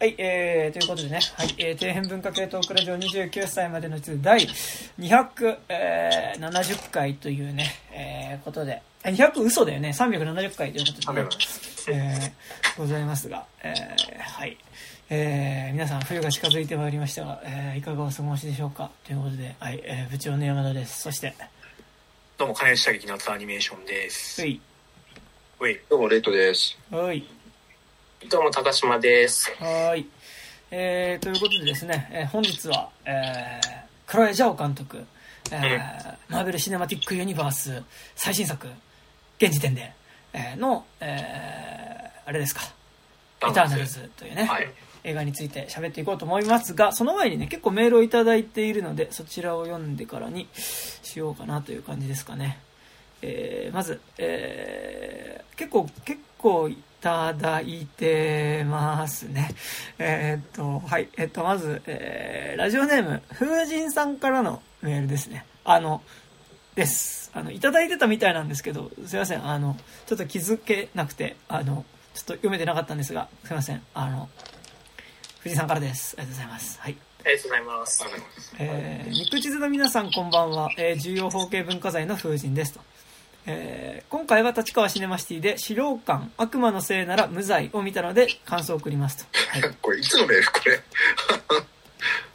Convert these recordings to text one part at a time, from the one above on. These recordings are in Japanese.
はい、えー、ということでね、はい、えー、底辺文化系トークラジオ29歳までの第270回というね、えー、ことで、200嘘だよね、370回ということで、ね、えー、ございますが、えー、はい、えー、皆さん冬が近づいてまいりましたが、えー、いかがお過ごしでしょうかということで、はい、えー、部長の山田です。そして、どうも、金内射撃夏アニメーションです。うい。うい。どうも、レイトです。はい。どうも、高島です。はい。えー、ということでですね、えー、本日は、えー、クロエ・ジャオ監督、えー、マーベル・シネマティック・ユニバース最新作、現時点で、えー、の、えー、あれですか、エターナルズというね、はい、映画について喋っていこうと思いますが、その前にね、結構メールをいただいているので、そちらを読んでからにしようかなという感じですかね。えー、まず、えー、結構、結構いただいてますね。えー、っと、はい。えっと、まず、えー、ラジオネーム、風神さんからのメールですね。あの、です。あの、いただいてたみたいなんですけど、すいません。あの、ちょっと気づけなくて、あの、ちょっと読めてなかったんですが、すいません。あの、藤井さんからです。ありがとうございます。はい。ありがとうございます。えー、肉地図の皆さんこんばんは。えー、重要法系文化財の風神ですと。えー、今回は立川シネマシティで資料館悪魔のせいなら無罪を見たので感想を送りますと。はい、これい。つのメールこれ？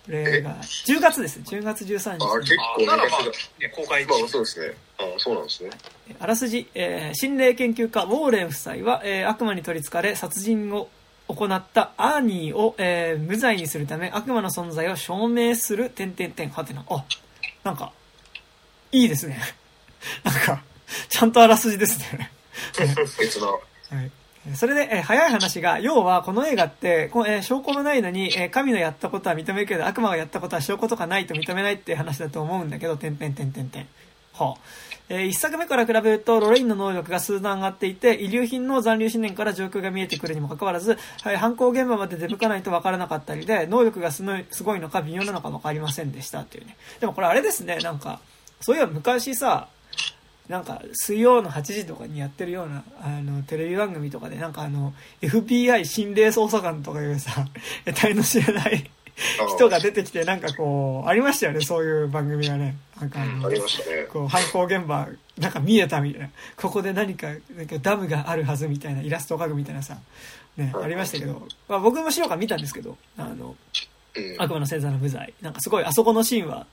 これが10月です10月13日、あ結構ならまあ、ね、公開まあそうですね。あそうなんですね。あらすじ、えー、心霊研究家ウォーレン夫妻は、えー、悪魔に取りつかれ殺人を行ったアーニーを、えー、無罪にするため悪魔の存在を証明する点々点はてな。あなんかいいですね。なんか ちゃんとあらすじですね 別の。はい。それで、えー、早い話が、要はこの映画って、こえー、証拠もないのに、えー、神のやったことは認めるけど、悪魔がやったことは証拠とかないと認めないっていう話だと思うんだけど、てんてんてんてんてん。はあ。えー、一作目から比べると、ロレインの能力が数段上がっていて、遺留品の残留思念から状況が見えてくるにもかかわらず、はい、犯行現場まで出向かないとわからなかったりで、能力がすごいすごいのか微妙なのかわかりませんでしたっていうね。でもこれあれですね、なんか、そういえば昔さ、なんか水曜の8時とかにやってるようなあのテレビ番組とかでなんかあの FBI 心霊捜査官とかいうさ 得体の知れない人が出てきてなんかこうありましたよねそういう番組がね。なんかあの、ね、こう犯行現場なんか見えたみたいな。ここで何かなんかダムがあるはずみたいなイラストを描くみたいなさねありましたけど、まあ、僕も資料館見たんですけどあの悪魔の星座の無罪。なんかすごいあそこのシーンは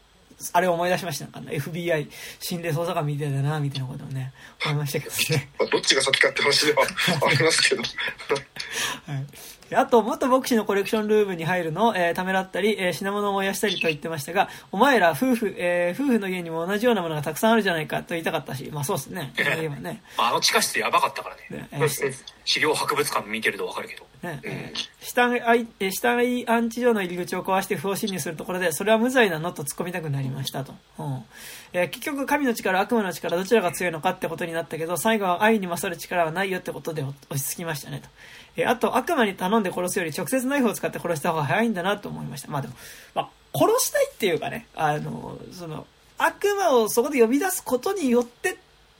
あれを思い出しました。なんか FBI 心霊捜査官みたいだな、みたいなことをね、思いましたけどね。どっちが先かって話ではありますけど。はい。あと、元牧師のコレクションルームに入るのを、えー、ためらったり、えー、品物を燃やしたりと言ってましたが、お前ら夫婦、えー、夫婦の家にも同じようなものがたくさんあるじゃないかと言いたかったし、まあそうですね。えー、ね。あの地下室やばかったからね。ねえー、資料博物館見てるとわかるけど。ね、えー、死体、え死体安置所の入り口を壊して不法侵入するところで、それは無罪なのと突っ込みたくなりましたと。うんえー、結局、神の力、悪魔の力、どちらが強いのかってことになったけど、最後は愛に勝る力はないよってことで落ち着きましたねと。え、あと、悪魔に頼んで殺すより直接ナイフを使って殺した方が早いんだなと思いました。まあでも、まあ、殺したいっていうかね、あの、その、悪魔をそこで呼び出すことによってっ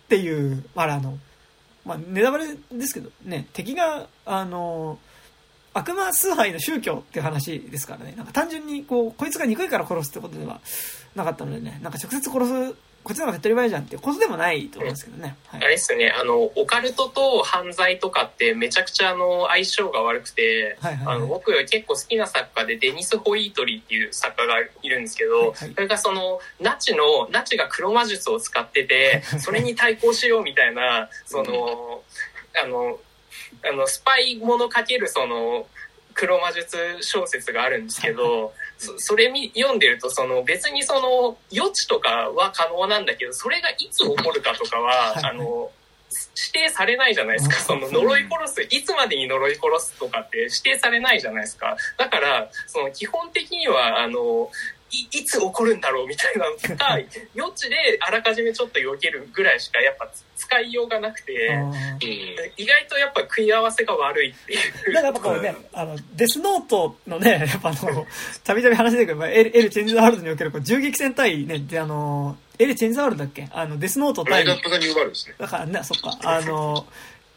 ていう、まあ、あの、まあ、ネタバレですけどね、敵が、あの、悪魔崇拝の宗教っていう話ですからね、なんか単純にこう、こいつが憎いから殺すってことではなかったのでね、なんか直接殺すこっちの方が手っ取り早いじゃんっていうことでもないと思うんですけどね。はい、あれですね、あの、オカルトと犯罪とかってめちゃくちゃあの、相性が悪くて、はいはいはい、あの、僕結構好きな作家でデニス・ホイートリーっていう作家がいるんですけど、はいはい、それがその、ナチの、ナチが黒魔術を使ってて、それに対抗しようみたいな、その、あの、あの、スパイものかけるその、黒魔術小説があるんですけど、そそれ読んでるとその別にその余地とかは可能なんだけどそれがいつ起こるかとかは、あの指定されないじゃないですか。その呪い殺す、いつまでに呪い殺すとかって指定されないじゃないですか。だから、その基本的には、あの、いいつ起こるんだろうみたいなのとか余地であらかじめちょっと避けるぐらいしかやっぱ使いようがなくて、意外とやっぱ食い合わせが悪いっていう。だからやっぱこれね、あの、デスノートのね、やっぱあの、たびたび話してるけど、エル、エル・チェンジ・ザ・ワールドにおけるこう銃撃戦対ね、であの、エル・チェンジ・ザ・ワールドだっけ？あの、デスノート対。だからね、そっか、あの、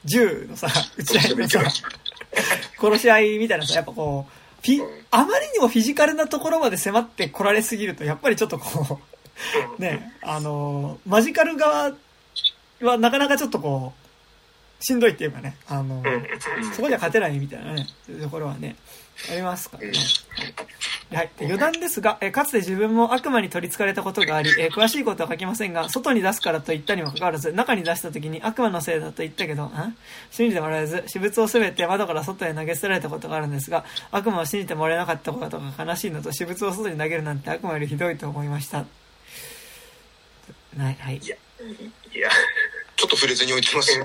銃のさ、撃ち合いのさ、殺し合いみたいなさ、やっぱこう、ピ、あまりにもフィジカルなところまで迫って来られすぎると、やっぱりちょっとこう、ね、あの、マジカル側はなかなかちょっとこう、しんどいっていうかね、あの、そこじゃ勝てないみたいなね、ところはね、ありますか。はい。余談ですが、えかつて自分も悪魔に取り憑かれたことがあり、え詳しいことは書きませんが、外に出すからと言ったにもかかわらず、中に出した時に悪魔のせいだと言ったけど、ん信じてもらえず、私物をすべて窓から外へ投げ捨てられたことがあるんですが、悪魔を信じてもらえなかったことが悲しいのと、私物を外に投げるなんて悪魔よりひどいと思いました。はい。はい。いや、いや。ちょっと触れずに置いてます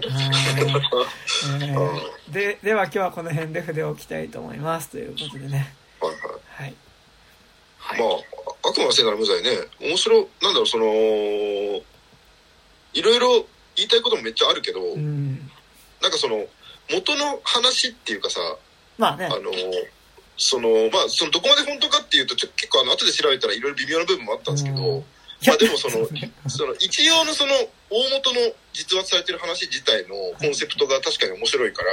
で、では今日はこの辺で筆を置きたいと思います。ということでね。はいはい。はい。まあ、悪魔のせいなら無罪ね。面白、なんだろう、その、いろいろ言いたいこともめっちゃあるけど、うん、なんかその、元の話っていうかさ、まあね。あの、その、まあ、その、どこまで本当かっていうと、結構あの、後で調べたらいろいろ微妙な部分もあったんですけど、うんまあでもその、その一応のその大元の実話されてる話自体のコンセプトが確かに面白いから、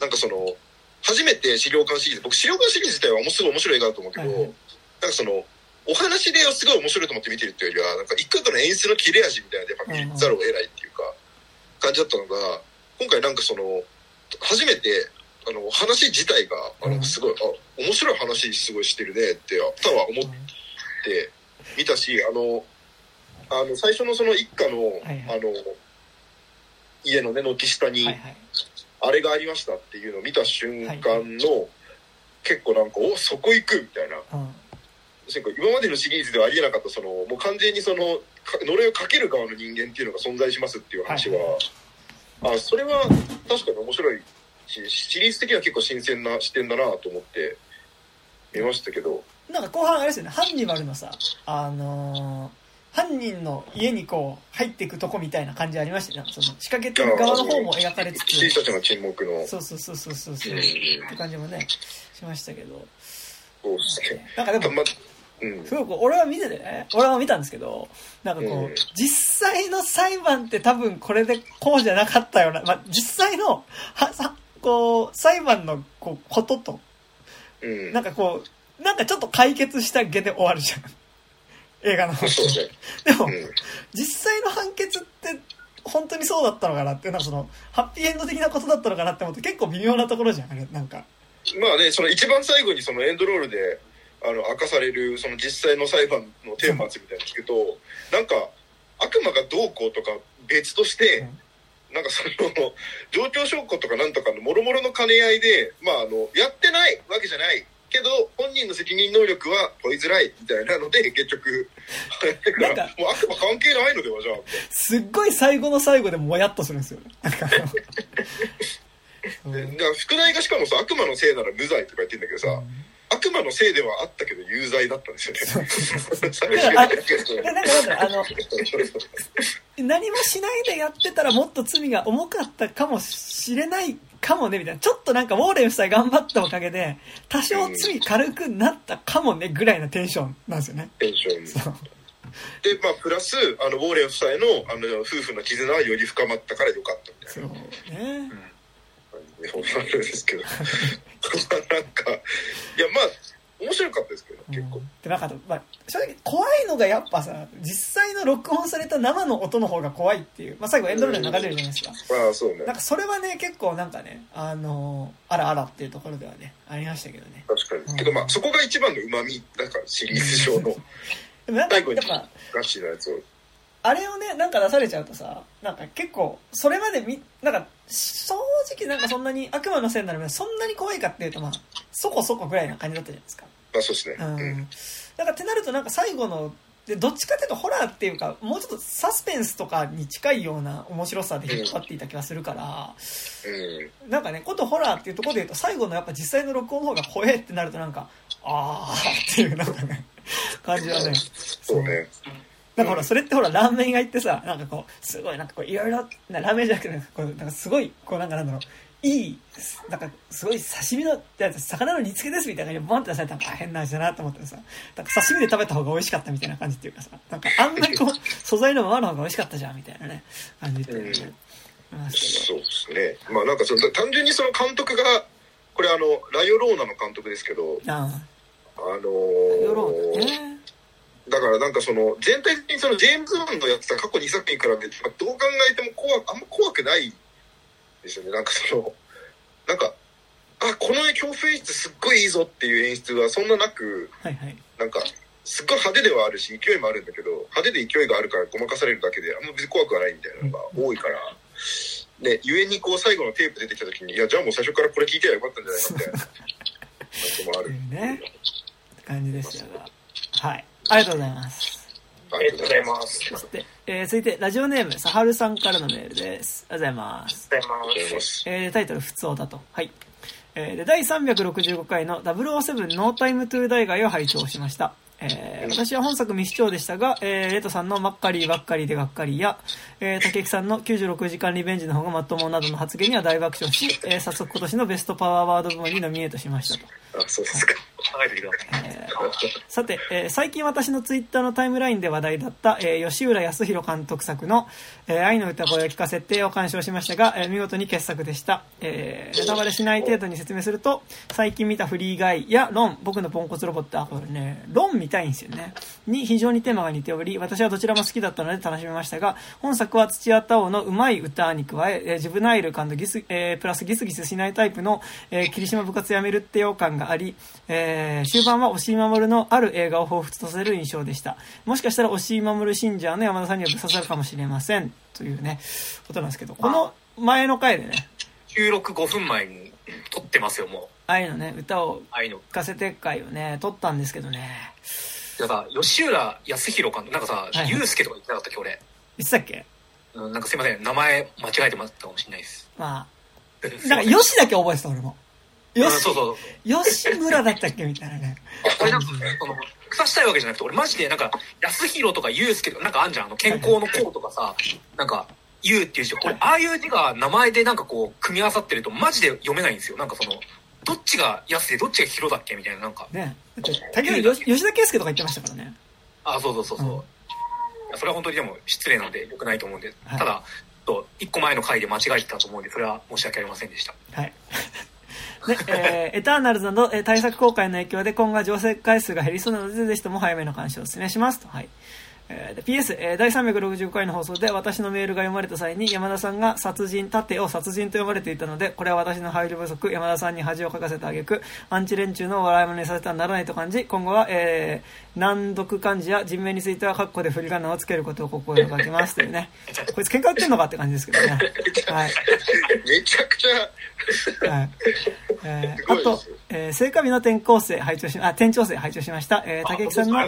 なんかその、初めて資料館シリーズ、僕資料館シリーズ自体はすごい面白い映画だと思うけど、なんかその、お話ですごい面白いと思って見てるっていうよりは、なんか一個の演出の切れ味みたいなでやっぱ見ざるを得ないっていうか、感じだったのが、今回なんかその、初めて、あの、話自体が、あの、すごい、あ、面白い話すごいしてるねって、たは思って、見たし、あの、あの、最初のその一家の、はいはい、あの、家のね、軒下に、あれがありましたっていうのを見た瞬間の、はい、結構なんか、お、そこ行くみたいな。うん、今までのシリーズではありえなかった、その、もう完全にその、呪いをかける側の人間っていうのが存在しますっていう話は、はい、あ、それは確かに面白いし、シリーズ的には結構新鮮な視点だなと思って見ましたけど、なんか後半あれですよね、ハンニバルのさ、あのー、犯人の家にこう入っていくとこみたいな感じありましたね。その仕掛けてる側の方も描かれつつ。私たちの沈黙の。そうそうそうそうそうそう、って感じもね、しましたけど。そうっすね。なんかでも、うん、すごく俺は見ててね、俺は見たんですけど、なんかこう、うん、実際の裁判って多分これでこうじゃなかったような、まあ、実際の、は、さ、こう、裁判のこうことと、うん、なんかこう、なんかちょっと解決した下で終わるじゃん。映画の方でも、うん、実際の判決って本当にそうだったのかなっていうのはそのハッピーエンド的なことだったのかなって思って結構微妙なところじゃんあれなんか。まあねその一番最後にそのエンドロールであの明かされるその実際の裁判の顛末みたいなの聞くとなんか悪魔がどうこうとか別として、うん。なんかその、状況証拠とかなんとかのもろもろの兼ね合いで、まああの、やってないわけじゃないけど、本人の責任能力は問いづらいみたいなので、結局、なんか、もう悪魔関係ないのではじゃあ。すっごい最後の最後でもやっとするんですよね。なんか。副題がしかもさ、悪魔のせいなら無罪とか言ってんだけどさ、うん悪魔のせいではあったけど有罪だったんですよね。何もしないでやってたらもっと罪が重かったかもしれないかもねみたいな。ちょっとなんかウォーレン夫妻頑張ったおかげで多少罪軽くなったかもねぐらいなテンションなんですよね。テンション。でまあプラスあのウォーレン夫妻のあの夫婦の絆はより深まったからよかったみたいな。そうね、うん。あるんですけど。なんかいやまあ面白かったですけど、結構。で、なんか、まあ、正直怖いのがやっぱさ、実際の録音された生の音の方が怖いっていう、まあ最後エンドロール流れるじゃないですか。ああ、そうね。なんかそれはね、結構なんかね、あのー、あらあらっていうところではね、ありましたけどね。確かに。うん、けどまあ、そこが一番の旨味、なんかシリーズ上の。でもなんか、やっぱ、ガチなやつを。あれをね、なんか出されちゃうとさ、なんか結構、それまでみ、なんか、正直なんかそんなに悪魔のせいになるそんなに怖いかっていうと、まあ、そこそこぐらいな感じだったじゃないですか。まあそうですね。うん。だからってなるとなんか最後の、で、どっちかっていうとホラーっていうか、もうちょっとサスペンスとかに近いような面白さで引っ張っていた気がするから、うん、なんかね、ことホラーっていうところで言うと、最後のやっぱ実際の録音の方が怖えってなるとなんか、あーっていうなんかね、感じはね。そうね。だからそれってほら、ラーメン屋行ってさ、なんかこう、すごいなんかこう、いろいろ、ラーメンじゃなくて、こう、なんかすごい、こうなんかなんだろう、いい、なんかすごい刺身の、魚の煮付けですみたいな感じでボンって出されたら変な味だなと思ってさ、なんか刺身で食べた方が美味しかったみたいな感じっていうかさ、なんかあんまりこう、素材のままの方が美味しかったじゃんみたいなね、感じっていうね。そうですね。まあなんかその単純にその監督がこれあの、ラヨローナの監督ですけど、ああのー、ヨローナね。だからなんかその、全体的にそのジェームズ・ワンのやつは過去2作品に比べて、どう考えても怖あんま怖くないですよね。なんかその、なんか、あ、この恐怖演出すっごいいいぞっていう演出はそんななく、はいはい。なんか、すっごい派手ではあるし、勢いもあるんだけど、派手で勢いがあるからごまかされるだけで、あんま別に怖くはないみたいなのが多いから、ね、ゆえにこう最後のテープ出てきた時に、いや、じゃあもう最初からこれ聞いてりゃよかったんじゃない かみたいな、感じもある。ね。って感じですよはい。ありがとうございます。あありがとうございます。そして、えー、続いて、ラジオネーム、さはるさんからのメールです。ありがとうございます。ありがとうございま。すす。えー、タイトル、普通だと。はい。えー、で、第365回の007ノータイムトゥーダイガイを拝聴しました。えー、私は本作未視聴でしたが、えー、レトさんのマッカリーばっかりでがっかりや、えー、竹木さんの96時間リベンジの方がまともなどの発言には大爆笑し、えー、早速今年のベストパワーワード部門にノミネートしましたと。あ、そうですか。考えてください。えーさて、えー最近私のツイッターのタイムラインで話題だった、えー吉浦康弘監督作の、えー愛の歌声を聞かせてを鑑賞しましたが、えー見事に傑作でした。えーネタバレしない程度に説明すると、最近見たフリーガイやロン、僕のポンコツロボット、あ、これね、ロン見たいんですよね。に非常にテーマが似ており、私はどちらも好きだったので楽しめましたが、本作は土屋太鳳のうまい歌に加え、えージュブナイル感のギス、えープラスギスギスしないタイプの、えー霧島部活やめるってよ感があり、えー終盤は押井守のある映画を彷彿とさせる印象でした。もしかしたら押井守信者の山田さんにはぶっ刺さるかもしれません。というね、ことなんですけど、この前の回でね、収録5分前に撮ってますよ、もう。愛のね、歌をああいうの。聞かせて回をね、撮ったんですけどね、いやさ、吉浦康弘監督、なんかさ、いはいユうスケとか言ってなかったっけ、俺。いつだっけ？うん、なんかすいません、名前間違えてましたかもしれないです。まあ、なんか、ませんよしだけ覚えてた俺も。よしうんそう、そうそう。吉村だったっけみたいなね。これなんか、その、腐したいわけじゃなくて、俺マジでなんか、安弘とかユうスケとか、なんかあんじゃん、あの、健康のこうとかさ、なんか、ユうっていう字、俺、ああいう字が名前でなんかこう、組み合わさってると、マジで読めないんですよ。なんかその、どっちが安でどっちが広だっけみたいな、なんか。ね。だっ吉田圭介とか言ってましたからね。あ、そうそうそうそう。うんいやそれは本当にでも失礼なんで良くないと思うんで、はいただ、と一個前の回で間違えてたと思うんで、それは申し訳ありませんでした。はい。で、えー エターナルズなど、えー対策公開の影響で今後は乗船回数が減りそうなので、ぜひとも早めの監視をお勧めしますと。はい。えーで PS、えー第365回の放送で私のメールが読まれた際に山田さんが殺人、盾を殺人と読まれていたので、これは私の配慮不足、山田さんに恥をかかせた挙句、アンチ連中の笑い物にさせてはならないと感じ、今後は、えー、難読漢字や人名についてはカッコで振り仮名をつけることを心がけますというね。こいつ喧嘩売ってんのかって感じですけどね。はい。めちゃくちゃ、はい。えー、あと、えー、聖火日の転校生拝聴し、あ、転調生拝聴しました。えー、竹木さんの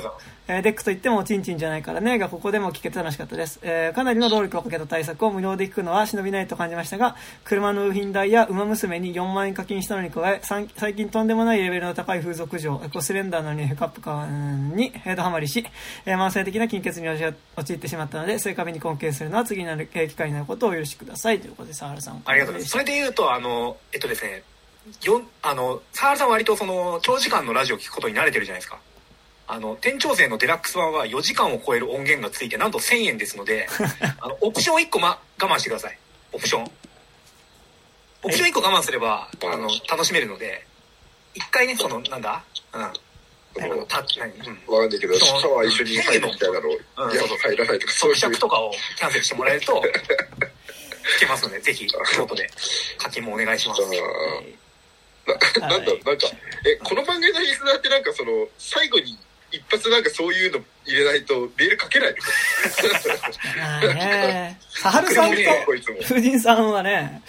えー、ディックと言ってもおちんちんじゃないからね、がここでも聞けて楽しかったです。えー、かなりの労力をかけた対策を無料で聞くのは忍びないと感じましたが、車の部品代や馬娘に4万円課金したのに加え、最近とんでもないレベルの高い風俗嬢、エコスレンダーなのにヘカップ感にヘッドハマりし、えー、慢性的な金欠に陥ってしまったので、聖火日に貢献するのは次になる、えー機会になることをお許しください。ということで、沢原さん。ありがとうございます。それで言うと、あの、えっとですね、よあの、沢原さんは割とその、長時間のラジオを聞くことに慣れてるじゃないですか。あの、店長生のデラックス版は4時間を超える音源がついて、なんと1000円ですので、あの、オプション1個、ま、我慢してください。オプション。オプション1個我慢すれば、あの、楽しめるので、一回ね、その、なんだ？うん。かんないけど、シャワー一緒に入るみたいなの、いうんや、入らないとか、そういう。とかをキャンセルしてもらえると、聞けますので、ぜひ、ノートで課金もお願いします。な なんだ、なんか、え、この番組のリスナーってなんかその、最後に一発なんかそういうの入れないとメール書けないね、サハルさんと。風神さんはね、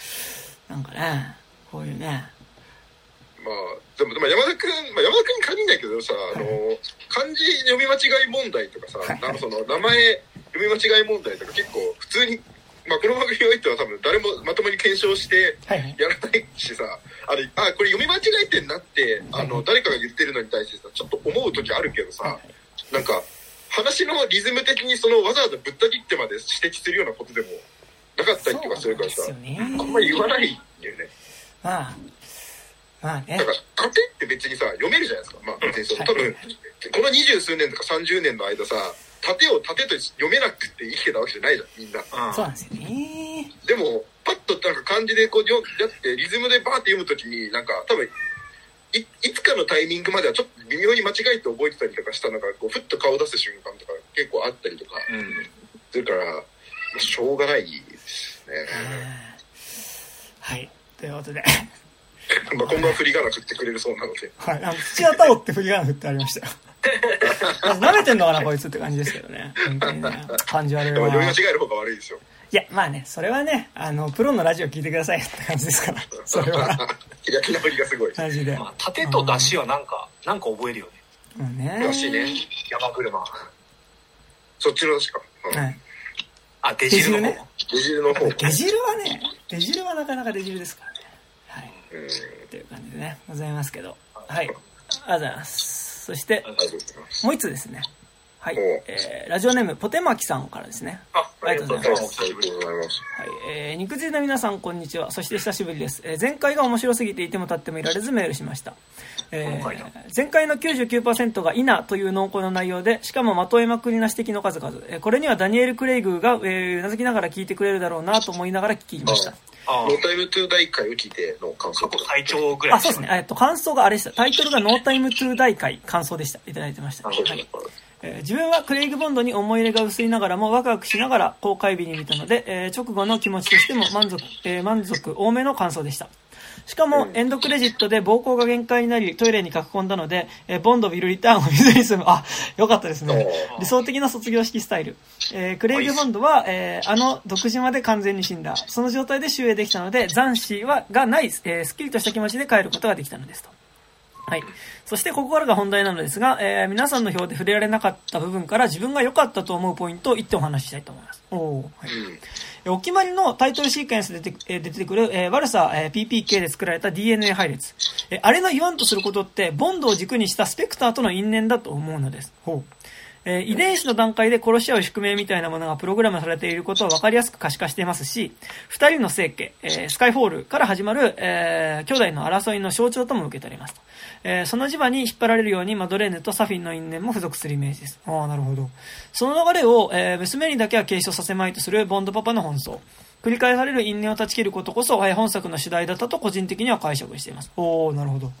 なんかね、こういうね、まあ、でも、まあ、山田くん、まあ、山田くんに限らないけどさ、あの、漢字読み間違い問題とかさ、なんかその、名前読み間違い問題とか結構普通に、まあ、この番組においては多分誰もまともに検証して。やらないしさ、あれ、あ、これ読み間違えてんなって、あの、誰かが言ってるのに対してさ、ちょっと思う時あるけどさ、なんか、話のリズム的にそのわざわざぶった切ってまで指摘するようなことでもなかったりとかするからさ、ねあんまり言わないんだよね。まあ、まあねだか、ら、盾って別にさ、読めるじゃないですか。まあ別にそう、多分、この二十数年とか30年の間さ、盾を盾と読めなくて生きてたわけじゃないじゃん、みんな。うんそうなんですよね。でも、パッとなんか漢字でこうよやってリズムでバーって読むときになんか多分いいつかのタイミングまではちょっと微妙に間違えて覚えてたりとかしたのがこうふっと顔出す瞬間とか結構あったりとかするから、まあ、しょうがないですね。はいということで まあ今後は振り仮名振ってくれるそうなので。はい。あの、土屋太鳳って振り仮名振ってありましたよ。舐めてんのかな、こいつって感じですけどね。本当にね。感じ悪いわ。読み間違える方が悪いですよ。いや、まあね、それはね、あの、プロのラジオ聞いてくださいって感じですから。それは。開き直りがすごい。マジで。まあ、縦と出しはなんか、なんか覚えるよね。うんね。出しね。山車。そっちの出しか。はい。あ、出汁の方。出汁の方。出汁はね、出汁はなかなか出汁ですからね。はい。っていう感じでね、ございますけど。はい。ありがとうございます。そして、もう一つですね。はい。えー、ラジオネーム、ポテマキさんからですね。あ、ありがとうございます。はい。えー、肉汁の皆さん、こんにちは。そして久しぶりです。えー、前回が面白すぎていても立ってもいられずメールしました。えー、前回の99%が「イナ」という濃厚な内容でしかもまとえまくりな指摘の数々、えー、これにはダニエル・クレイグが、えー、うなずきながら聞いてくれるだろうなと思いながら聞きましたノータイムトゥーダイ会を聞いての感想最長ぐらい、あそうですね、えっと、感想があれでした。タイトルがノータイムトゥーダイ会感想でした。いただいてました、はい。えー、自分はクレイグ・ボンドに思い入れが薄いながらもワクワクしながら公開日に見たので、えー、直後の気持ちとしても満足,、えー、満足多めの感想でしたしかも、エンドクレジットで膀胱が限界になり、トイレに書き込んだので、えボンド・ビル・リターンを見ずに済む。あ、よかったですね。理想的な卒業式スタイル。えー、クレイグ・ボンドは、えー、あの独島で完全に死んだ。その状態で終営できたので、残死は、がない、えー、すっきりとした気持ちで帰ることができたのですと。はい。そしてここからが本題なのですが、えー、皆さんの表で触れられなかった部分から自分が良かったと思うポイントを言ってお話ししたいと思います。おはい。お決まりのタイトルシーケンスで出て,、えー、出てくる、えー、悪さ、えー、PPK で作られた DNA 配列。えー、あれの言わんとすることって、ボンドを軸にしたスペクターとの因縁だと思うのです。ほう。えー、遺伝子の段階で殺し合う宿命みたいなものがプログラムされていることを分かりやすく可視化していますし、二人の聖家、えー、スカイフォールから始まる、えー、兄弟の争いの象徴とも受け取れますと。えー、その磁場に引っ張られるようにマドレーヌとサフィンの因縁も付属するイメージです。ああ、なるほど。その流れを、えー、娘にだけは継承させまいとするボンドパパの奔走。繰り返される因縁を断ち切ることこそ、えー、本作の主題だったと個人的には解釈しています。おお、なるほど。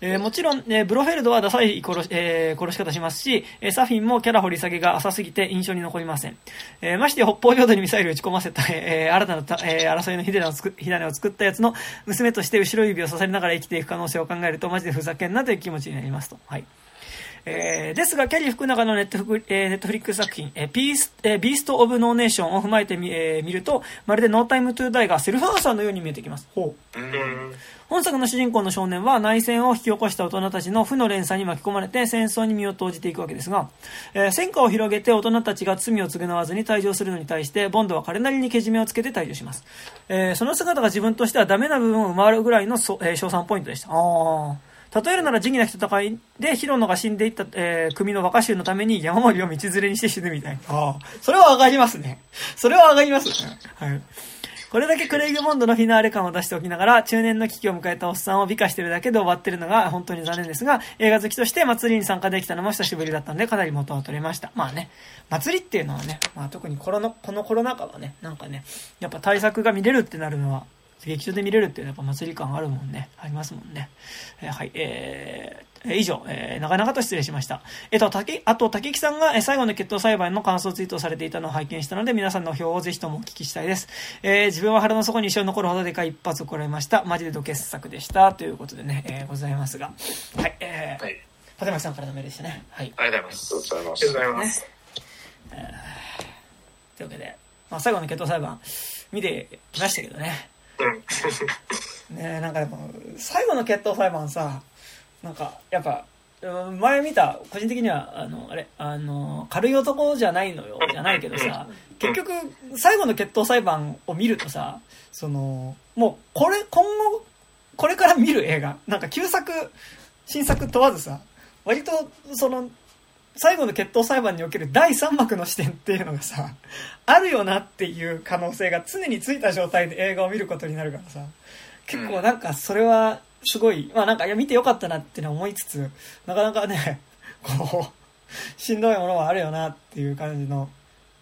えー、もちろん、えー、ブロフェルドはダサい殺し,、えー、殺し方しますし、えー、サフィンもキャラ掘り下げが浅すぎて印象に残りません。えー、まして北方領土にミサイル撃ち込ませた、えー、新たな、えー、争いの火種を作火種を作ったやつの娘として後ろ指を刺されながら生きていく可能性を考えると、マジでふざけんなという気持ちになりますと。はい。えー、ですが、キャリー福永のネットフ,、えー、ネットフリックス作品、えー、ピース、えー、ビースト・オブ・ノーネーションを踏まえてみ、えー、見ると、まるでノータイム・トゥ・ダイがセルフアンサーのように見えてきます。ほう。本作の主人公の少年は内戦を引き起こした大人たちの負の連鎖に巻き込まれて戦争に身を投じていくわけですが、えー、戦火を広げて大人たちが罪を償わずに退場するのに対して、ボンドは彼なりにけじめをつけて退場します。えー、その姿が自分としてはダメな部分を上回るぐらいの、えー、賞賛ポイントでした。ああ。例えるなら、時期なき戦いで、ヒロノが死んでいった、えー、組の若衆のために山森を道連れにして死ぬみたいな。ああ。それは上がりますね。それは上がりますね。はい。これだけクレイグ・ボンドのフィナーレ感を出しておきながら、中年の危機を迎えたおっさんを美化してるだけで終わってるのが本当に残念ですが、映画好きとして祭りに参加できたのも久しぶりだったので、かなり元を取れました。まあね、祭りっていうのはね、まあ特にコロナ、このコロナ禍はね、なんかね、やっぱ対策が見れるってなるのは、劇場で見れるっていうのはやっぱ祭り感あるもんね。ありますもんね。えー、はい、えー、以上、えー、長々と失礼しました。えっ、と、竹、あと、竹木さんが、え最後の決闘裁判の感想ツイートをされていたのを拝見したので、皆さんの票をぜひともお聞きしたいです。えー、自分は腹の底に一生残るほどでかい一発をこられました。マジでド傑作でした。ということでね、えー、ございますが。はい、えー、はい。パテマさんからのメールでしたね。はい。ありがとうございます。ありがとうございます。というわけで、まあ、最後の決闘裁判、見てきましたけどね。ねなんかでも、最後の決闘裁判さ、なんか、やっぱ、前見た、個人的には、あの、あれ、あの、軽い男じゃないのよ、じゃないけどさ、結局、最後の決闘裁判を見るとさ、その、もう、これ、今後、これから見る映画、なんか旧作、新作問わずさ、割と、その、最後の決闘裁判における第3幕の視点っていうのがさ、あるよなっていう可能性が常についた状態で映画を見ることになるからさ、結構なんかそれはすごい、まあなんかいや見てよかったなっての思いつつ、なかなかね、こう、しんどいものはあるよなっていう感じの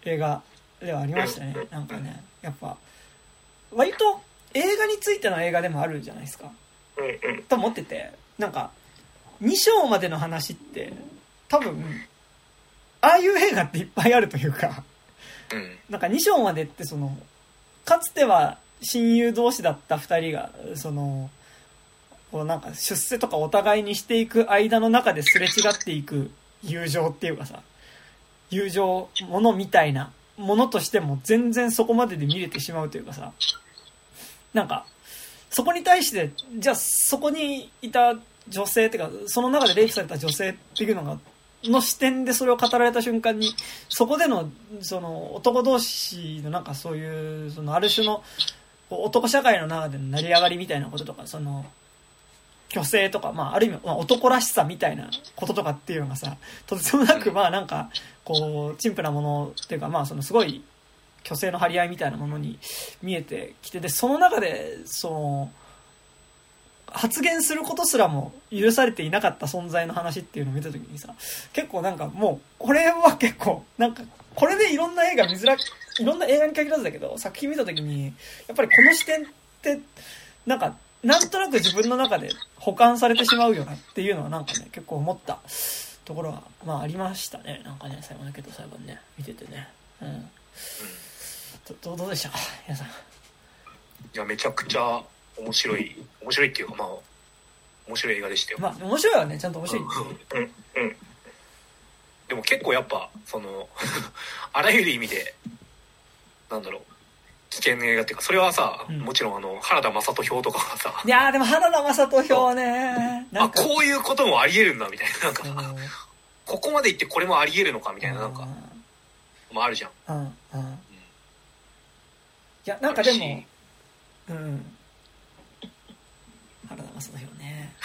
映画ではありましたね。なんかね、やっぱ、割と映画についての映画でもあるじゃないですか。と思ってて、なんか、2章までの話って、多分、ああいう映画っていっぱいあるというか、うん、なんか2章までってその、かつては親友同士だった2人が、その、こうなんか出世とかお互いにしていく間の中ですれ違っていく友情っていうかさ、友情ものみたいなものとしても全然そこまでで見れてしまうというかさ、なんか、そこに対して、じゃあそこにいた女性っていうか、その中でレイプされた女性っていうのが、の視点でそれを語られた瞬間に、そこでの、その男同士のなんかそういう、そのある種の男社会の中での成り上がりみたいなこととか、その、虚勢とか、まあ、ある意味、まあ、男らしさみたいなこととかっていうのがさ、とてつもなく、まあ、なんか、こう、陳腐なものっていうか、まあ、そのすごい、虚勢の張り合いみたいなものに見えてきて、で、その中で、その、発言することすらも許されていなかった存在の話っていうのを見た時にさ、結構なんかもう、これは結構、なんか、これでいろんな映画見づら、いろんな映画に限らずだけど、作品見た時に、やっぱりこの視点って、なんか、なんとなく自分の中で保管されてしまうよなっていうのはなんかね、結構思ったところは、まあありましたね。なんかね、最後だけど裁判ね、見ててね。うん。どどうでした？か皆さん。いや、めちゃくちゃ面白い、面白いっていうかまあ、面白い映画でしたよ。まあ面白いわね、ちゃんと面白い。うん、うん。でも結構やっぱ、その あらゆる意味で、なんだろう、危険な映画っていうか、それはさ、うん、もちろんあの、原田雅人表とかはさ。いやでも原田雅人表はね、あ、こういうこともあり得るんだ、みたいな。なんかさ、ここまで行ってこれもあり得るのか、みたいな、なんか、もあるじゃん。うん、うん。いや、なんかでも、うん。原田雅人表ね。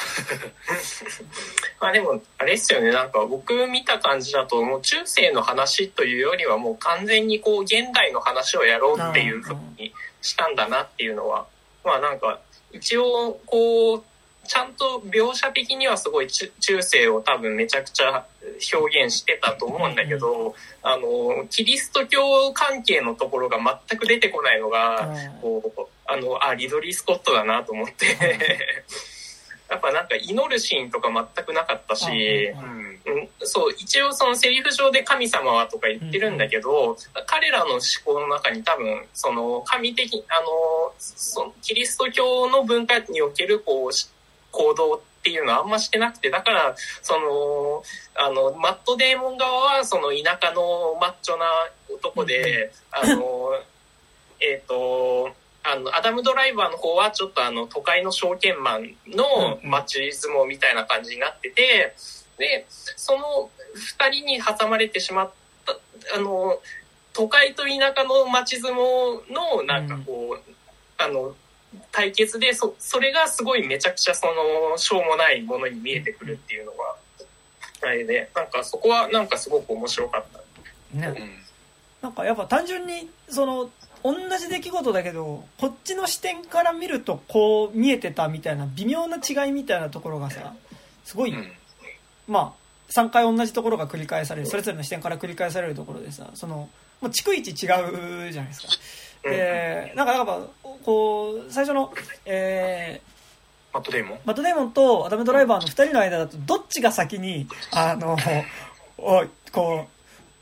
まあでも、あれですよね、なんか僕見た感じだと、もう中世の話というよりはもう完全にこう現代の話をやろうっていうふうにしたんだなっていうのは、まあなんか一応こう、ちゃんと描写的にはすごい中世を多分めちゃくちゃ表現してたと思うんだけど、あの、キリスト教関係のところが全く出てこないのが、こう、あの、あ、リドリー・スコットだなと思って。やっぱなんか祈るシーンとか全くなかったし、うん、そう、一応そのセリフ上で神様はとか言ってるんだけど、彼らの思考の中に多分、その神的、あの、そのキリスト教の文化におけるこう、行動っていうのはあんましてなくて、だから、その、あの、マットデーモン側はその田舎のマッチョな男で、あの、えっ、と、あの、アダムドライバーの方はちょっとあの、都会の証券マンの街相撲みたいな感じになってて、で、その二人に挟まれてしまった、あの、都会と田舎の街相撲のなんかこう、あの、対決で、そ、それがすごいめちゃくちゃその、しょうもないものに見えてくるっていうのが、あれで、なんかそこはなんかすごく面白かった。ね。なんかやっぱ単純に、その、同じ出来事だけど、こっちの視点から見るとこう見えてたみたいな微妙な違いみたいなところがさ、すごい、まあ、3回同じところが繰り返される、それぞれの視点から繰り返されるところでさ、その、もう逐一違うじゃないですか。えー、なんか、なんか、こう、最初の、えー、マットデーモン？マットデーモンとアダムドライバーの2人の間だと、どっちが先に、あの、おこう、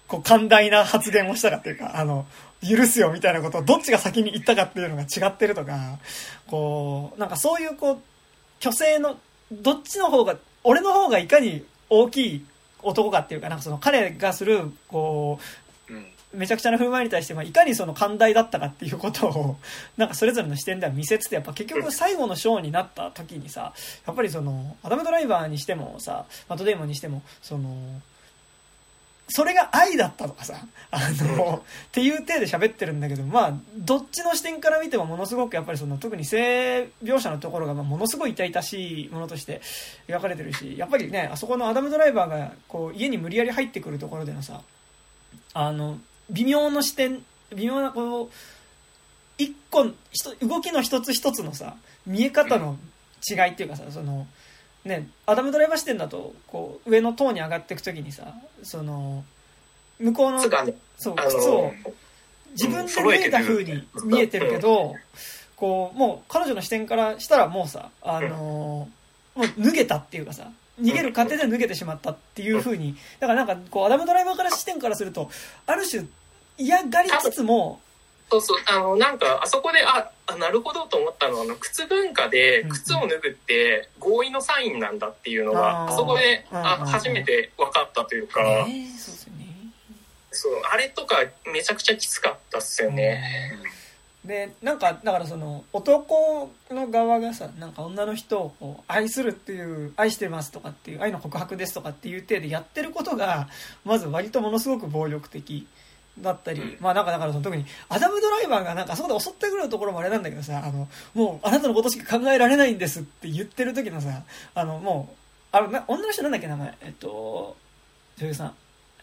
こう、寛大な発言をしたかっていうか、あの、許すよみたいなことをどっちが先に言ったかっていうのが違ってるとか、こう、なんかそういうこう、虚勢の、どっちの方が、俺の方がいかに大きい男かっていうか、なんかその彼がする、こう、めちゃくちゃな振る舞いに対して、まあ、いかにその寛大だったかっていうことを、なんかそれぞれの視点では見せつつ、やっぱ結局最後のショーになった時にさ、やっぱりその、アダムドライバーにしてもさ、マットデーモンにしても、その、それが愛だったとかさ、あの、っていう体で喋ってるんだけど、まあ、どっちの視点から見てもものすごくやっぱりその、特に性描写のところが、ものすごい痛々しいものとして描かれてるし、やっぱりね、あそこのアダムドライバーが、こう、家に無理やり入ってくるところでのさ、あの、微妙な視点、微妙なこう、一個、動きの一つ一つのさ、見え方の違いっていうかさ、その、ね、アダムドライバー視点だと、こう、上の塔に上がっていくときにさ、その、向こうの、ね、そう、靴を、自分で脱いだ風に見えてるけど、こう、もう彼女の視点からしたらもうさ、あのー、もう脱げたっていうかさ、逃げる過程で脱げてしまったっていう風に、だからなんかこう、アダムドライバーから視点からすると、ある種嫌がりつつも、そうそう、あの、なんか、あそこで、あ、あなるほどと思ったのは、あの、靴文化で、靴を脱ぐって合意のサインなんだっていうのが、あそこで、あ、初めて分かったというか、えー、そうですよね。そう、あれとかめちゃくちゃきつかったっすよね。で、なんか、だからその、男の側がさ、なんか女の人をこう愛するっていう、愛してますとかっていう、愛の告白ですとかっていう体でやってることが、まず割とものすごく暴力的。だったり、まあなんかだからその特にアダムドライバーがなんかそこで襲ってくるところもあれなんだけどさ、あの、もうあなたのことしか考えられないんですって言ってる時のさ、あのもう、あの、女の人なんだっけ名前、えっと、女優さん。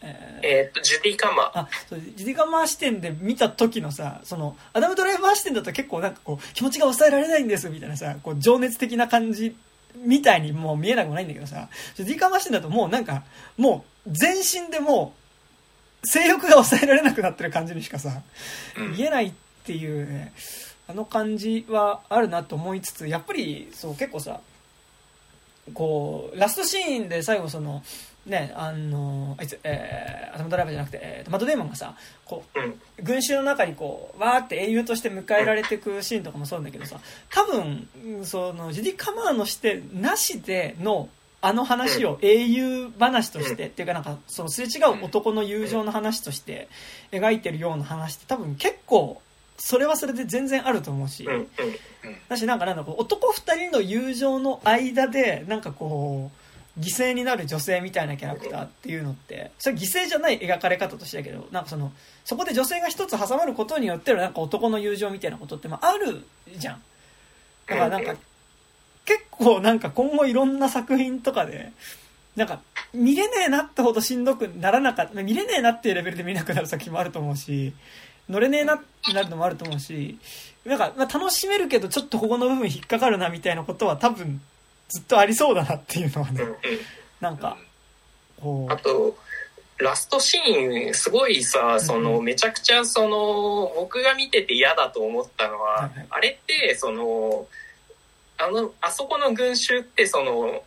えー、えー、っと、ジュディ・カマー。あ、そう、ジュディ・カマー視点で見た時のさ、その、アダムドライバー視点だと結構なんかこう、気持ちが抑えられないんですみたいなさ、こう、情熱的な感じみたいにもう見えなくもないんだけどさ、ジュディ・カマー視点だともうなんか、もう、全身でもう、性欲が抑えられなくなってる感じにしかさ、言えないっていうね、あの感じはあるなと思いつつ、やっぱり、そう、結構さ、こう、ラストシーンで最後その、ね、あの、あいつ、えー、アダムドライバーじゃなくて、えー、マット・デーモンがさ、こう、群衆の中にこう、わーって英雄として迎えられていくシーンとかもそうなんだけどさ、多分、その、ジディ・カマーの視点なしでのあの話を英雄話として、っていうかなんかそのすれ違う男の友情の話として描いてるような話って多分結構それはそれで全然あると思うし、だしなんかなんだろう男2人の友情の間でなんかこう犠牲になる女性みたいなキャラクターっていうのってそれ犠牲じゃない描かれ方としてだけどなんかそのそこで女性が一つ挟まることによってなんか男の友情みたいなことってまああるじゃん。だからなんか結構なんか今後いろんな作品とかで、なんか、見れねえなってほどしんどくならなかった、見れねえなっていうレベルで見なくなる作品もあると思うし、乗れねえなってなるのもあると思うし、なんか、まあ、楽しめるけどちょっとここの部分引っかかるなみたいなことは多分ずっとありそうだなっていうのはね、なんか、こう。あと、ラストシーン、すごいさ、その、めちゃくちゃその、僕が見てて嫌だと思ったのは、あれって、その、あの、あそこの群衆ってその、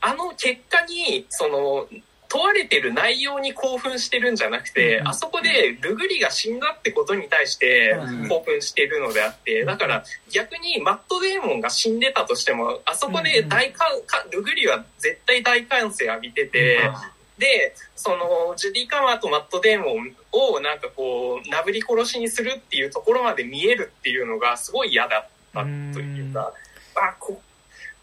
あの結果に、その、問われてる内容に興奮してるんじゃなくて、あそこでルグリが死んだってことに対して興奮してるのであって、だから逆にマットデーモンが死んでたとしても、あそこで大かルグリは絶対大歓声浴びてて、で、その、ジュディ・カマーとマット・デーモンをなんかこう、なぶり殺しにするっていうところまで見えるっていうのがすごい嫌だったというか、あこ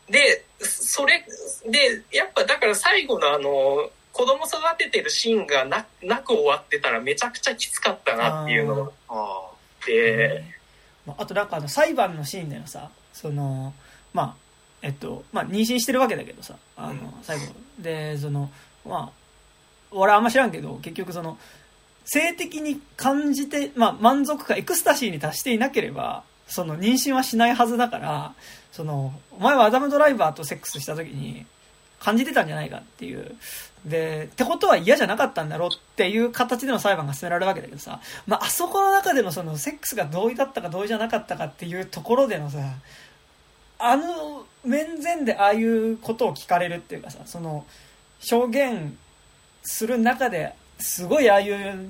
でそれでやっぱだから最後のあの子供育ててるシーンがななく終わってたらめちゃくちゃきつかったなっていうのがあって、あとなんかあの裁判のシーンでのさ。そのまあえっとまあ妊娠してるわけだけどさ。あの、最後。でそのまあ俺あんま知らんけど結局その性的に感じて、まあ、満足感エクスタシーに達していなければその妊娠はしないはずだから、その、お前はアダムドライバーとセックスした時に感じてたんじゃないかっていう。で、ってことは嫌じゃなかったんだろうっていう形での裁判が進められるわけだけどさ、まあ、あそこの中でのそのセックスが同意だったか同意じゃなかったかっていうところでのさ、あの面前でああいうことを聞かれるっていうかさ、その、証言する中ですごいああいう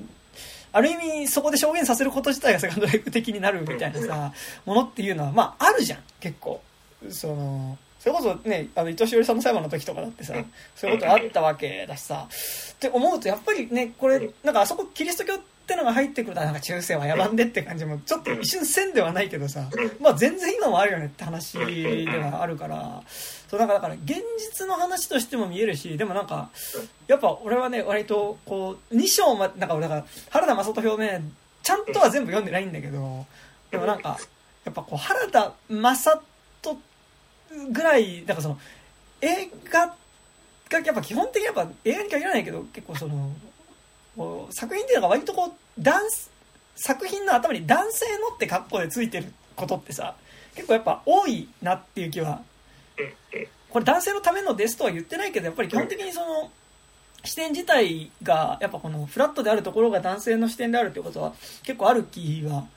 ある意味そこで証言させること自体がセカンドライフ的になるみたいなさ、ものっていうのは、まあ、あるじゃん、結構。その、それこそね、あの、伊藤しおりさんの裁判の時とかだってさ、そういうことあったわけだしさ、って思うと、やっぱりね、これ、なんかあそこキリスト教ってのが入ってくると、なんか中世は野蛮でって感じも、ちょっと一瞬せんではないけどさ、まあ全然今もあるよねって話ではあるから、そう、なんかだから現実の話としても見えるし、でもなんか、やっぱ俺はね、割と、こう、2章ま、なんか俺だから、原田正人表ね、ちゃんとは全部読んでないんだけど、でもなんか、やっぱこう、原田正人ぐらい、なんかその、映画がやっぱ基本的にやっぱ映画に限らないけど、結構その、作品っていうのが割とこう、ダンス、作品の頭に男性のって格好でついてることってさ、結構やっぱ多いなっていう気は、これ男性のためのですとは言ってないけど、やっぱり基本的にその、視点自体が、やっぱこのフラットであるところが男性の視点であるということは結構ある気は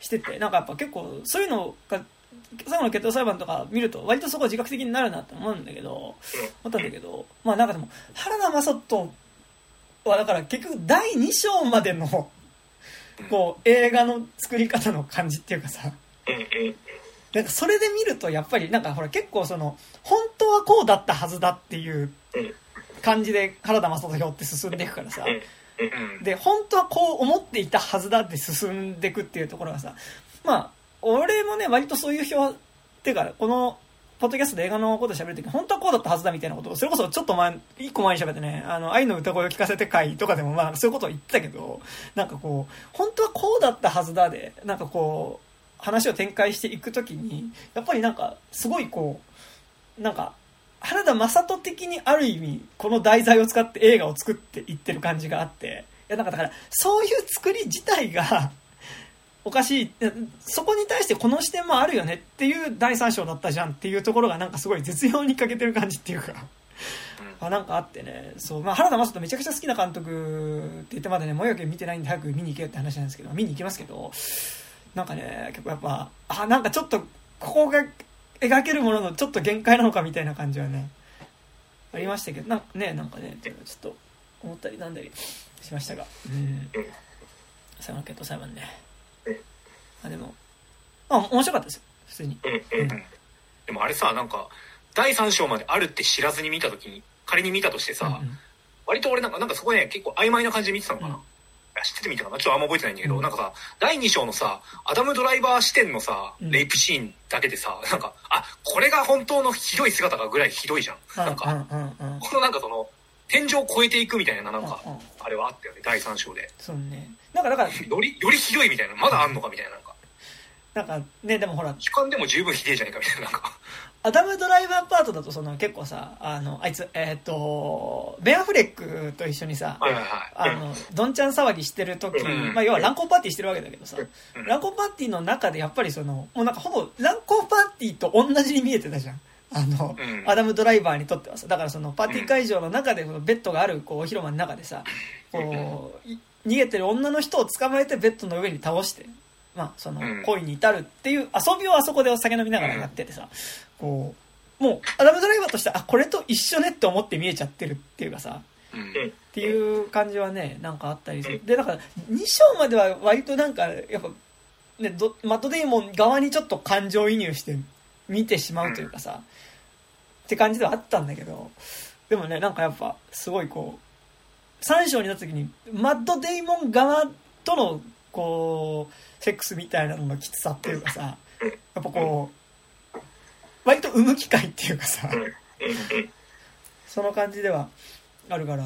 してて、なんかやっぱ結構そういうのが、最後の決闘裁判とか見ると割とそこは自覚的になるなって思うんだけど、思ったんだけど、まあなんかでも、原田雅人はだから結局第2章までの、こう映画の作り方の感じっていうかさ、なんかそれで見るとやっぱりなんかほら結構その、本当はこうだったはずだっていう感じで原田雅人表って進んでいくからさ、で、本当はこう思っていたはずだって進んでいくっていうところがさ、まあ、俺もね、割とそういう表、っていうか、この、ポッドキャストで映画のこと喋るとき、本当はこうだったはずだみたいなことを、それこそちょっと前、一個前に喋ってね、あの、愛の歌声を聞かせて会とかでも、まあ、そういうことを言ってたけど、なんかこう、本当はこうだったはずだで、なんかこう、話を展開していくときに、やっぱりなんか、すごいこう、なんか、原田雅人的にある意味、この題材を使って映画を作っていってる感じがあって、いや、なんかだから、そういう作り自体がおかしい、そこに対してこの視点もあるよねっていう第三章だったじゃんっていうところがなんかすごい絶妙に欠けてる感じっていうか。あなんかあってね、そう、まあ原田雅人めちゃくちゃ好きな監督って言ってまだね、もやけ見てないんで早く見に行けよって話なんですけど、見に行きますけど、なんかね、結構やっぱ、あ、なんかちょっと、ここが描けるもののちょっと限界なのかみたいな感じはね、ありましたけど、なんかね、なんかね、ちょっと思ったりなんだりしましたが、うん。最後の決闘裁判ね。あでも、あ、面白かったですよ、普通に。うんうん。でもあれさ、なんか、第3章まであるって知らずに見たときに、仮に見たとしてさ、うんうん、割と俺なんか、なんかそこね、結構曖昧な感じで見てたのかな。うん知っててみたかなちょっとあんま覚えてないんだけど、うん、なんかさ、第2章のさ、アダムドライバー視点のさ、レイプシーンだけでさ、なんか、あ、これが本当のひどい姿がぐらいひどいじゃん。なんか、このなんかその、天井を超えていくみたいな、なんか、あれはあったよね、第3章で。そうね。なんかだから、より、よりひどいみたいな、まだあんのかみたいな、なんか。ね、でもほら。主観でも十分ひでえじゃねえかみたいな、なんか。アダムドライバーパートだとその結構さ、あの、あいつ、えっ、ー、と、ベアフレックと一緒にさ、はいはいはい、あの、どんちゃん騒ぎしてる時、うん、まあ要は乱交パーティーしてるわけだけどさ、うん、乱交パーティーの中でやっぱりその、もうなんかほぼ乱交パーティーと同じに見えてたじゃん。あの、うん、アダムドライバーにとってはさ、だからそのパーティー会場の中で、ベッドがあるこう広間の中でさ、こう、逃げてる女の人を捕まえてベッドの上に倒して、まあ、その、恋に至るっていう遊びをあそこでお酒飲みながらやっててさ、こう、もう、アダムドライバーとしてあ、これと一緒ねって思って見えちゃってるっていうかさ、っていう感じはね、なんかあったりする。で、だから、2章までは割となんか、やっぱ、ね、マット・デイモン側にちょっと感情移入して見てしまうというかさ、って感じではあったんだけど、でもね、なんかやっぱ、すごいこう、3章になった時に、マッド・デイモン側との、こう、セックスみたいなののきつさっていうかさ、やっぱこう、割と生む機会っていうかさ、その感じではあるから、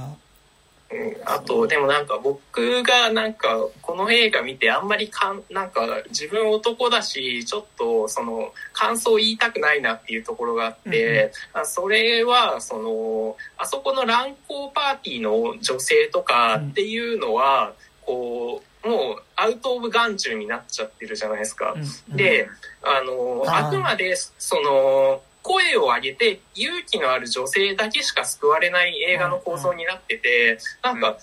あと、でもなんか僕がなんかこの映画見てあんまりかん、なんか自分男だし、ちょっとその感想言いたくないなっていうところがあって、うん、それはその、あそこの乱交パーティーの女性とかっていうのは、こう、もうアウト・オブ・眼中になっちゃってるじゃないですか。うん、で、あの、あくまでその、声を上げて勇気のある女性だけしか救われない映画の構造になってて、なんか、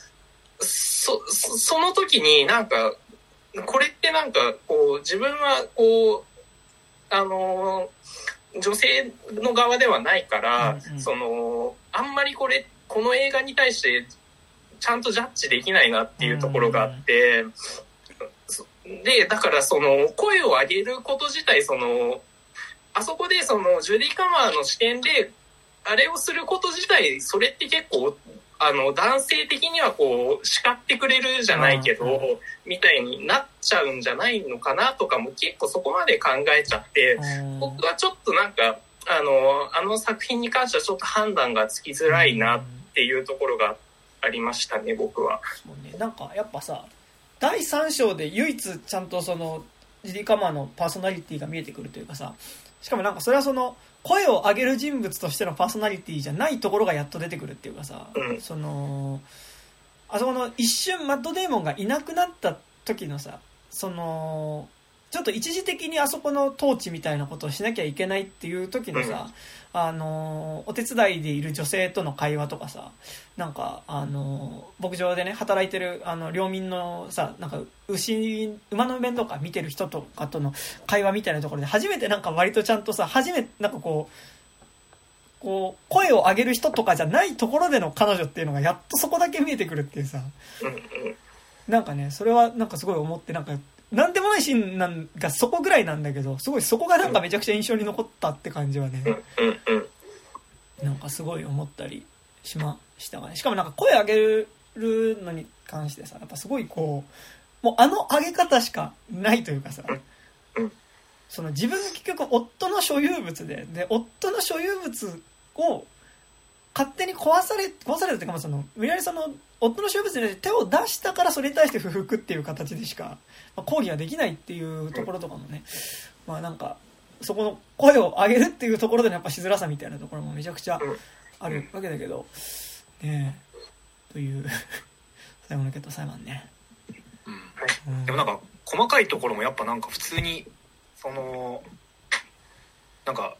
そ、その時になんか、これってなんか、こう、自分はこう、あの、女性の側ではないから、その、あんまりこれ、この映画に対してちゃんとジャッジできないなっていうところがあって、で、だからその、声を上げること自体、その、あそこでそのジュディ・カマーの視点であれをすること自体それって結構あの男性的にはこう叱ってくれるじゃないけど、みたいになっちゃうんじゃないのかなとかも結構そこまで考えちゃって、僕はちょっとなんかあのあの作品に関してはちょっと判断がつきづらいなっていうところがありましたね僕は。そうね、なんかやっぱさ第3章で唯一ちゃんとそのジディ・カマーのパーソナリティが見えてくるというかさしかもなんかそれはその声を上げる人物としてのパーソナリティじゃないところがやっと出てくるっていうかさ、そのあそこの一瞬マッドデーモンがいなくなった時のさそのちょっと一時的にあそこの統治みたいなことをしなきゃいけないっていう時のさ、あの、お手伝いでいる女性との会話とかさ、なんか、あの、牧場でね、働いてる、あの、領民のさ、なんか、牛、馬の面とか見てる人とかとの会話みたいなところで、初めてなんか割とちゃんとさ、初めて、なんかこう、こう、声を上げる人とかじゃないところでの彼女っていうのがやっとそこだけ見えてくるっていうさ、なんかね、それはなんかすごい思って、なんか、なんでもないシーンなんがそこぐらいなんだけど、すごいそこがなんかめちゃくちゃ印象に残ったって感じはね、なんかすごい思ったりしましたがね。しかもなんか声上げるのに関してさ、やっぱすごいこう、もうあの上げ方しかないというかさ、その自分が結局夫の所有物で、で、夫の所有物を勝手に壊され、壊されたっていうか、その、無理やりその、夫の所有物に手を出したからそれに対して不服っていう形でしか、まあ、抗議ができないっていうところとかもね、まあなんか、そこの声を上げるっていうところでのやっぱしづらさみたいなところもめちゃくちゃあるわけだけど、ねえ、という 最後の決闘裁判ね。うん。でもなんか、細かいところもやっぱなんか普通に、その、なんか、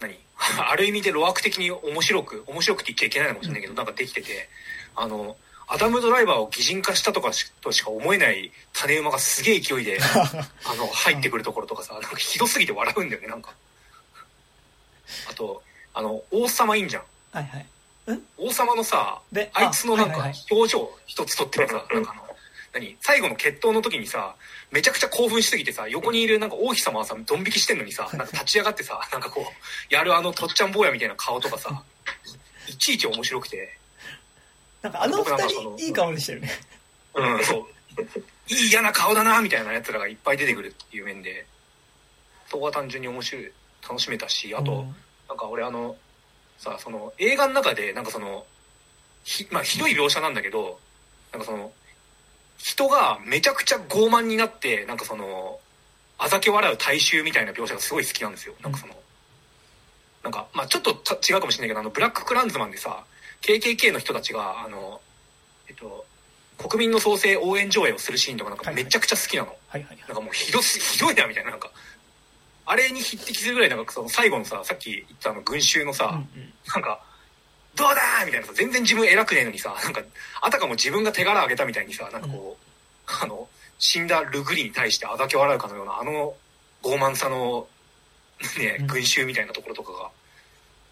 何？ある意味で路悪的に面白く、面白くって言っちゃいけないのかもしれないけど、なんかできてて、あの、アダムドライバーを擬人化したとかとしか思えない種馬がすげえ勢いで、あの、入ってくるところとかさ、なんかひどすぎて笑うんだよね、なんか。あと、あの、王様いいんじゃん。はいはい。王様のさ、あいつのなんか表情一つとってもさ、なんかあの、何？最後の決闘の時にさ、めちゃくちゃ興奮しすぎてさ、横にいるなんか王妃様はさ、ドン引きしてんのにさ、なんか立ち上がってさ、なんかこう、やるあのとっちゃん坊やみたいな顔とかさ、いちいち面白くて。なんかあの二人、いい顔でしたよね。うん、そう。いい嫌な顔だな、みたいな奴らがいっぱい出てくるっていう面で、そこは単純に面白い、楽しめたし、あと、うん、なんか俺あの、さ、その映画の中で、なんかその、ひ、まあひどい描写なんだけど、なんかその、人がめちゃくちゃ傲慢になって、なんかその、あざけ笑う大衆みたいな描写がすごい好きなんですよ。なんかその、なんか、まあちょっと違うかもしれないけど、あの、ブラッククランズマンでさ、KKK の人たちが、あの、えっと、国民の創生応援上映をするシーンとかなんかめちゃくちゃ好きなの。はいはい、なんかもうひどす、ひどいなみたいな、なんか、あれに匹敵するぐらいなんかその最後のさ、さっき言ったあの群衆のさ、うんうん、なんか、どうだみたいなさ、全然自分偉くねえのにさ、なんか、あたかも自分が手柄あげたみたいにさ、なんかこう、うん、あの、死んだルグリに対してあだけ笑うかのような、あの傲慢さの、ね、群衆みたいなところとかが、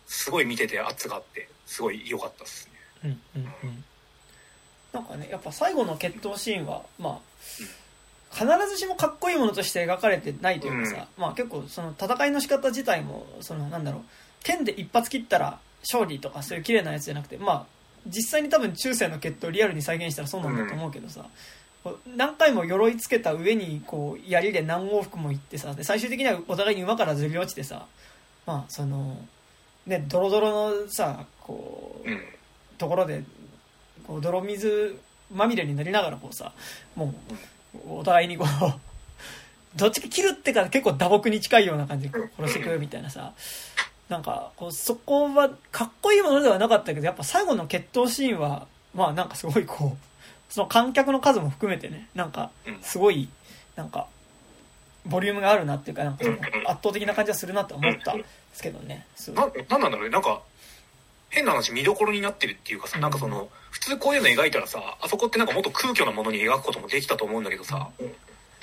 すごい見てて圧があって、すごい良かったっすね。うんうんうん。なんかね、やっぱ最後の決闘シーンは、まあ、必ずしもかっこいいものとして描かれてないというかさ、うん、まあ結構その戦いの仕方自体も、そのなんだろう、剣で一発切ったら勝利とかそういう綺麗なやつじゃなくて、まあ、実際に多分中世の決闘をリアルに再現したらそうなんだと思うけどさ、うん、何回も鎧つけた上にこう槍で何往復も行ってさで最終的にはお互いに馬からずり落ちてさまあそのねドロドロのさこう、ところでこう泥水まみれになりながらこうさもうお互いにこう どっちか切るってから結構打撲に近いような感じで殺していくみたいなさなんか、こう、そこは、かっこいいものではなかったけど、やっぱ最後の決闘シーンは、まあなんかすごいこう、その観客の数も含めてね、なんか、すごい、なんか、ボリュームがあるなっていうか、なんか圧倒的な感じはするなと思ったん。ですけどね。な、なんなんだろうね、なんか、変な話見どころになってるっていうかさ、なんかその、普通こういうの描いたらさ、あそこってなんかもっと空虚なものに描くこともできたと思うんだけどさ、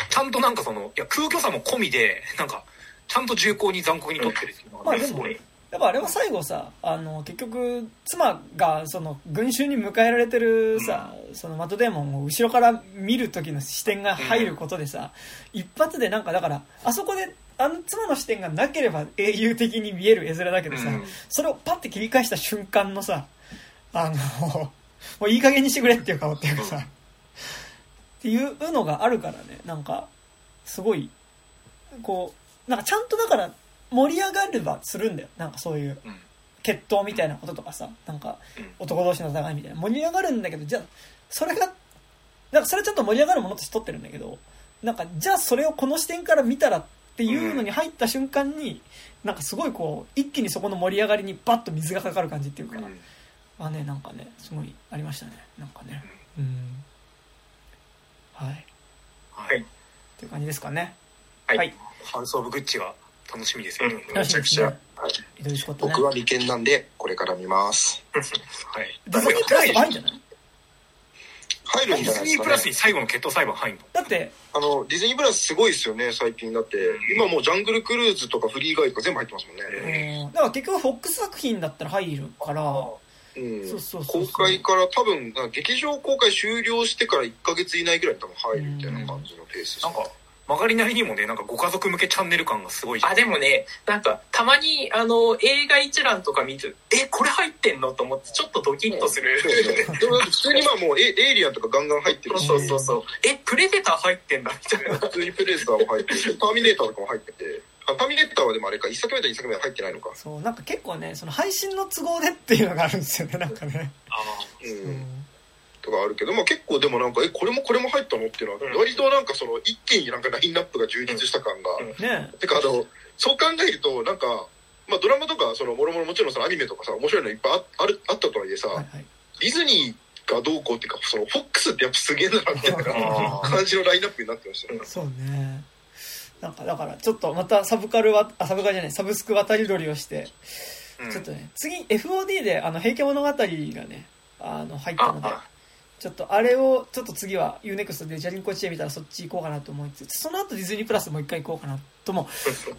ちゃんとなんかその、いや空虚さも込みで、なんか、ちゃんと重厚に残酷に取ってるっていうのが、ね、すごい。やっぱあれは最後さ、あの、結局、妻が、その、群衆に迎えられてるさ、うん、そのマットデーモンを後ろから見る時の視点が入ることでさ、うん、一発でなんか、だから、あそこで、あの妻の視点がなければ英雄的に見える絵面だけどさ、うん、それをパッて切り返した瞬間のさ、あの、もういい加減にしてくれっていう顔っていうかさ、っていうのがあるからね、なんか、すごい、こう、なんかちゃんとだから盛り上がればするんだよ。なんかそういう、決闘みたいなこととかさ、なんか男同士の戦いみたいな。盛り上がるんだけど、じゃあ、それが、なんかそれちゃんと盛り上がるものとして撮ってるんだけど、なんかじゃあそれをこの視点から見たらっていうのに入った瞬間に、なんかすごいこう、一気にそこの盛り上がりにバッと水がかかる感じっていうか、あね、なんかね、すごいありましたね。なんかね。うん。はい。はい。っていう感じですかね。はい。ハウス・オブ・グッチが楽しみですよね。めちゃくちゃ。はい、僕は未見なんで、これから見ます。はい。ディズニープラス入るんじゃない？入るんじゃないですか、ね、ディズニープラスに最後の決闘裁判入るの？だって、あの、ディズニープラスすごいですよね、最近。だって、今もうジャングルクルーズとかフリーガイとか全部入ってますもんね。だから結局フォックス作品だったら入るから、うん、そうそう公開から多分、劇場公開終了してから1か月以内ぐらい多分入るみたいな感じのペースです、ね、なんか曲がりなりにもね、なんかご家族向けチャンネル感がすごいあ、でもね、なんか、たまに、あの、映画一覧とか見る、え、これ入ってんの？と思って、ちょっとドキッとする。でも普通にまあもうエ、エイリアンとかガンガン入ってるし。そうそうそう。え、プレデター入ってんだみたいな。普通にプレデターも入ってるターミネーターとかも入ってて。ターミネーターはでもあれか、一作目と二作目は入ってないのか。そう、なんか結構ね、その配信の都合でっていうのがあるんですよね、なんかね。ああ。うん。とかあるけど、まあ、結構でもなんかえこれもこれも入ったのっていうのは、割となんかその一気になんかラインナップが充実した感が、ね、てかあのそう考えるとなんか、まあ、ドラマとかそのもろもろもちろんそのアニメとかさ面白いのいっぱいああるあったとはいえさ、はいはい、ディズニーがどうこうっていうかそのフォックスってやっぱすげえなみたいな 感じのラインナップになってましたね。そうね。なんかだからちょっとまたサブカルはあサブカルじゃないサブスク渡り鳥をして、ちょっとね次 FOD であの「平家物語」がねあの入ったのでちょっとあれをちょっと次は UNEXT でジャリンコチェ見たらそっち行こうかなと思いつつその後ディズニープラスもう一回行こうかなとも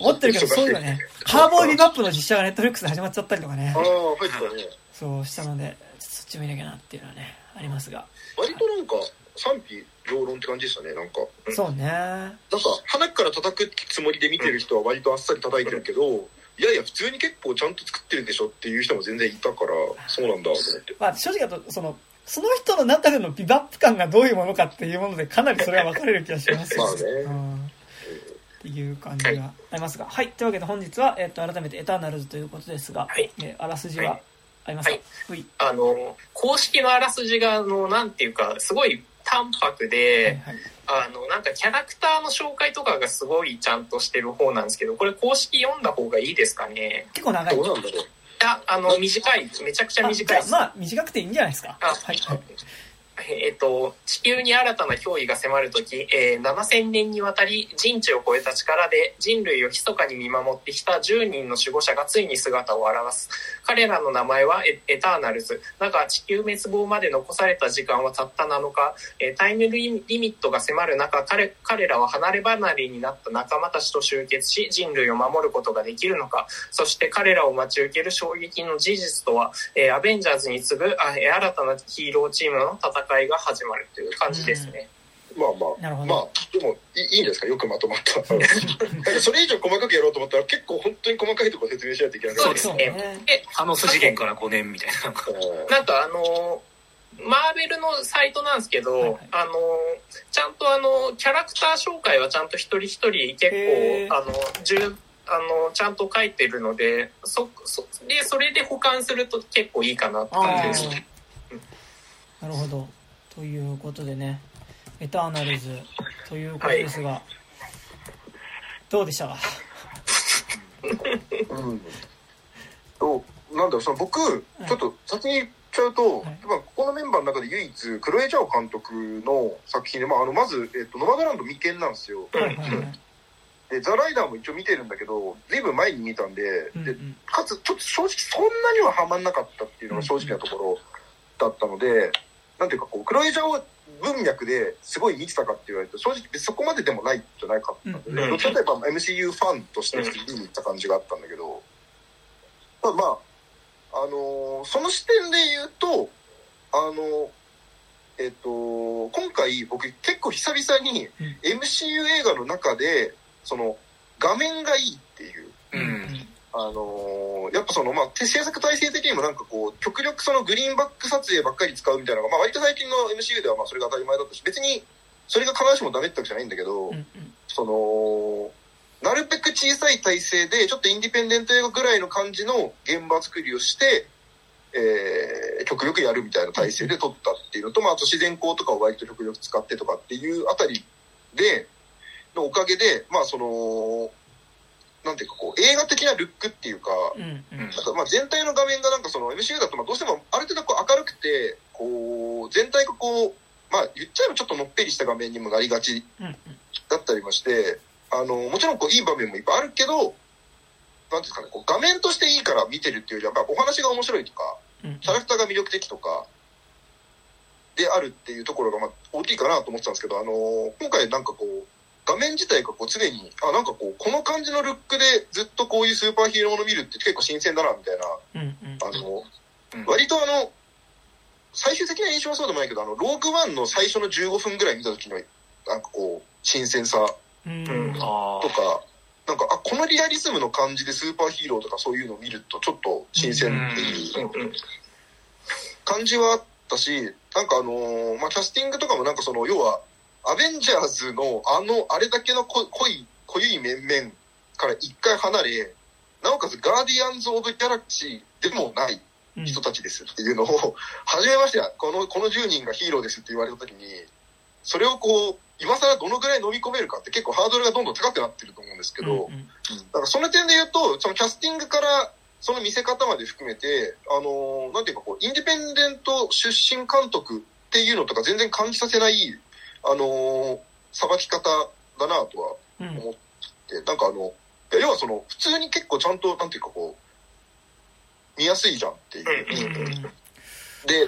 思ってるけどそういうのねカーボーイビバップの実写がネットフリックスで始まっちゃったりとかね。ああ入ったねそうしたのでそっちも見なきゃなっていうのはねありますが。割となんか賛否両論って感じでしたねなんか。そうね。なんか鼻から叩くつもりで見てる人は割とあっさり叩いてるけど、いやいや普通に結構ちゃんと作ってるでしょっていう人も全然いたからそうなんだと思って、まあ、正直だとそのその人の中でのビバップ感がどういうものかっていうもので、かなりそれは分かれる気がします まあね、うん。っていう感じが。ありますが。はい。というわけで本日は、えっ、と、改めてエターナルズということですが、はい、えー、あらすじはありますか、はい、あの、公式のあらすじが、あの、なんていうか、すごい淡白で、はいはい、あの、なんかキャラクターの紹介とかがすごいちゃんとしてる方なんですけど、これ公式読んだ方がいいですかね？結構長い。どうなんだろうや、あの、短い、めちゃくちゃ短いです。まあ、短くていいんじゃないですか。あ、はい。えっと、地球に新たな脅威が迫るとき、えー、7000年にわたり人知を超えた力で人類を密かに見守ってきた10人の守護者がついに姿を現す。彼らの名前はエターナルズ。だが地球滅亡まで残された時間はたった7日。えー、タイムリミットが迫る中、彼彼らは離れ離れになった仲間たちと集結し、人類を守ることができるのか。そして彼らを待ち受ける衝撃の事実とは、えー、アベンジャーズに次ぐ、新たなヒーローチームの戦いが始まるという感じですね。まあまあ、まあ、でもいいいんですか？よくまとまった。それ以上細かくやろうと思ったら結構本当に細かいところ説明しないといけないそうですね。え、あの筋源から5年みたいな。なんかあのマーベルのサイトなんですけど、はいはい、あのちゃんとあのキャラクター紹介はちゃんと一人一人結構あの10あのちゃんと書いてるのでそそでそれで保管すると結構いいかなって感じですね。なるほど。ということでね、エターナルズということですが、はい、どうでした？か うん。と、なんだろう、その僕、ちょっと先に言っちゃうと、はい、ここのメンバーの中で唯一、クロエ・ジャオ監督の作品で、まあ、あのまず、えっと、ノマドランド未見なんですよ。はいはいはい。で、ザ・ライダーも一応見てるんだけど、ずいぶん前に見たんで、うんうん、で、かつ、ちょっと正直そんなにはハマんなかったっていうのが正直なところだったので、なんていうかこう、クロエジャオ文脈ですごい見てたかって言われると、正直そこまででもないんじゃないかったんで、ね、うん、例えば MCU ファンとして見に行った感じがあったんだけど、まあまあ、あのー、その視点で言うと、あのー、えっ、と、今回僕結構久々に MCU 映画の中で、その画面がいいっていう、うんあのー、やっぱその、まあ、制作体制的にもなんかこう、極力そのグリーンバック撮影ばっかり使うみたいなのが、まあ割と最近の MCU ではまあそれが当たり前だったし、別にそれが必ずしもダメってわけじゃないんだけど、うんうん、その、なるべく小さい体制で、ちょっとインディペンデント映画ぐらいの感じの現場作りをして、えー、極力やるみたいな体制で撮ったっていうのと、まあ、あと自然光とかを割と極力使ってとかっていうあたりで、のおかげで、まあその、なんていうかこう、映画的なルックっていうか、なんかまあ全体の画面がなんかその MCU だとまあどうしてもある程度こう明るくて、こう、全体がこう、まあ言っちゃえばちょっとのっぺりした画面にもなりがちだったりもして、あの、もちろんこういい場面もいっぱいあるけど、なんですかね、こう画面としていいから見てるっていうよりは、お話が面白いとか、キャラクターが魅力的とか、であるっていうところがまあ大きいかなと思ってたんですけど、あのー、今回なんかこう、画面自体がこう常に、あ、なんかこう、この感じのルックでずっとこういうスーパーヒーローもの見るって結構新鮮だな、みたいな。あの、割とあの、最終的な印象はそうでもないけど、あの、ローグワンの最初の15分ぐらい見た時の、なんかこう、新鮮さとか、なんか、あ、このリアリズムの感じでスーパーヒーローとかそういうのを見るとちょっと新鮮っていう感じはあったし、なんかあのー、まあ、キャスティングとかもなんかその、要は、アベンジャーズのあの、あれだけの濃い、濃い面々から一回離れ、なおかつガーディアンズ・オブ・ギャラクシーでもない人たちですっていうのを、うん、初めましてこの、この10人がヒーローですって言われた時に、それをこう、今更どのぐらい飲み込めるかって結構ハードルがどんどん高くなってると思うんですけど、うんうん、だからその点で言うと、そのキャスティングからその見せ方まで含めて、あのー、なんていうかこう、インディペンデント出身監督っていうのとか全然感じさせない、あのー、さばき方だなとは思って、うん、なんかあの、要はその、普通に結構ちゃんと、なんていうかこう、見やすいじゃんっていう。で、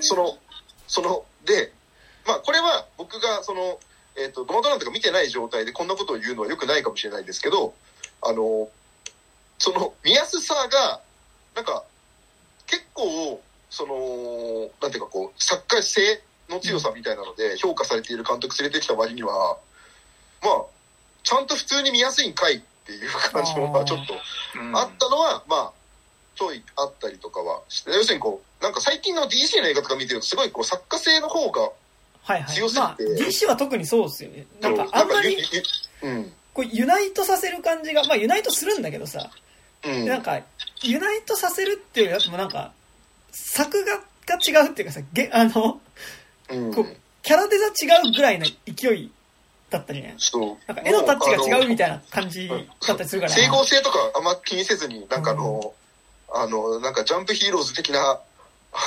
その、その、で、まあこれは僕がその、えっ、ー、と、ドマドランとか見てない状態でこんなことを言うのは良くないかもしれないですけど、あの、その見やすさが、なんか、結構、その、なんていうかこう、作家性の強さみたいなので評価されている監督連れてきた割には、まあ、ちゃんと普通に見やすいんかいっていう感じも、まあちょっとあったのは、まあ、ちょいあったりとかはして、要するにこう、なんか最近の DC の映画とか見てるとすごいこう作家性の方がはいはい。強すぎて。まあ、DC は特にそうですよね。なんかあんまり、うん、こうユナイトさせる感じが、まあユナイトするんだけどさ、うん、なんか、ユナイトさせるっていうやつもなんか、作画が違うっていうかさ、げあの、うん、こう、キャラデザ違うぐらいの勢いだったりね。そう。なんか絵のタッチが違うみたいな感じだったりするから、整合性とかあんま気にせずに、なんかあの、うん、あの、なんかジャンプヒーローズ的な、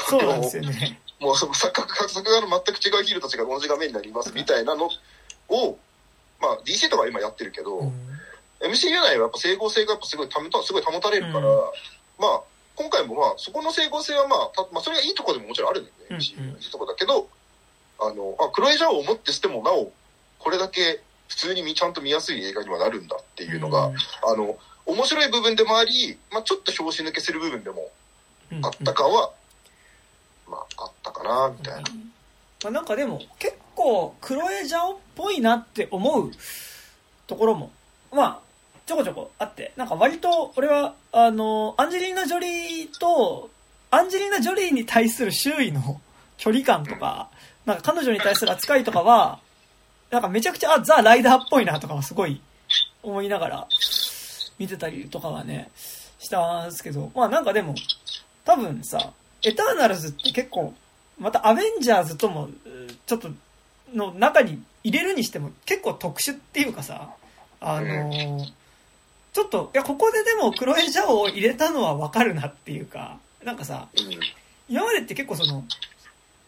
そうなんですよね。もうその作作画の全く違うヒーローたちが同じ画面になりますみたいなのを、まあ DC とか今やってるけど、うん、MCU 内はやっぱ整合性がやっぱすごいためた、すごい保たれるから、うん、まあ今回もまあそこの整合性はまあ、たまあそれがいいところでももちろんあるんだよね、うん、MCU のいいとこだけど、あの、あ、クロエジャーをもってしてもなお、これだけ普通にちゃんと見やすい映画にはなるんだっていうのが、あの、面白い部分でもあり、まあちょっと拍子抜けする部分でもあった感はまあ、あったかな、みたいな。まあ、なんかでも、結構、クロエジャオっぽいなって思うところも、まあ、ちょこちょこあって、なんか割と、俺は、あの、アンジェリーナ・ジョリーと、アンジェリーナ・ジョリーに対する周囲の距離感とか、なんか彼女に対する扱いとかは、なんかめちゃくちゃ、あ、ザ・ライダーっぽいなとかはすごい思いながら見てたりとかはね、したんですけど、まあなんかでも、多分さ、エターナルズって結構、またアベンジャーズとも、ちょっと、の中に入れるにしても結構特殊っていうかさ、あのー、ちょっと、いや、ここででもクロエジャオを入れたのはわかるなっていうか、なんかさ、今までって結構その、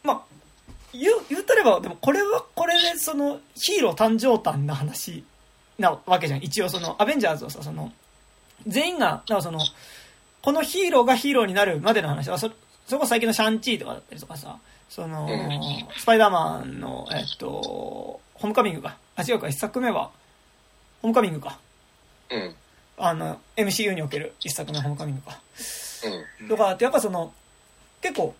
まあ、言う、言うとれば、でもこれはこれでそのヒーロー誕生誕な話なわけじゃん。一応そのアベンジャーズをさ、その、全員が、だからその、このヒーローがヒーローになるまでの話は、そそれこそ最近のシャンチーとかだったりとかさ、その、うん、スパイダーマンの、えっと、ホームカミングか。あ、違うか、一作目は、ホームカミングか。うん。あの、MCU における一作目ホームカミングか。うん。とかって、やっぱその、結構、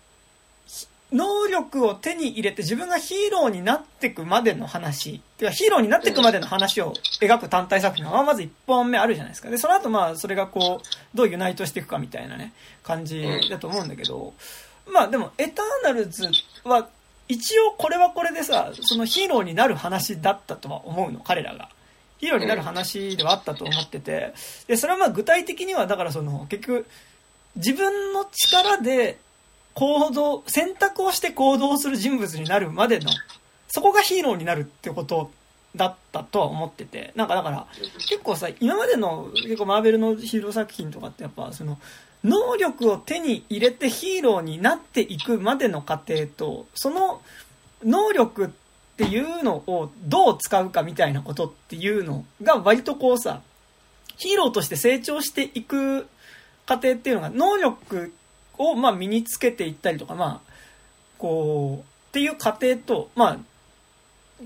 能力を手に入れて自分がヒーローになっていくまでの話、てかヒーローになっていくまでの話を描く単体作品。がまず1本目あるじゃないですか。で、その後まあそれがこう、どうユナイトしていくかみたいなね、感じだと思うんだけど、まあでも、エターナルズは一応これはこれでさ、そのヒーローになる話だったとは思うの、彼らが。ヒーローになる話ではあったと思ってて、で、それはまあ具体的にはだからその、結局、自分の力で行動、選択をして行動する人物になるまでの、そこがヒーローになるってことだったとは思ってて、なんかだから、結構さ、今までの結構マーベルのヒーロー作品とかってやっぱその、能力を手に入れてヒーローになっていくまでの過程と、その能力っていうのをどう使うかみたいなことっていうのが割とこうさ、ヒーローとして成長していく過程っていうのが能力をまあ身につけていったりとか、まあ、こう、っていう過程と、まあ、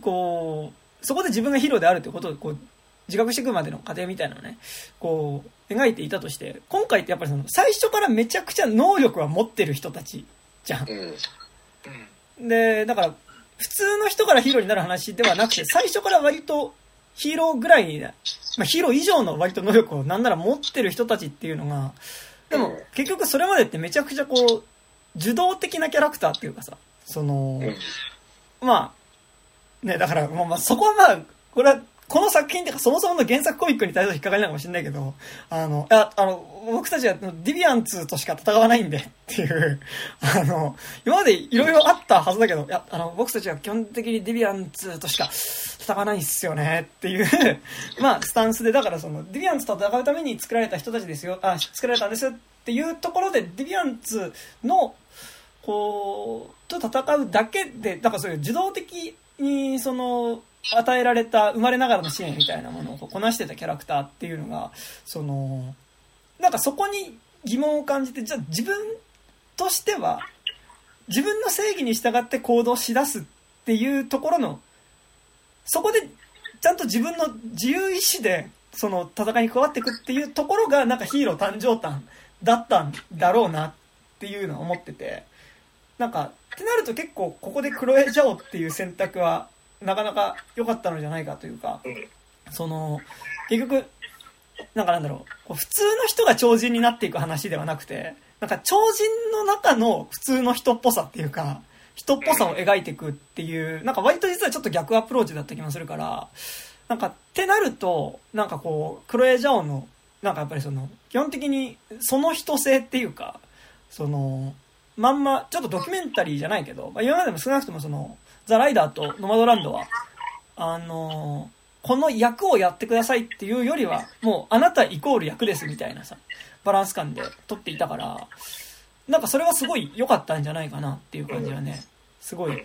こう、そこで自分がヒーローであるということをこう自覚していくまでの過程みたいなのをね、こう、描いていたとして、今回ってやっぱりその、最初からめちゃくちゃ能力は持ってる人たちじゃん、で、だから、普通の人からヒーローになる話ではなくて、最初から割とヒーローぐらい、まあ、ヒーロー以上の割と能力をなんなら持ってる人たちっていうのが、でも結局それまでってめちゃくちゃこう、受動的なキャラクターっていうかさ、その、まあ、ね、だから、まあ、そこはまあ、これはこの作品っていうか、そもそもの原作コミックに対する引っかかりなのかもしれないけど、あの、あ、あの、僕たちはディビアンツとしか戦わないんでっていう、あの、今までいろいろあったはずだけど、いや、あの、僕たちは基本的にディビアンツとしか戦わないんすよねっていう まあ、スタンスで、だからその、ディビアンツと戦うために作られた人たちですよ、あ、作られたんですっていうところで、ディビアンツの、こう、と戦うだけで、だからそういう受動的に、その、与えられた生まれながらの支援みたいなものをこなしてたキャラクターっていうのが、その、なんかそこに疑問を感じて、じゃあ自分としては、自分の正義に従って行動しだすっていうところの、そこでちゃんと自分の自由意志でその戦いに加わっていくっていうところがなんかヒーロー誕生誕だったんだろうなっていうのを思ってて、なんか、ってなると結構ここでクロエ・ジャオっていう選択はなかなか良かったのじゃないかというか、その、結局、なんかなんだろう、普通の人が超人になっていく話ではなくて、なんか超人の中の普通の人っぽさっていうか、人っぽさを描いていくっていう、なんか割と実はちょっと逆アプローチだった気もするから、なんかってなると、なんかこう、クロエ・ジャオの、なんかやっぱりその、基本的にその人性っていうか、その、まんま、ちょっとドキュメンタリーじゃないけど、まあ、今までも少なくともその、ザ・ライダーとノマドランドは、あのー、この役をやってくださいっていうよりは、もうあなたイコール役ですみたいなさ、バランス感で撮っていたから、なんかそれはすごい良かったんじゃないかなっていう感じはね、すごい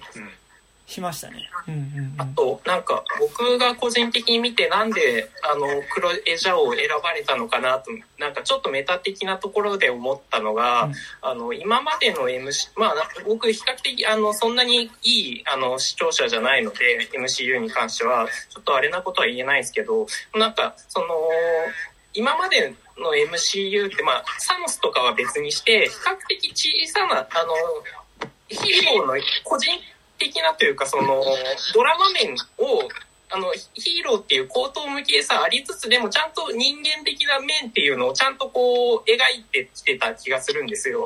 しましたね。うんうんうん、あと、なんか、僕が個人的に見て、なんで、あの、黒エジャオを選ばれたのかなと、なんかちょっとメタ的なところで思ったのが、うん、あの、今までの MC、まあ、僕、比較的、あの、そんなにいい、あの、視聴者じゃないので、MCU に関しては、ちょっとあれなことは言えないですけど、なんか、その、今までの MCU って、まあ、サノスとかは別にして、比較的小さな、あの、ヒーローの個人的なというか、その、ドラマ面を、あの、ヒーローっていう高等無形さありつつ、でもちゃんと人間的な面っていうのをちゃんとこう、描いてきてた気がするんですよ。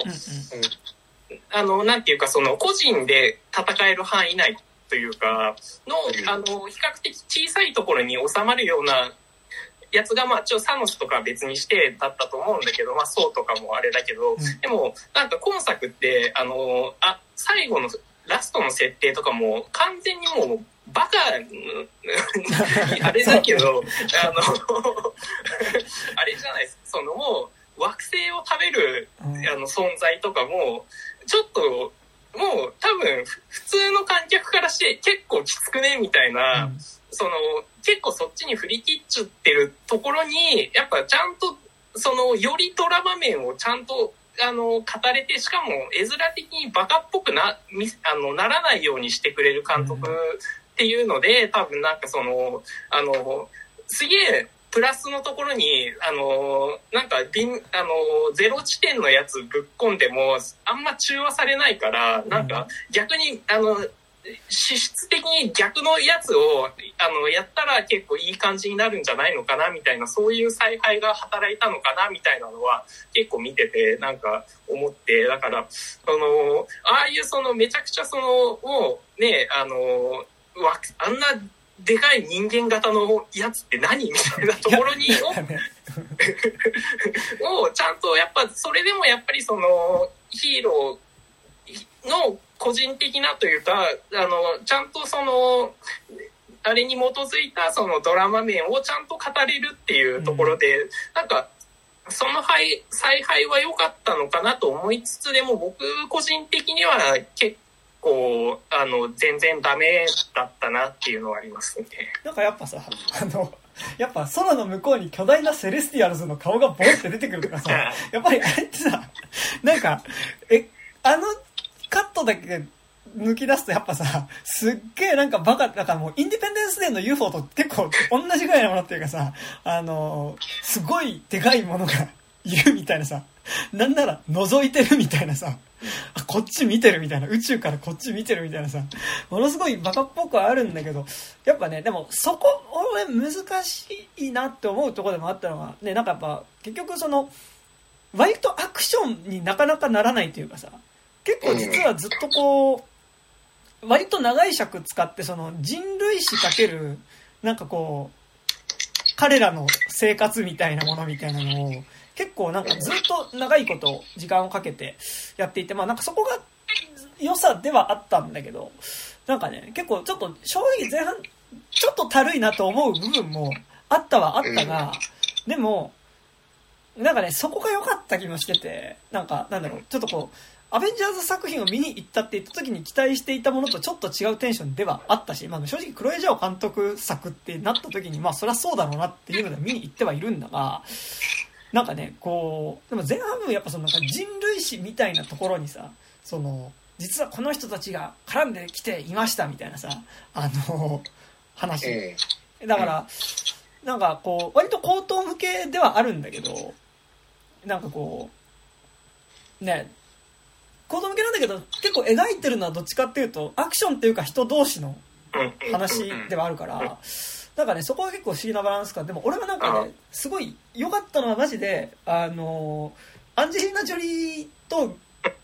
あの、なんていうか、その、個人で戦える範囲内というか、の、あの、比較的小さいところに収まるようなやつが、まあ、ちょ、サノスとかは別にしてだったと思うんだけど、まあ、そうとかもあれだけど、でも、なんか今作って、あの、あ、最後のラストの設定とかも完全にもうバカ、あれだけど、あの、あれじゃないですそのもう惑星を食べる、あの存在とかも、ちょっと、もう多分普通の観客からして結構きつくねみたいな、うん、その結構そっちに振り切っちゃってるところに、やっぱちゃんとそのよりドラマ面をちゃんとあの、語れて、しかも絵面的にバカっぽくな、あの、ならないようにしてくれる監督っていうので、多分なんかその、あの、すげえ、プラスのところに、あの、なんか、あの、ゼロ地点のやつぶっ込んでも、あんま中和されないから、なんか、逆に、あの、資質的に逆のやつをあのやったら結構いい感じになるんじゃないのかなみたいなそういう采配が働いたのかなみたいなのは結構見ててなんか思ってだからそのああいうそのめちゃくちゃそのもうねあのあんなでかい人間型のやつって何みたいなところに をちゃんとやっぱそれでもやっぱりそのヒーローの個人的なというか、あの、ちゃんとその、あれに基づいたそのドラマ面をちゃんと語れるっていうところで、うん、なんか、その配、采配は良かったのかなと思いつつ、でも僕個人的には結構、あの、全然ダメだったなっていうのはありますね。なんかやっぱさ、あの、やっぱ空の向こうに巨大なセレスティアルズの顔がボンって出てくるとかさ、やっぱりあれってさ、なんか、え、あのカットだけ抜き出すとやっぱさ、すっげえなんかバカ、だからもうインディペンデンスデーの UFO と結構同じぐらいのものっていうかさ、あの、すごいでかいものがいるみたいなさ、なんなら覗いてるみたいなさ、あ、こっち見てるみたいな、宇宙からこっち見てるみたいなさ、ものすごいバカっぽくはあるんだけど、やっぱね、でもそこ、俺難しいなって思うとこでもあったのが、ね、なんかやっぱ結局その、割とアクションになかなかならないというかさ、結構実はずっとこう、割と長い尺使ってその人類史かけるなんかこう彼らの生活みたいなものみたいなのを結構なんかずっと長いこと時間をかけてやっていてまあなんかそこが良さではあったんだけどなんかね結構ちょっと正直前半ちょっとたるいなと思う部分もあったはあったがでもなんかねそこが良かった気もしててなんかなんだろうちょっとこうアベンジャーズ作品を見に行ったって言った時に期待していたものとちょっと違うテンションではあったし、まあ、正直クロエジャオ監督作ってなった時に、まあそりゃそうだろうなっていうので見に行ってはいるんだが、なんかね、こう、でも前半部やっぱそのなんか人類史みたいなところにさ、その、実はこの人たちが絡んできていましたみたいなさ、あの、話。だから、なんかこう、割と口頭向けではあるんだけど、なんかこう、ね、子供向けなんだけど、結構描いてるのはどっちかっていうと、アクションっていうか人同士の話ではあるから、なんかね、そこは結構不思議なバランス感。でも俺はなんかね、すごい良かったのはマジで、あのアンジェリーナ・ジョリーと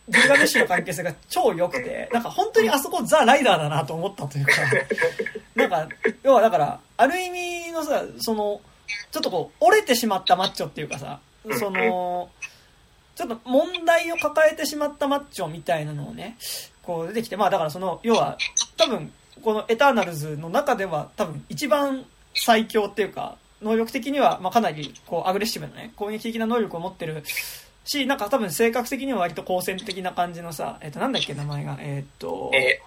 ギルガメッシュの関係性が超良くて、なんか本当にあそこザ・ライダーだなと思ったというか、なんか、要はだから、ある意味のさ、その、ちょっとこう、折れてしまったマッチョっていうかさ、その、ちょっと問題を抱えてしまったマッチョみたいなのをね、こう出てきて、まあだからその、要は、多分、このエターナルズの中では多分一番最強っていうか、能力的には、まあかなり、こう、アグレッシブなね、攻撃的な能力を持ってるし、なんか多分性格的には割と好戦的な感じのさ、えっ、ー、と、なんだっけ、名前が、えっ、ー、と、え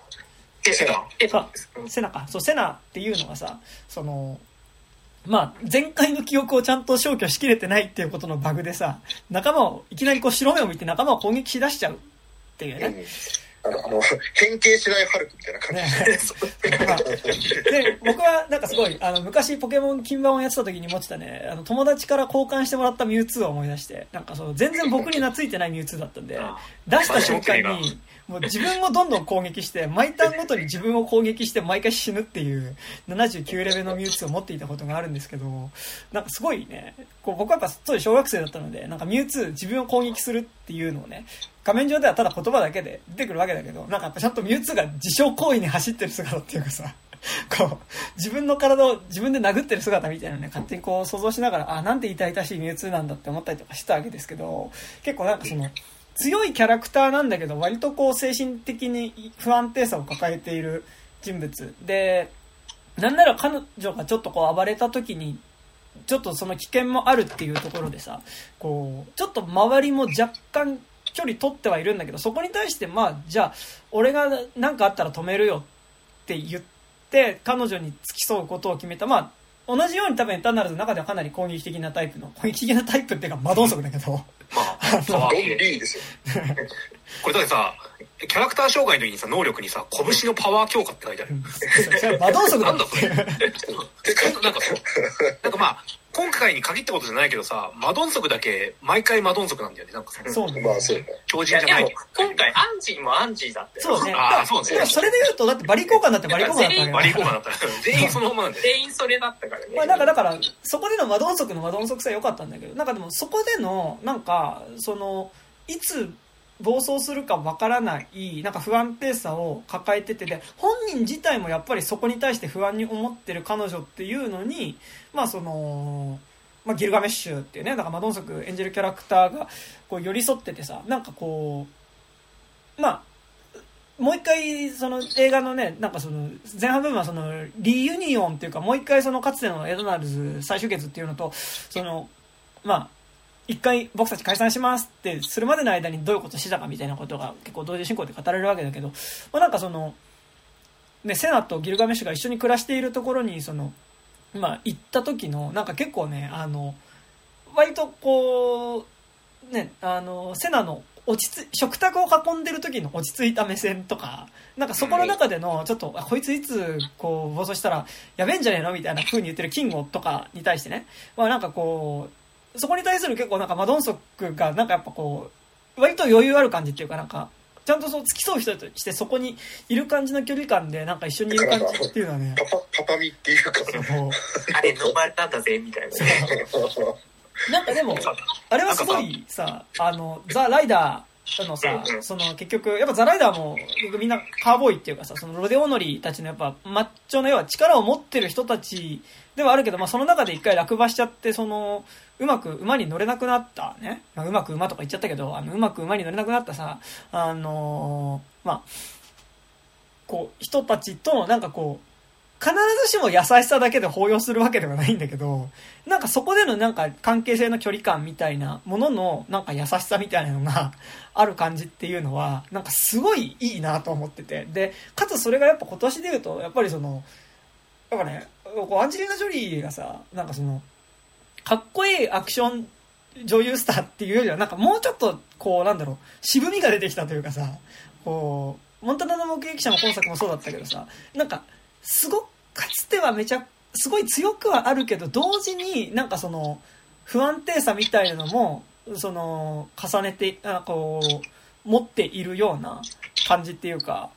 ー、セナ。セナか。そう、セナっていうのがさ、その、まあ、前回の記憶をちゃんと消去しきれてないっていうことのバグでさ、仲間を、いきなりこう白目を見て仲間を攻撃しだしちゃうっていうね。あの、あの変形しないハルクみたいな感じで、ね。で、僕はなんかすごい、あの、昔ポケモン金版をやってた時に持ってたね、あの、友達から交換してもらったミュウツーを思い出して、なんかその、全然僕に懐いてないミュウツーだったんで、出した瞬間に、もう自分をどんどん攻撃して、毎ターンごとに自分を攻撃して毎回死ぬっていう79レベルのミュウツーを持っていたことがあるんですけど、なんかすごいね、こう僕はやっぱ当時小学生だったので、なんかミュウツー自分を攻撃するっていうのをね、画面上ではただ言葉だけで出てくるわけだけど、なんかやっぱちゃんとミュウツーが自傷行為に走ってる姿っていうかさ、こう、自分の体を自分で殴ってる姿みたいなのね、勝手にこう想像しながら、あ、なんて痛々しいミュウツーなんだって思ったりとかしたわけですけど、結構なんかその、強いキャラクターなんだけど、割とこう精神的に不安定さを抱えている人物。で、なんなら彼女がちょっとこう暴れた時に、ちょっとその危険もあるっていうところでさ、こう、ちょっと周りも若干距離取ってはいるんだけど、そこに対してまあ、じゃあ、俺が何かあったら止めるよって言って、彼女に付き添うことを決めた。まあ、同じように多分エターナルズの中ではかなり攻撃的なタイプの、攻撃的なタイプっていうか、魔導足だけど。まあ、あの、リーですよ。これだってさ、キャラクター障害の時にさ、能力にさ、拳のパワー強化って書いてある。それ魔導足なんだそれ。なんかそう。なんかまあ、今回に限ったことじゃないけどさ、マドンソクだけ、毎回マドンソクなんだよね、なんかそうね。まあそうね。超人じゃない。今回、アンジーもアンジーだって。そうね。ああ、そうね。それで言うと、だってバリ効果だってバリ効果だったバリ効果だった。全員そのままなんで。全員それだったからね。まあなんかだから、そこでのマドンソクのマドンソクさ良かったんだけど、なんかでもそこでの、なんか、その、いつ暴走するかわからないなんか不安定さを抱えててで本人自体もやっぱりそこに対して不安に思ってる彼女っていうのにまあその、まあ、ギルガメッシュっていうねなんかマドンソク演じるキャラクターがこう寄り添っててさなんかこうまあもう一回、その映画のね、なんかその、前半部分はその、リユニオンっていうか、もう一回その、かつてのエドナルズ再集結っていうのと、その、まあ、一回僕たち解散しますってするまでの間にどういうことしてたかみたいなことが結構同時進行で語られるわけだけど、まあ、なんかその、ね、セナとギルガメッシュが一緒に暮らしているところに、その、まあ、行った時の、なんか結構ね、あの、割とこう、ね、あの、セナの落ち着食卓を囲んでる時の落ち着いた目線とか、なんかそこの中での、ちょっと、こいついつ、こう、暴走したら、やべえんじゃねえのみたいな風に言ってるキングとかに対してね、まあなんかこう、そこに対する結構なんかマドンソクが、なんかやっぱこう、割と余裕ある感じっていうかなんか、ちゃんとそう付き添う人としてそこにいる感じの距離感でなんか一緒にいる感じっていうのはね。パパ、パパミっていうか、あれ飲まれたんだぜ、みたいな。なんかでも、あれはすごいさ、あの、ザ・ライダーのさ、その結局、やっぱザ・ライダーもみんなカーボーイっていうかさ、そのロデオノリたちのやっぱマッチョの要は力を持ってる人たちではあるけど、まあその中で一回落馬しちゃって、その、うまく馬に乗れなくなったね。まあ、うまく馬とか言っちゃったけど、あの、うまく馬に乗れなくなったさ、あのー、まあ、こう、人たちとなんかこう、必ずしも優しさだけで抱擁するわけではないんだけど、なんかそこでのなんか関係性の距離感みたいなもののなんか優しさみたいなのが ある感じっていうのは、なんかすごいいいなと思ってて。で、かつそれがやっぱ今年で言うと、やっぱりその、やっぱね、こうアンジェリーナ・ジョリーがさ、なんかその、かっこいいアクション女優スターっていうよりは、なんかもうちょっと、こう、なんだろう、渋みが出てきたというかさ、こう、モンタナの目撃者も今作もそうだったけどさ、なんか、すご、かつてはめちゃ、すごい強くはあるけど、同時になんかその、不安定さみたいなのも、その、重ねて、あこう、持っているような感じっていうか、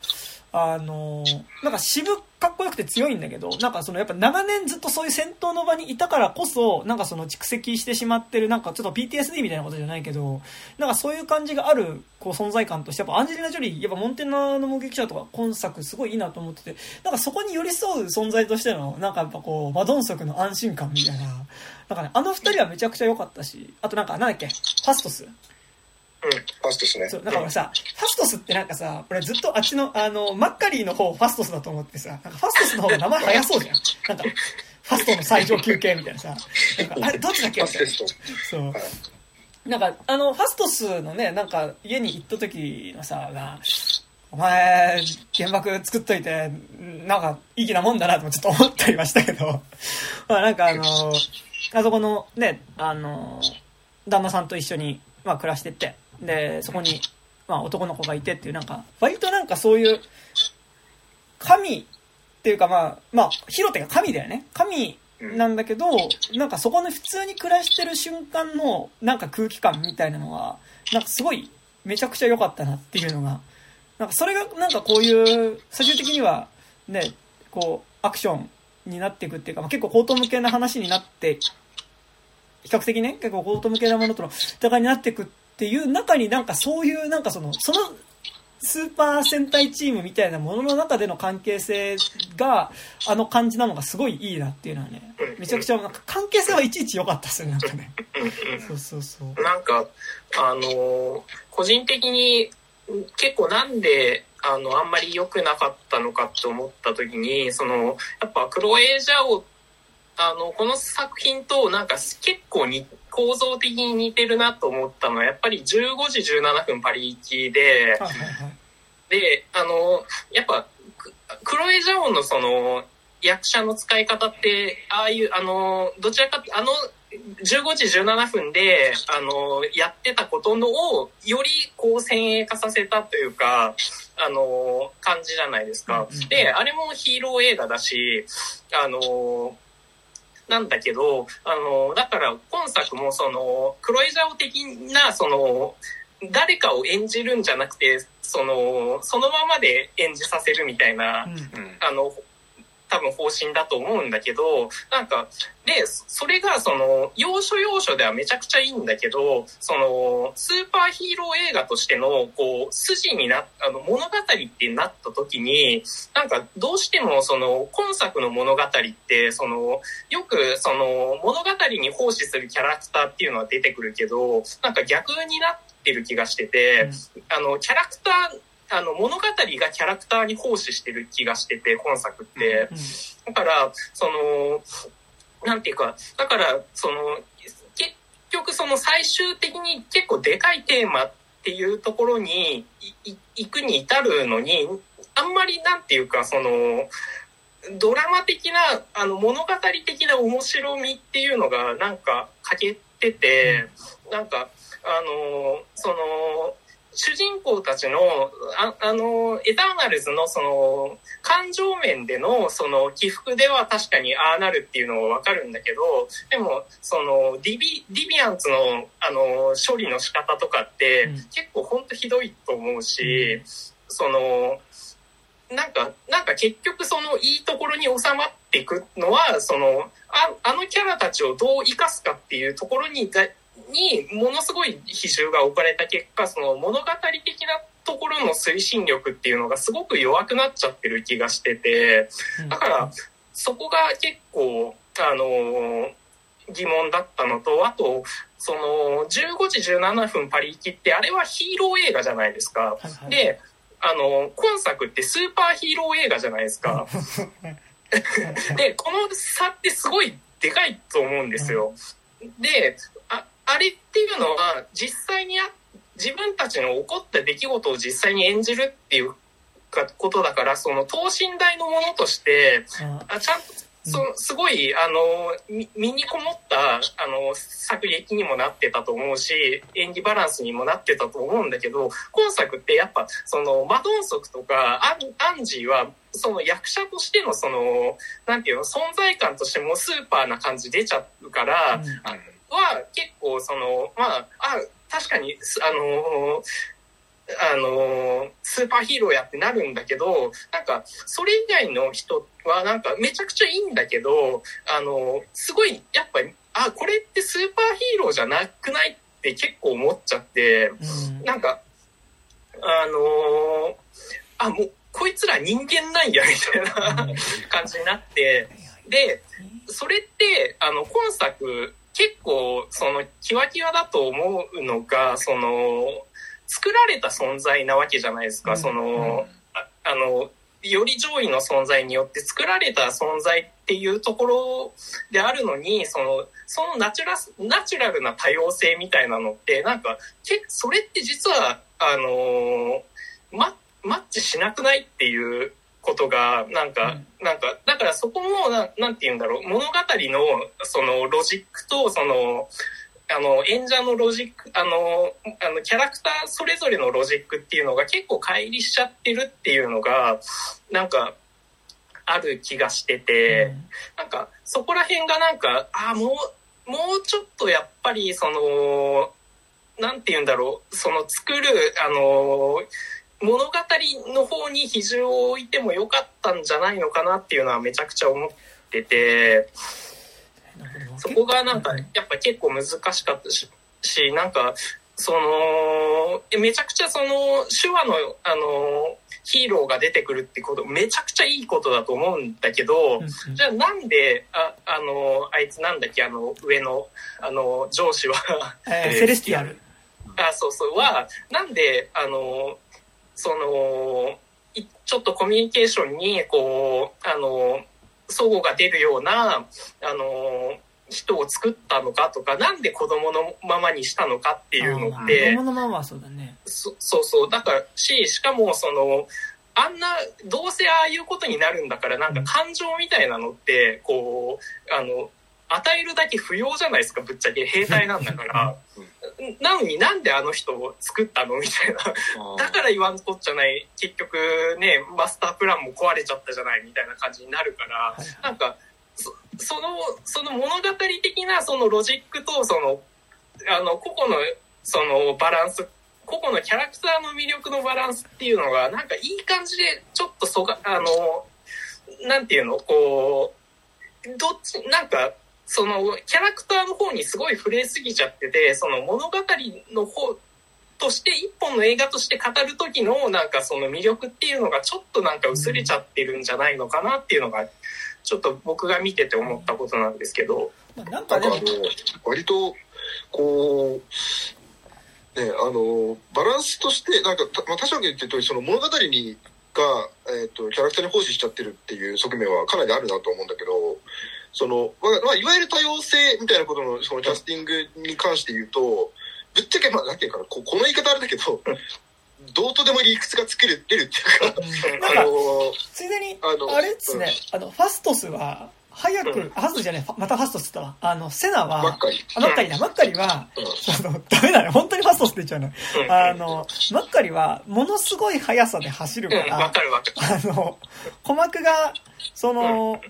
あの、なんか渋かっこよくて強いんだけど、なんかそのやっぱ長年ずっとそういう戦闘の場にいたからこそ、なんかその蓄積してしまってる、なんかちょっと PTSD みたいなことじゃないけど、なんかそういう感じがある、こう存在感として、やっぱアンジェリーナ・ジョリー、やっぱモンテナの目撃者とか今作すごいいいなと思ってて、なんかそこに寄り添う存在としての、なんかやっぱこう、マドンソクの安心感みたいな、なんかね、あの二人はめちゃくちゃ良かったし、あとなんか、なんだっけ、ファストス。うん、ファストスね。そう、だからさ、ファストスってなんかさ、俺ずっとあっちの、あの、マッカリーの方ファストスだと思ってさ、なんかファストスの方が名前早そうじゃん。なんか、ファストの最上級系みたいなさ、なんか、あれ、どっちだっけみたいな。そう。なんか、あの、ファストスのね、なんか、家に行った時のさ、が、お前、原爆作っといて、なんか、いい気なもんだなとちょっと思ったりましたけど、まあなんかあの、あそこのね、あの、旦那さんと一緒に、まあ暮らしてて、で、そこに、まあ男の子がいてっていう、なんか、割となんかそういう、神っていうかまあ、まあ、ヒロテが神だよね。神なんだけど、なんかそこの普通に暮らしてる瞬間の、なんか空気感みたいなのは、なんかすごい、めちゃくちゃ良かったなっていうのが、なんかそれがなんかこういう、最終的には、ね、こう、アクションになっていくっていうか、まあ、結構口頭向けな話になって、比較的ね、結構口頭向けなものとの戦いになっていくっていう中になんかそういうなんかその、そのスーパー戦隊チームみたいなものの中での関係性が、あの感じなのがすごいいいなっていうのはね、めちゃくちゃ、なんか関係性はいちいち良かったっすよね、なんかね。そうそうそう。なんか、あのー、個人的に結構なんで、あの、あんまり良くなかったのかって思った時に、その、やっぱクロエージャオあの、この作品となんか結構に構造的に似てるなと思ったのは、やっぱり15時17分パリ行きで、で、あの、やっぱ、クロエ・ジャオンのその、役者の使い方って、ああいう、あの、どちらか、あの、15時17分で、あの、やってたことのを、よりこう先鋭化させたというか、あの、感じじゃないですか。で、あれもヒーロー映画だし、あの、なんだけど、あの、だから今作もその、クロエジャオ的な、その、誰かを演じるんじゃなくて、その、そのままで演じさせるみたいな、うん、あの、多分方針だと思うんだけど、なんか、で、それがその、要所要所ではめちゃくちゃいいんだけど、その、スーパーヒーロー映画としての、こう、筋にな、あの、物語ってなった時に、なんか、どうしてもその、今作の物語って、その、よくその、物語に奉仕するキャラクターっていうのは出てくるけど、なんか逆になってる気がしてて、うん、あの、キャラクター、あの、物語がキャラクターに奉仕してる気がしてて、本作って。だから、その、なんていうか、だから、その、結局その最終的に結構でかいテーマっていうところに行くに至るのに、あんまりなんていうかその、ドラマ的な、あの物語的な面白みっていうのがなんか欠けてて、なんか、あの、その、主人公たちの、ああの、エターナルズのその、感情面でのその起伏では確かにああなるっていうのはわかるんだけど、でも、その、ディビ、ディビアンツの、あの、処理の仕方とかって、結構ほんとひどいと思うし、その、なんか、なんか結局そのいいところに収まっていくのは、その、ああのキャラたちをどう生かすかっていうところににものすごい比重が置かれた結果その物語的なところの推進力っていうのがすごく弱くなっちゃってる気がしててだからそこが結構あの疑問だったのとあとその15時17分パリ行きってあれはヒーロー映画じゃないですか。であの今作ってスーパーヒーロー映画じゃないですか。でこの差ってすごいでかいと思うんですよ。であれっていうのは実際に自分たちの起こった出来事を実際に演じるっていうことだからその等身大のものとしてあちゃんとそすごいあの身にこもったあの作劇にもなってたと思うし演技バランスにもなってたと思うんだけど今作ってやっぱそのマドンソクとかアンアンジーはその役者としてのそのなんていうの存在感としてもスーパーな感じ出ちゃうから。うんは結構その、まあ、あ、確かに、あのあのスーパーヒーローやってなるんだけど、なんか、それ以外の人はなんかめちゃくちゃいいんだけど、あのすごい、やっぱり、あ、これってスーパーヒーローじゃなくないって結構思っちゃって、うん、なんか、あのあ、もう、こいつら人間なんや、みたいな感じになって、で、それって、あの、今作、結構そのキワキワだと思うのがその作られた存在なわけじゃないですか、うん、その、ああのより上位の存在によって作られた存在っていうところであるのにそのそのナチュラナチュラルな多様性みたいなのってなんかそれって実はあのまあマッチしなくないっていうことがなんか、うん、なんかだからそこもななんて言うんだろう。物語のそのロジックとそのあの演者のロジックあのあのキャラクターそれぞれのロジックっていうのが結構乖離しちゃってるっていうのがなんかある気がしてて、うん、なんかそこら辺がなんかあもうもうちょっとやっぱりそのなんて言うんだろう。その作るあの物語の方に比重を置いてもよかったんじゃないのかなっていうのはめちゃくちゃ思っててそこがなんかやっぱ結構難しかったししなんかそのめちゃくちゃその手話のあのヒーローが出てくるってことめちゃくちゃいいことだと思うんだけど、じゃあなんでああのあいつなんだっけあの上のあの上司は。えー、セレスティアル。あそうそう。はなんであのそのちょっとコミュニケーションにこうあの齟齬が出るようなあの人を作ったのかとかなんで子供のままにしたのかっていうのって子供のままはそうだね。そそうそう。だからししかもそのあんなどうせああいうことになるんだからなんか感情みたいなのってこうあの与えるだけ不要じゃないですかぶっちゃけ。兵隊なんだから。なのになんであの人を作ったのみたいな。だから言わんこっちゃない。結局ねマスタープランも壊れちゃったじゃないみたいな感じになるから、はい、なんかそのその物語的なそのロジックとそのあの個々のそのバランス個々のキャラクターの魅力のバランスっていうのがなんかいい感じでちょっとそがあのなんていうのこうどっちなんかそのキャラクターの方にすごい触れすぎちゃっててその物語の方として一本の映画として語る時のなんかその魅力っていうのがちょっとなんか薄れちゃってるんじゃないのかなっていうのがちょっと僕が見てて思ったことなんですけど。なんかね、割とこうねあのバランスとしてなんか、まあ、確かに言ってる通りその物語にが、えーと、とキャラクターに奉仕しちゃってるっていう側面はかなりあるなと思うんだけどその、まあ、いわゆる多様性みたいなことの、そのキャスティングに関して言うと、ぶっちゃけ、まあ、なんていうかな、ここの言い方あれだけど、どうとでも理屈が作れるっていうか、あのついでに、あれですね、あの、ファストスは、早く、うん、ファストじゃねえ、またファストスったわ。あの、セナは、マッカリ。あ、マッカリだ、マッカリは、うん、の、ダメだね、本当にファストスって言っちゃうの。あの、マッカリは、ものすごい速さで走るから。あの、鼓膜が、その、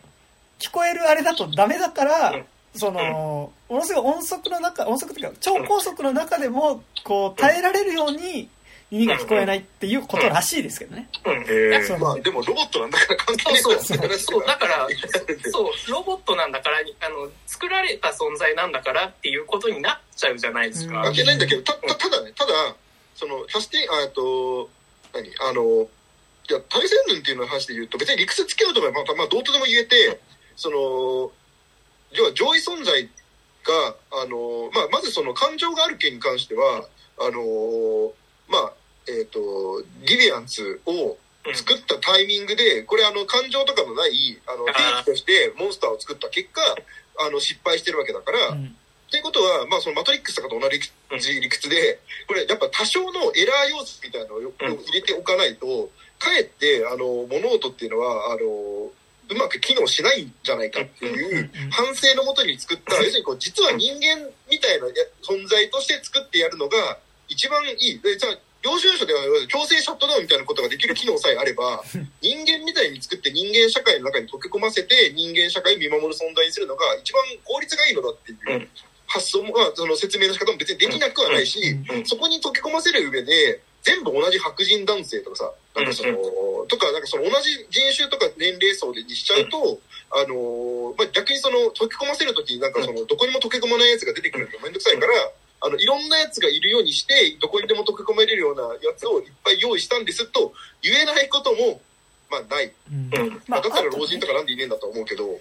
聞こえるあれだとダメだから、その、ものすごい音速の中、音速っていうか、超高速の中でも、こう、耐えられるように、耳が聞こえないっていうことらしいですけどね。うん。えまあ、でもロボットなんだから関係ないそうそう。そう、だから、そう、ロボットなんだから、あの、作られた存在なんだからっていうことになっちゃうじゃないですか。関係ないんだけど、た、たただね、ただ、その、キャスティング、あと、何？あの、いや、対戦論っていうの話で言うと、別に理屈つけようと思えば、まあ、まあ、どうとでも言えて、その、要は上位存在が、あの、まあ、まずその感情がある件に関しては、あの、まあ、えっ、ー、と、リビアンツを作ったタイミングで、これあの、感情とかのない、あの、兵器としてモンスターを作った結果、あの、失敗してるわけだから、うん、っていうことは、まあ、そのマトリックスとかと同じ理屈で、これやっぱ多少のエラー要素みたいなのを入れておかないと、かえって、あの、物音っていうのは、あの、うまく機能しないんじゃないかっていう反省のもとに作った、要するにこう、実は人間みたいな存在として作ってやるのが一番いい。で、じゃあ、領収書では強制シャットダウンみたいなことができる機能さえあれば、人間みたいに作って人間社会の中に溶け込ませて人間社会を見守る存在にするのが一番効率がいいのだっていう発想も、まあ、その説明の仕方も別にできなくはないし、そこに溶け込ませる上で、全部同じ白人男性とかさ、なんかその、とか、なんかその同じ人種とか年齢層でにしちゃうと、あの、まあ、逆にその溶け込ませるときになんかその、どこにも溶け込まないやつが出てくるのめんどくさいから、あの、いろんなやつがいるようにして、どこにでも溶け込めれるようなやつをいっぱい用意したんですと言えないことも、まあ、ない。うん。まあ、だったら老人とかなんでいねえんだと思うけど。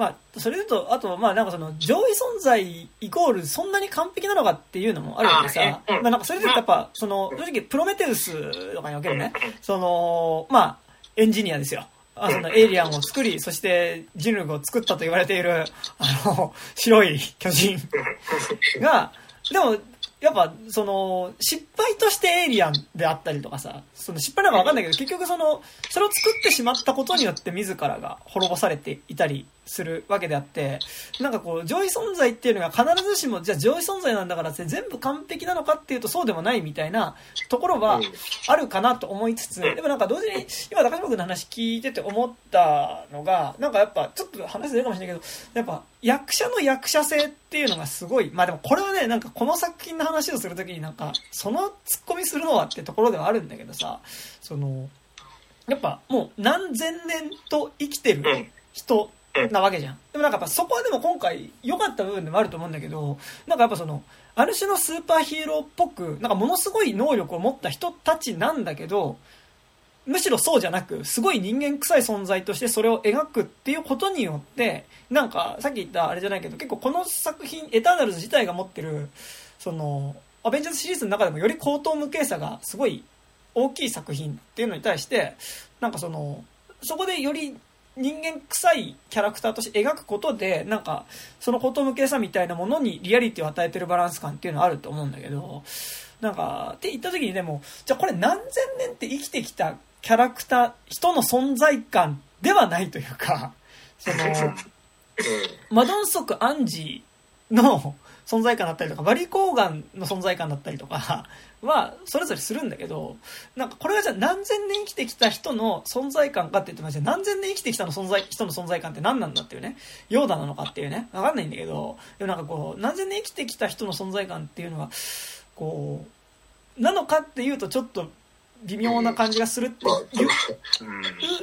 まあ、それ言うと、あと、まあ、なんかその、上位存在イコール、そんなに完璧なのかっていうのもあるわけでさ、まあ、なんかそれで言うとやっぱ、その、正直、プロメテウスとかにおけるね、その、まあ、エンジニアですよ。あそのエイリアンを作り、そして人類を作ったと言われている、あの、白い巨人が、でも、やっぱ、その、失敗としてエイリアンであったりとかさ、その失敗なのかわかんないけど、結局その、それを作ってしまったことによって自らが滅ぼされていたりするわけであって、なんかこう、上位存在っていうのが必ずしも、じゃあ上位存在なんだからって全部完璧なのかっていうとそうでもないみたいなところはあるかなと思いつつ、でもなんか同時に、今高島君の話聞いてて思ったのが、なんかやっぱ、ちょっと話ずれるかもしれないけど、やっぱ役者の役者性っていうのがすごい、まあでもこれはね、なんかこの作品の話をするときになんか、そのツッコミするのはってところではあるんだけどさ、その、やっぱもう何千年と生きてる人なわけじゃん。でもなんかやっぱそこはでも今回良かった部分でもあると思うんだけど、なんかやっぱその、ある種のスーパーヒーローっぽく、なんかものすごい能力を持った人たちなんだけど、むしろそうじゃなく、すごい人間臭い存在としてそれを描くっていうことによって、なんか、さっき言ったあれじゃないけど、結構この作品、エターナルズ自体が持ってる、その、アベンジャーズシリーズの中でもより高等無形さがすごい大きい作品っていうのに対して、なんかその、そこでより人間臭いキャラクターとして描くことで、なんか、そのこと向けさみたいなものにリアリティを与えてるバランス感っていうのはあると思うんだけど、なんか、って言った時にでも、じゃあこれ何千年って生きてきたキャラクター、人の存在感ではないというか、その、マドンソク・アンジーの存在感だったりとか、バリコーガンの存在感だったりとかは、それぞれするんだけど、なんかこれはじゃあ何千年生きてきた人の存在感かって言ってました何千年生きてきたの存在、人の存在感って何なんだっていうね、ヨーダなのかっていうね、わかんないんだけど、でもなんかこう、何千年生きてきた人の存在感っていうのは、こう、なのかっていうとちょっと微妙な感じがするっていう、まあ、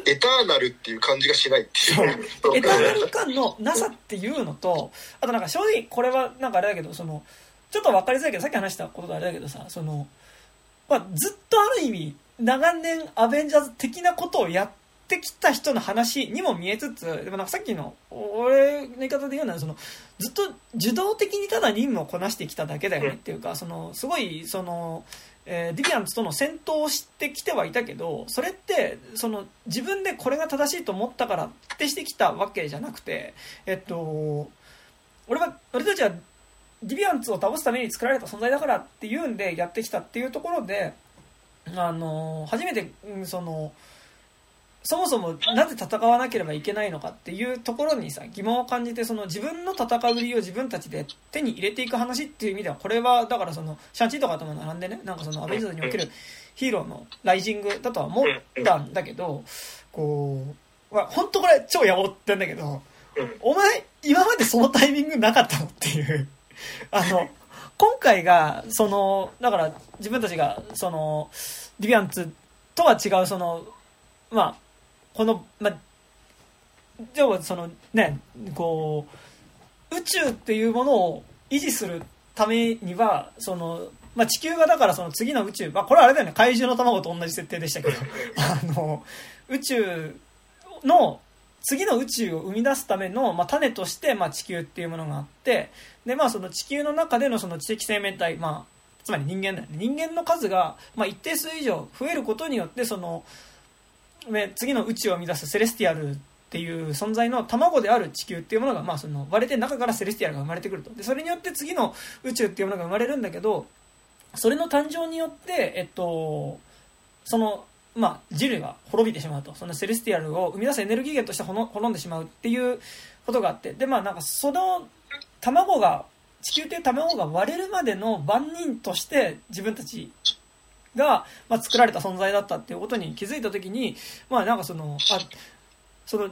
エターナルっていう感じがしないっていう。エターナル感のなさっていうのとあとなんか正直これはなんかあれだけどそのちょっと分かりづらいけどさっき話したことであれだけどさその、まあ、ずっとある意味長年アベンジャーズ的なことをやってきた人の話にも見えつつでもなんかさっきの俺の言い方で言うのはそのずっと受動的にただ任務をこなしてきただけだよねっていうか、そのすごいそのえー、ディビアンツとの戦闘をしてきてはいたけど、それって、その、自分でこれが正しいと思ったからってしてきたわけじゃなくて、えっと、俺は、俺たちはディビアンツを倒すために作られた存在だからっていうんでやってきたっていうところで、あの、初めて、その、そもそもなぜ戦わなければいけないのかっていうところにさ疑問を感じてその自分の戦う理を自分たちで手に入れていく話っていう意味ではこれはだからそのシャンチーとかとも並んでねなんかそのアベンジャーズにおけるヒーローのライジングだとは思ったんだけどこう、まあ、本当これ超やぼってんだけどお前今までそのタイミングなかったのっていうあの今回がそのだから自分たちがそのディビアンツとは違うそのまあこの、まあ、要はそのね、こう、宇宙っていうものを維持するためには、その、まあ、地球がだからその次の宇宙、まあ、これはあれだよね、怪獣の卵と同じ設定でしたけど、あの、宇宙の、次の宇宙を生み出すための、まあ、種として、まあ、地球っていうものがあって、で、まあ、その地球の中でのその知的生命体、まあ、つまり人間だよね。人間の数が、まあ、一定数以上増えることによって、その、ね次の宇宙を生み出すセレスティアルっていう存在の卵である地球っていうものが、まあ、その割れて中からセレスティアルが生まれてくるとでそれによって次の宇宙っていうものが生まれるんだけどそれの誕生によって、えっと、その、まあ、人類が滅びてしまうと。そのセレスティアルを生み出すエネルギー源として滅んでしまうっていうことがあって。でまあなんかその卵が地球っていう卵が割れるまでの番人として自分たちが、まあ、作られた存在だったっていうことに気づいた時に、まあなんかその、あ、その、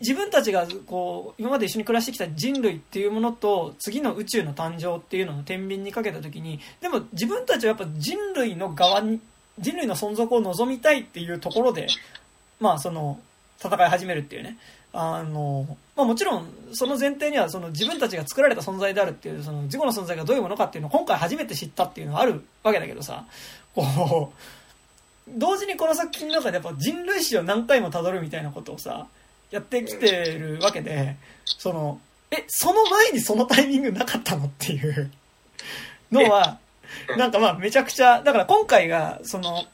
自分たちがこう今まで一緒に暮らしてきた人類っていうものと次の宇宙の誕生っていうのを天秤にかけた時にでも自分たちはやっぱ人類の側に人類の存続を望みたいっていうところでまあその戦い始めるっていうね。あの、まあ、もちろんその前提にはその自分たちが作られた存在であるっていうその自己の存在がどういうものかっていうのを今回初めて知ったっていうのはあるわけだけどさ。こう、同時にこの作品の中でやっぱ人類史を何回も辿るみたいなことをさ、やってきてるわけで、その、え、その前にそのタイミングなかったのっていうのは、なんかまあめちゃくちゃ、だから今回が、その、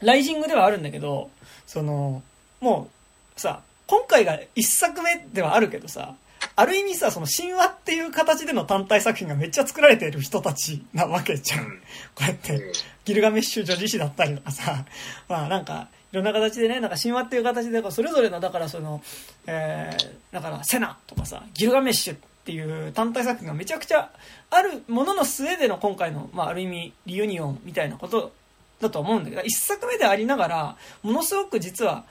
ライジングではあるんだけど、その、もうさ、今回が一作目ではあるけどさ、ある意味さ、その神話っていう形での単体作品がめっちゃ作られている人たちなわけじゃん。こうやって、ギルガメッシュ女子誌だったりとかさ、まあなんか、いろんな形でね、なんか神話っていう形で、それぞれの、だからその、えー、だからセナとかさ、ギルガメッシュっていう単体作品がめちゃくちゃあるものの末での今回の、まあある意味リユニオンみたいなことだと思うんだけど、1作目でありながら、ものすごく実は、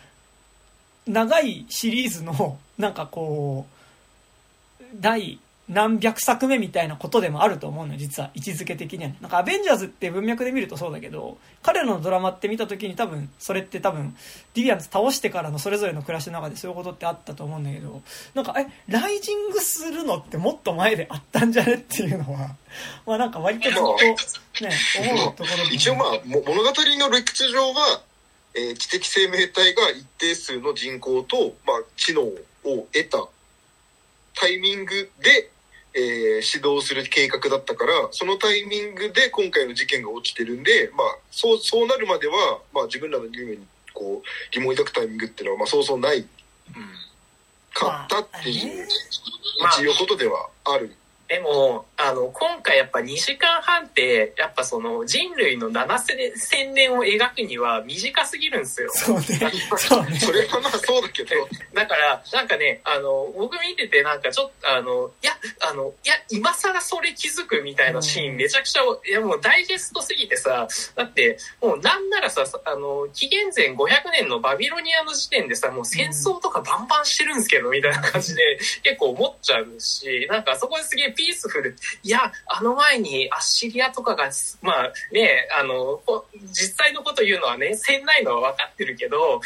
長いシリーズの、なんかこう、第何百作目みたいなことでもあると思うの実は位置づけ的には、ね、なんかアベンジャーズって文脈で見るとそうだけど彼らのドラマって見た時に多分それって多分ディビアンズ倒してからのそれぞれの暮らしの中でそういうことってあったと思うんだけどなんかえライジングするのってもっと前であったんじゃねっていうのはまあなんか割とずっとね思うところ、ね、一応まあ物語の理屈上は、えー、知的生命体が一定数の人口と、まあ、知能を得たタイミングで、えー、指導する計画だったから、そのタイミングで今回の事件が起きてるんで、まあ、そう、そうなるまでは、まあ自分らの義務に、こう、疑問を抱くタイミングっていうのは、まあそうそうない、かったっていう、一応ことではあるでも、あの、今回やっぱ2時間半って、やっぱその人類の7000年を描くには短すぎるんですよ。そうね。そうね。それはまあそうだけど。だから、なんかね、あの、僕見ててなんかちょっと、あの、いや、あの、いや、今更それ気づくみたいなシーンめちゃくちゃ、いやもうダイジェストすぎてさ、だって、もうなんならさ、あの、紀元前500年のバビロニアの時点でさ、もう戦争とかバンバンしてるんですけど、みたいな感じで結構思っちゃうし、なんかそこですげえピースフル。いや、あの前にアッシリアとかが、まあね、あの、実際のこと言うのはね、戦ないのは分かってるけど、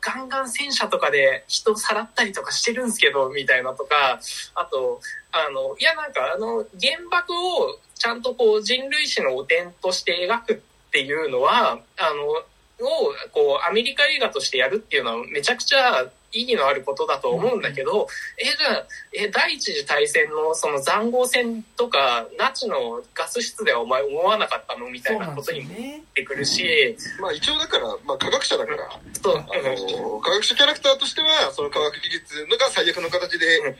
ガンガン戦車とかで人さらったりとかしてるんですけど、みたいなとか、あと、あの、いやなんかあの、原爆をちゃんとこう人類史の汚点として描くっていうのは、あの、をこうアメリカ映画としてやるっていうのはめちゃくちゃ意義のあることだと思うんだけど、えじゃあえ第一次大戦のその塹壕戦とかナチのガス室ではお前思わなかったのみたいなことにもってくるし、ね、まあ一応だから、まあ、科学者だから、そう、あの科学者キャラクターとしてはその科学技術が最悪の形で、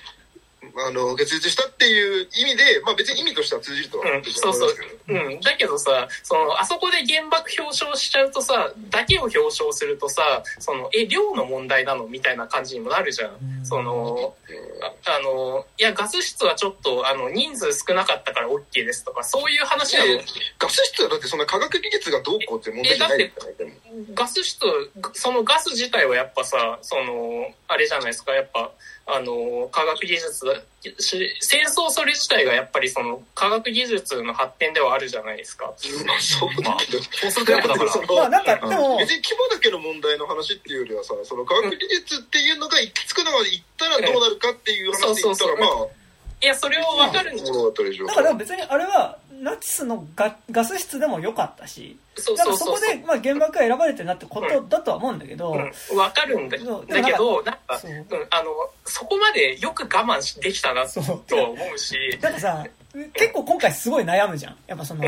あの、結実したっていう意味で、まあ別に意味としては通じるとは思うん、そうそう。うん。だけどさ、その、あそこで原爆表彰しちゃうとさ、だけを表彰するとさ、その、え、量の問題なのみたいな感じにもなるじゃん。その、あの、いや、ガス室はちょっと、あの、人数少なかったから OK ですとか、そういう話なの。ガス室はだってそんな科学技術がどうこうって問題じゃないじゃないガス室、そのガス自体はやっぱさ、その、あれじゃないですか、やっぱ、あの、科学技術戦争それ自体がやっぱりその科学技術の発展ではあるじゃないですか。まあそうだけど、高速だから。まあなんかでも、別に規模だけの問題の話っていうよりはさ、その科学技術っていうのが行き着くのまで行ったらどうなるかっていう話で言ったらまあ、いや、それを分かるんですよ。だから別にあれは、ナチスのガガス室でも良かったし、そうそうそこで、まあ、原爆が選ばれてなってことだとは思うんだけど、うん。うん、分かるんだけど、だけど、なんか、う。ん、あの、そこまでよく我慢できたなと思うし。なんかさ、結構今回すごい悩むじゃん。やっぱその、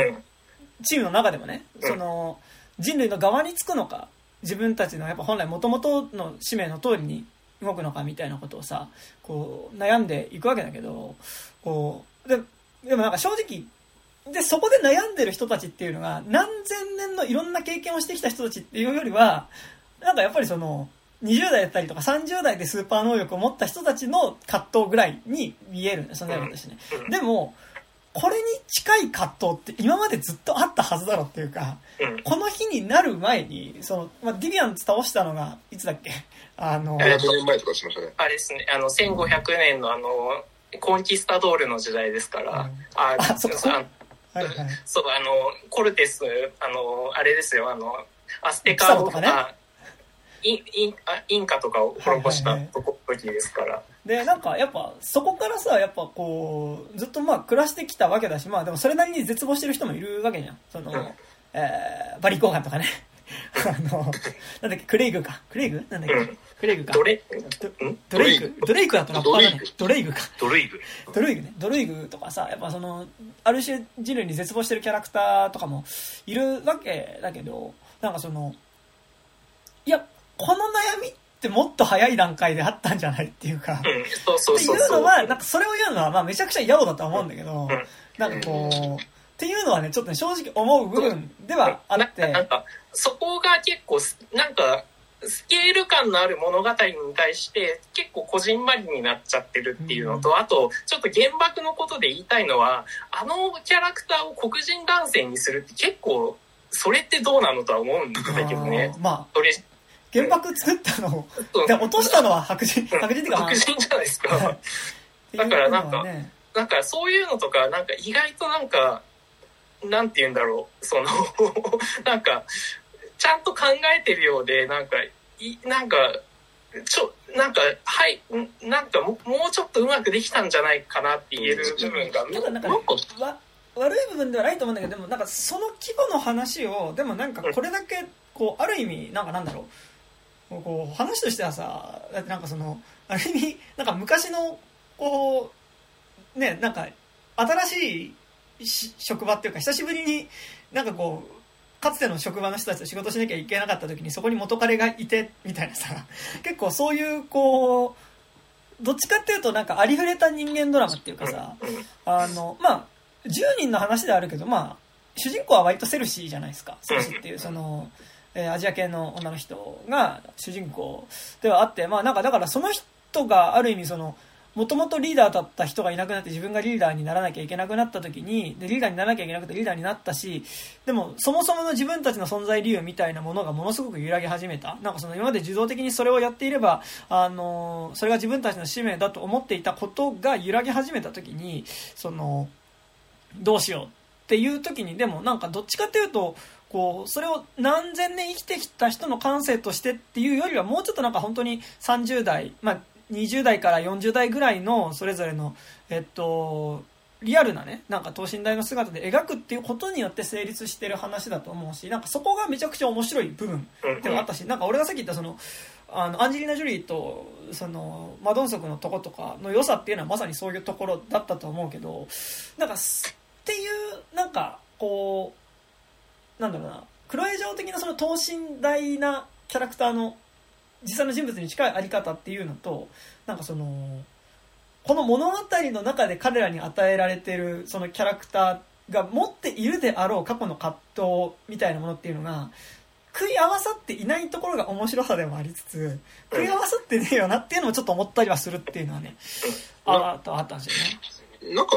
チームの中でもね、その、人類の側につくのか、自分たちのやっぱ本来もともとの使命の通りに動くのかみたいなことをさ、こう、悩んでいくわけだけど、こう、ででもなんか正直、で、そこで悩んでる人たちっていうのが、何千年のいろんな経験をしてきた人たちっていうよりは、なんかやっぱりその、20代だったりとか30代でスーパー能力を持った人たちの葛藤ぐらいに見えるんですよね、私ね。でも、これに近い葛藤って今までずっとあったはずだろっていうか、この日になる前に、その、まあ、ディビアン倒したのが、いつだっけ？あの、え年前とかしましたね。あれですね、あの、1500年のあの、コンキスタドールの時代ですから、うん、あ、あそこはいはい、そう、あの、コルテス、あの、あれですよ、あの、アステカとか、ね、インインインカとかを滅ぼした時ですから。はいはいはい、で、なんかやっぱそこからさ、やっぱこう、ずっとまあ暮らしてきたわけだし、まあでもそれなりに絶望してる人もいるわけじゃん。その、うん、えー、バリコーガンとかね。あの、なんだっけ、クレイグか。クレイグ？なんだっけ、うん、クレイグか。ドレドレイグドレイグだとラッパーだね。ドレイグか。ドレイグ。ドレイグね。ドレイグとかさ、やっぱその、ある種人類に絶望してるキャラクターとかもいるわけだけど、なんかその、いや、この悩みってもっと早い段階であったんじゃないっていうか、うん、そうそうそうっていうのは、なんかそれを言うのは、まあめちゃくちゃ野暮だとは思うんだけど、なんかこう、っていうのはね、ちょっとね、正直思う部分ではあって。なんか、そこが結構、なんか、スケール感のある物語に対して結構こじんまりになっちゃってるっていうのと、うん、あとちょっと原爆のことで言いたいのはあのキャラクターを黒人男性にするって結構それってどうなのとは思うんだけどね。まあ、それ原爆作ったのを、で落としたのは白人、白人っていうか、白人じゃないですか。だからなんか、なんかそういうのとか、なんか意外となんか、なんて言うんだろう、その なんか、ちゃんと考えてるようで、なんか、いなんか、ちょ、なんか、はい、なんかももうちょっとうまくできたんじゃないかなって言える部分が、なんか、なんか、ね、悪い部分ではないと思うんだけど、でもなんかその規模の話を、でもなんかこれだけ、こう、ある意味、なんかなんだろう、こう、話としてはさ、だってなんかその、ある意味、なんか昔の、こう、ね、なんか、新しい職場っていうか久しぶりになんかこうかつての職場の人たちと仕事しなきゃいけなかった時にそこに元彼がいてみたいなさ。結構そういうこうどっちかっていうとなんかありふれた人間ドラマっていうかさあのまあ10人の話であるけどまあ主人公は割とセルシーじゃないですか。セルシーっていうその、えー、アジア系の女の人が主人公ではあってまあなんかだからその人がある意味そのもともとリーダーだった人がいなくなって自分がリーダーにならなきゃいけなくなった時にでリーダーにならなきゃいけなくてリーダーになったしでもそもそもの自分たちの存在理由みたいなものがものすごく揺らぎ始めた。なんかその今まで受動的にそれをやっていればあのそれが自分たちの使命だと思っていたことが揺らぎ始めた時にそのどうしようっていう時にでもなんかどっちかっていうとこうそれを何千年生きてきた人の感性としてっていうよりはもうちょっとなんか本当に30代、まあ、20代から40代ぐらいのそれぞれの、えっと、リアルなね、なんか等身大の姿で描くっていうことによって成立してる話だと思うし、なんかそこがめちゃくちゃ面白い部分ではあったし、なんか俺がさっき言ったその、あの、アンジェリーナ・ジョリーと、その、マドンソクのとことかの良さっていうのはまさにそういうところだったと思うけど、なんか、っていう、なんか、こう、なんだろうな、クロエジャオ的なその等身大なキャラクターの実際の人物に近いあり方っていうのと、なんかその、この物語の中で彼らに与えられてるそのキャラクターが持っているであろう過去の葛藤みたいなものっていうのが食い合わさっていないところが面白さでもありつつ食い合わさってねえよなっていうのもちょっと思ったりはするっていうのはねああったんですよね。なんか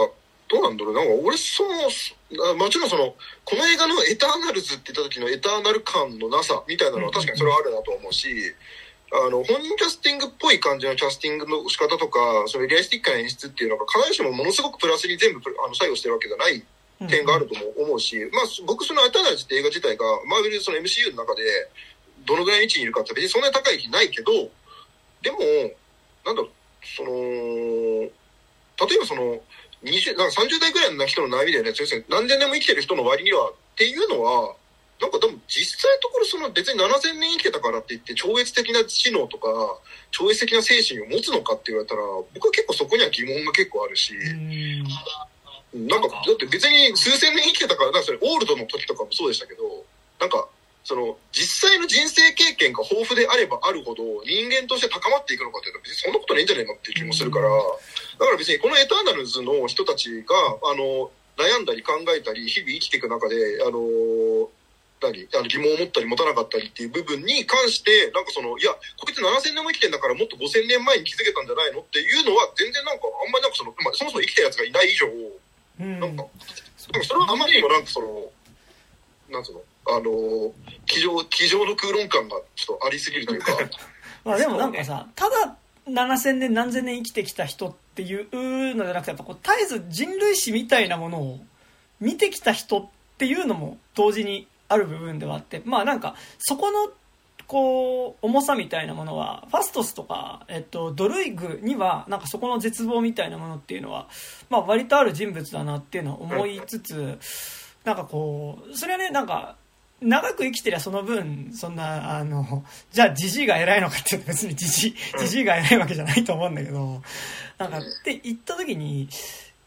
どうなんだろうなんか俺そのもちろんそのこの映画の「エターナルズ」って言った時のエターナル感のなさみたいなのは確かにそれはあるなと思うし、あの、本人キャスティングっぽい感じのキャスティングの仕方とか、そのリアリスティックな演出っていうのが必ずしもものすごくプラスに全部あの作用してるわけじゃない点があるとも思うし、うん、まあ僕そのアタナジって映画自体が、マーベルその MCU の中でどのぐらいの位置にいるかって別にそんなに高い日ないけど、でも、なんだろう、その、例えばその、20なんか30代ぐらいの人の悩みだよね、先生、何千年も生きてる人の割にはっていうのは、なんかでも実際のところその別に7000年生きてたからって言って超越的な知能とか超越的な精神を持つのかって言われたら僕は結構そこには疑問が結構あるしなんかだって別に数千年生きてたからなんかそれオールドの時とかもそうでしたけどなんかその実際の人生経験が豊富であればあるほど人間として高まっていくのかっていうと別にそんなことないんじゃないのっていう気もするからだから別にこのエターナルズの人たちがあの悩んだり考えたり日々生きていく中であのあの疑問を持ったり持たなかったりっていう部分に関して、なんかその、いや、こいつ7000年も生きてんだからもっと5000年前に気づけたんじゃないの？っていうのは、全然なんか、あんまりなんかその、まあ、そもそも生きたやつがいない以上、うん、なんか、でもそれはあまりにもなんかその、なんつうの、あの、机上、机上の空論感がちょっとありすぎるというか。まあでもなんかさ、ただ7000年何千年生きてきた人っていうのじゃなくて、やっぱこう、絶えず人類史みたいなものを見てきた人っていうのも同時にある部分ではあって、まあなんか、そこの、こう、重さみたいなものは、ファストスとか、えっと、ドルイグには、なんかそこの絶望みたいなものっていうのは、まあ割とある人物だなっていうのを思いつつ、なんかこう、それはね、なんか、長く生きてりゃその分、そんな、あの、じゃあじじいが偉いのかって別にじじい、じじいが偉いわけじゃないと思うんだけど、なんかって言った時に、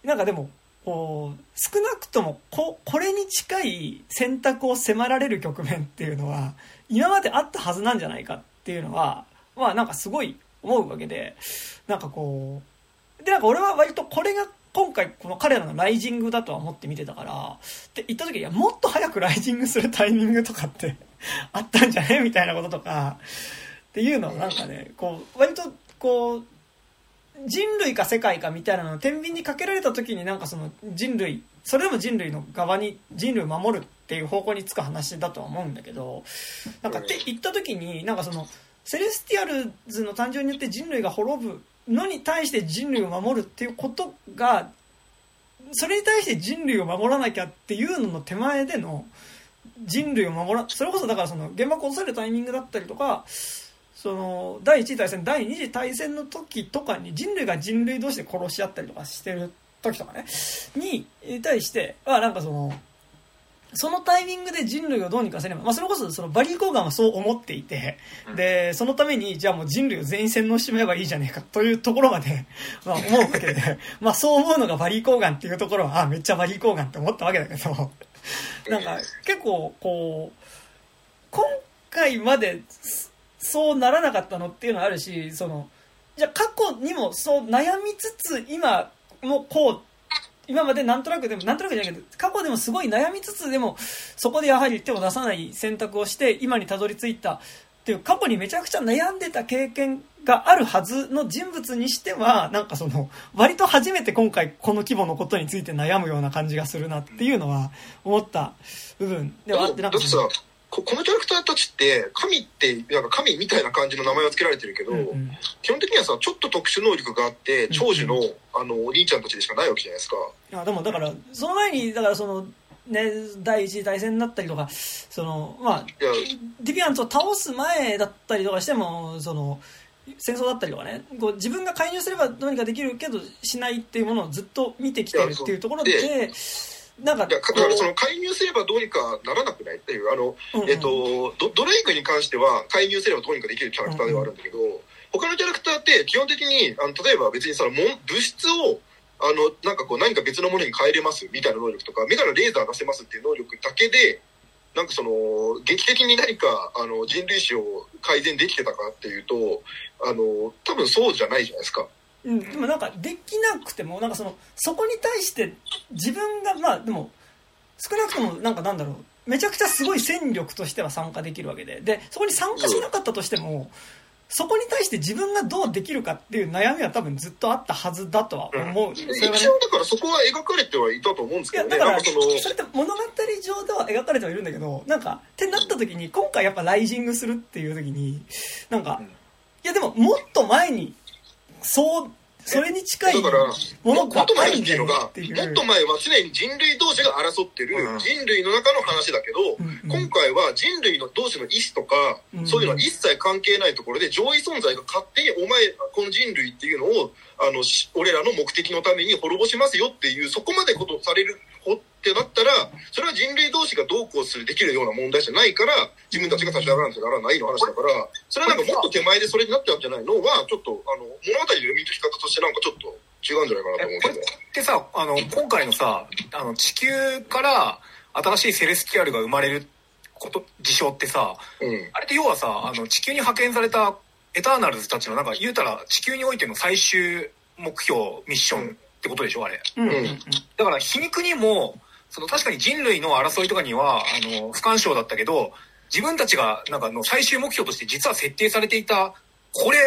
なんかでも、少なくともこ、これに近い選択を迫られる局面っていうのは、今まであったはずなんじゃないかっていうのは、まあなんかすごい思うわけで、なんかこう、でなんか俺は割とこれが今回この彼らのライジングだとは思って見てたから、って言った時、いや、もっと早くライジングするタイミングとかって あったんじゃね？みたいなこととか、っていうのをなんかね、こう、割とこう、人類か世界かみたいなのを天秤にかけられた時になんかその人類それでも人類の側に人類を守るっていう方向につく話だとは思うんだけどなんかって言った時になんかそのセレスティアルズの誕生によって人類が滅ぶのに対して人類を守るっていうことがそれに対して人類を守らなきゃっていうのの手前での人類を守らそれこそだからその原爆を落とされるタイミングだったりとかその第一次大戦第二次大戦の時とかに人類が人類同士で殺し合ったりとかしてる時とかね。に対してはなんかそのそのタイミングで人類をどうにかせれば、まあ、それこそそのバリー・コーガンはそう思っていて、で、そのために、じゃあもう人類を全員洗脳してもらえばいいじゃねえかというところまで、まあ、思うわけで、まあ、そう思うのがバリー・コーガンっていうところは、あ、めっちゃバリー・コーガンって思ったわけだけど、なんか、結構、こう、今回まで、そうならなかったのっていうのはあるし、その、じゃ過去にもそう悩みつつ、今もこう、今までなんとなくでも、なんとなくじゃないけど、過去でもすごい悩みつつでも、そこでやはり手を出さない選択をして、今にたどり着いたっていう、過去にめちゃくちゃ悩んでた経験があるはずの人物にしては、なんかその、割と初めて今回この規模のことについて悩むような感じがするなっていうのは思った部分ではあって、なんかその。このキャラクターたちって神ってなんか神みたいな感じの名前を付けられてるけど、うんうん、基本的にはさちょっと特殊能力があって長寿の、うん。うん、あのお兄ちゃんたちでしかないわけじゃないですか。いやでもだからその前にだからそのね、第一次大戦だったりとか、その、まあ、ディビアンツを倒す前だったりとかしても、その、戦争だったりとかねこう自分が介入すればどうにかできるけどしないっていうものをずっと見てきてるっていうところでなんかだからその介入すればどうにかならなくないっていうあの、うんうん、えっとドドレイクに関しては介入すればどうにかできるキャラクターではあるんだけど、うんうん、他のキャラクターって基本的にあの例えば別にその物質をあのなんかこう何か別のものに変えれますみたいな能力とか目からレーザー出せますっていう能力だけでなんかその劇的に何かあの人類史を改善できてたかっていうとあの多分そうじゃないじゃないですか。うん、でもなんかできなくてもなんかそのそこに対して自分がまあでも少なくともなんかなんだろうめちゃくちゃすごい戦力としては参加できるわけで。でそこに参加しなかったとしても、そこに対して自分がどうできるかっていう悩みは多分ずっとあったはずだとは思う、うん、それはね、一応だからそこは描かれてはいたと思うんですけど、ね、いやだからそれって物語上では描かれてはいるんだけどなんかってなった時に今回やっぱライジングするっていう時になんか、いやでももっと前にそうそれに近いものがあるんだよっていう。もっと前は常に人類同士が争ってる人類の中の話だけど、今回は人類の同士の意思とか、うん、そういうのは一切関係ないところで上位存在が勝手にお前、この人類っていうのを、あの、俺らの目的のために滅ぼしますよっていう、そこまでことされるってなったら、それは人類同士がどうこうするできるような問題じゃないから、自分たちが立ち上がらなきゃならないの話だから、それはなんかもっと手前でそれになっちゃうんじゃないのは、ちょっと、あの、物語の読み解き方としてなんかちょっと違うんじゃないかなと思うけど。これってさ、あの、今回のさ、あの、地球から新しいセレスティアルが生まれること、事象ってさ、うん、あれって要はさ、あの、地球に派遣されたエターナルズたちのなんか言うたら地球においての最終目標ミッションってことでしょあれ、うん、だから皮肉にもその確かに人類の争いとかには、あの、不干渉だったけど、自分たちが、なんかの最終目標として実は設定されていた、これ、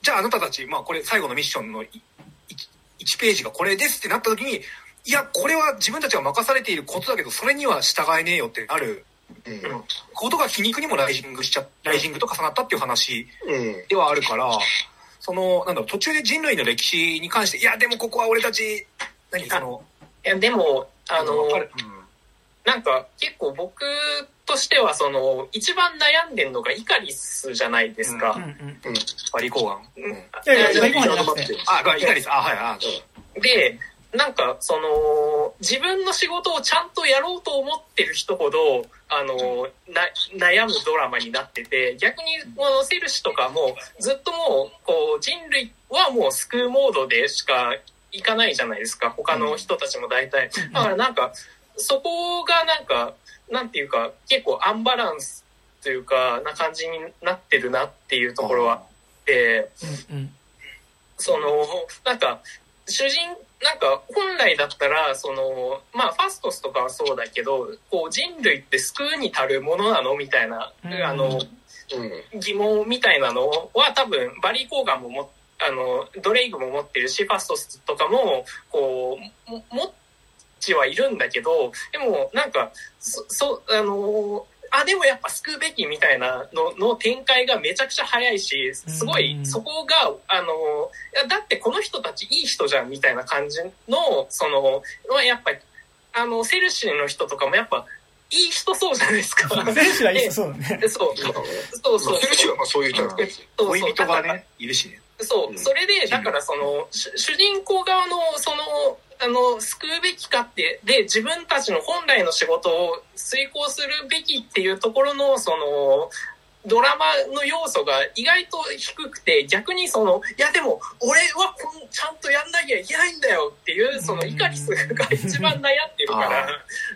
じゃああなたたち、まあこれ最後のミッションの 1, 1ページがこれですってなった時に、いや、これは自分たちが任されていることだけど、それには従えねえよってなる、うん、ことが皮肉にもライジングしちゃ、ライジングと重なったっていう話ではあるから、その、なんだろう、途中で人類の歴史に関して、いや、でもここは俺たち、何その、いや、でも、あの、なんか結構僕としてはその一番悩んでるのがイカリスじゃないですか。うんうんうん、バリコーガン。うん。いやいや、バリコーガンじゃなくて。あ、イカリス、あ、はい、あ、で、なんか、その、自分の仕事をちゃんとやろうと思ってる人ほど、あの、な、悩むドラマになってて、逆に、このセルシとかも、ずっともう、こう、人類はもう救うモードでしかいかないじゃないですか。他の人たちも大体、だからなんかそこがなんかなんていうか結構アンバランスというかな感じになってるなっていうところはあって、そのなんか主人なんか本来だったらそのまあファストスとかはそうだけどこう人類って救うに足るものなのみたいな、あの疑問みたいなのは多分バリー・コーガンも持ってあの、ドレイグも持ってるし、ファストスとかも、こう、持ちはいるんだけど、でも、なんか、そ、そ、あの、あ、でもやっぱ救うべきみたいなのの展開がめちゃくちゃ早いし、すごい、そこが、あの、だってこの人たちいい人じゃんみたいな感じの、その、やっぱり、あの、セルシーの人とかもやっぱ、いい人そうじゃないですか。選手はいい人そうだね。そう。そうそう。選手はまあそういうキャラクターです。恋人がね、いるしね。そう、それで、だからその、主人公側の、その、あの、救うべきかって、で、自分たちの本来の仕事を遂行するべきっていうところの、その、ドラマの要素が意外と低くて、逆にその、いやでも、俺はこんちゃんとやんなきゃいけないんだよっていう、そのイカリスが一番悩んでるから、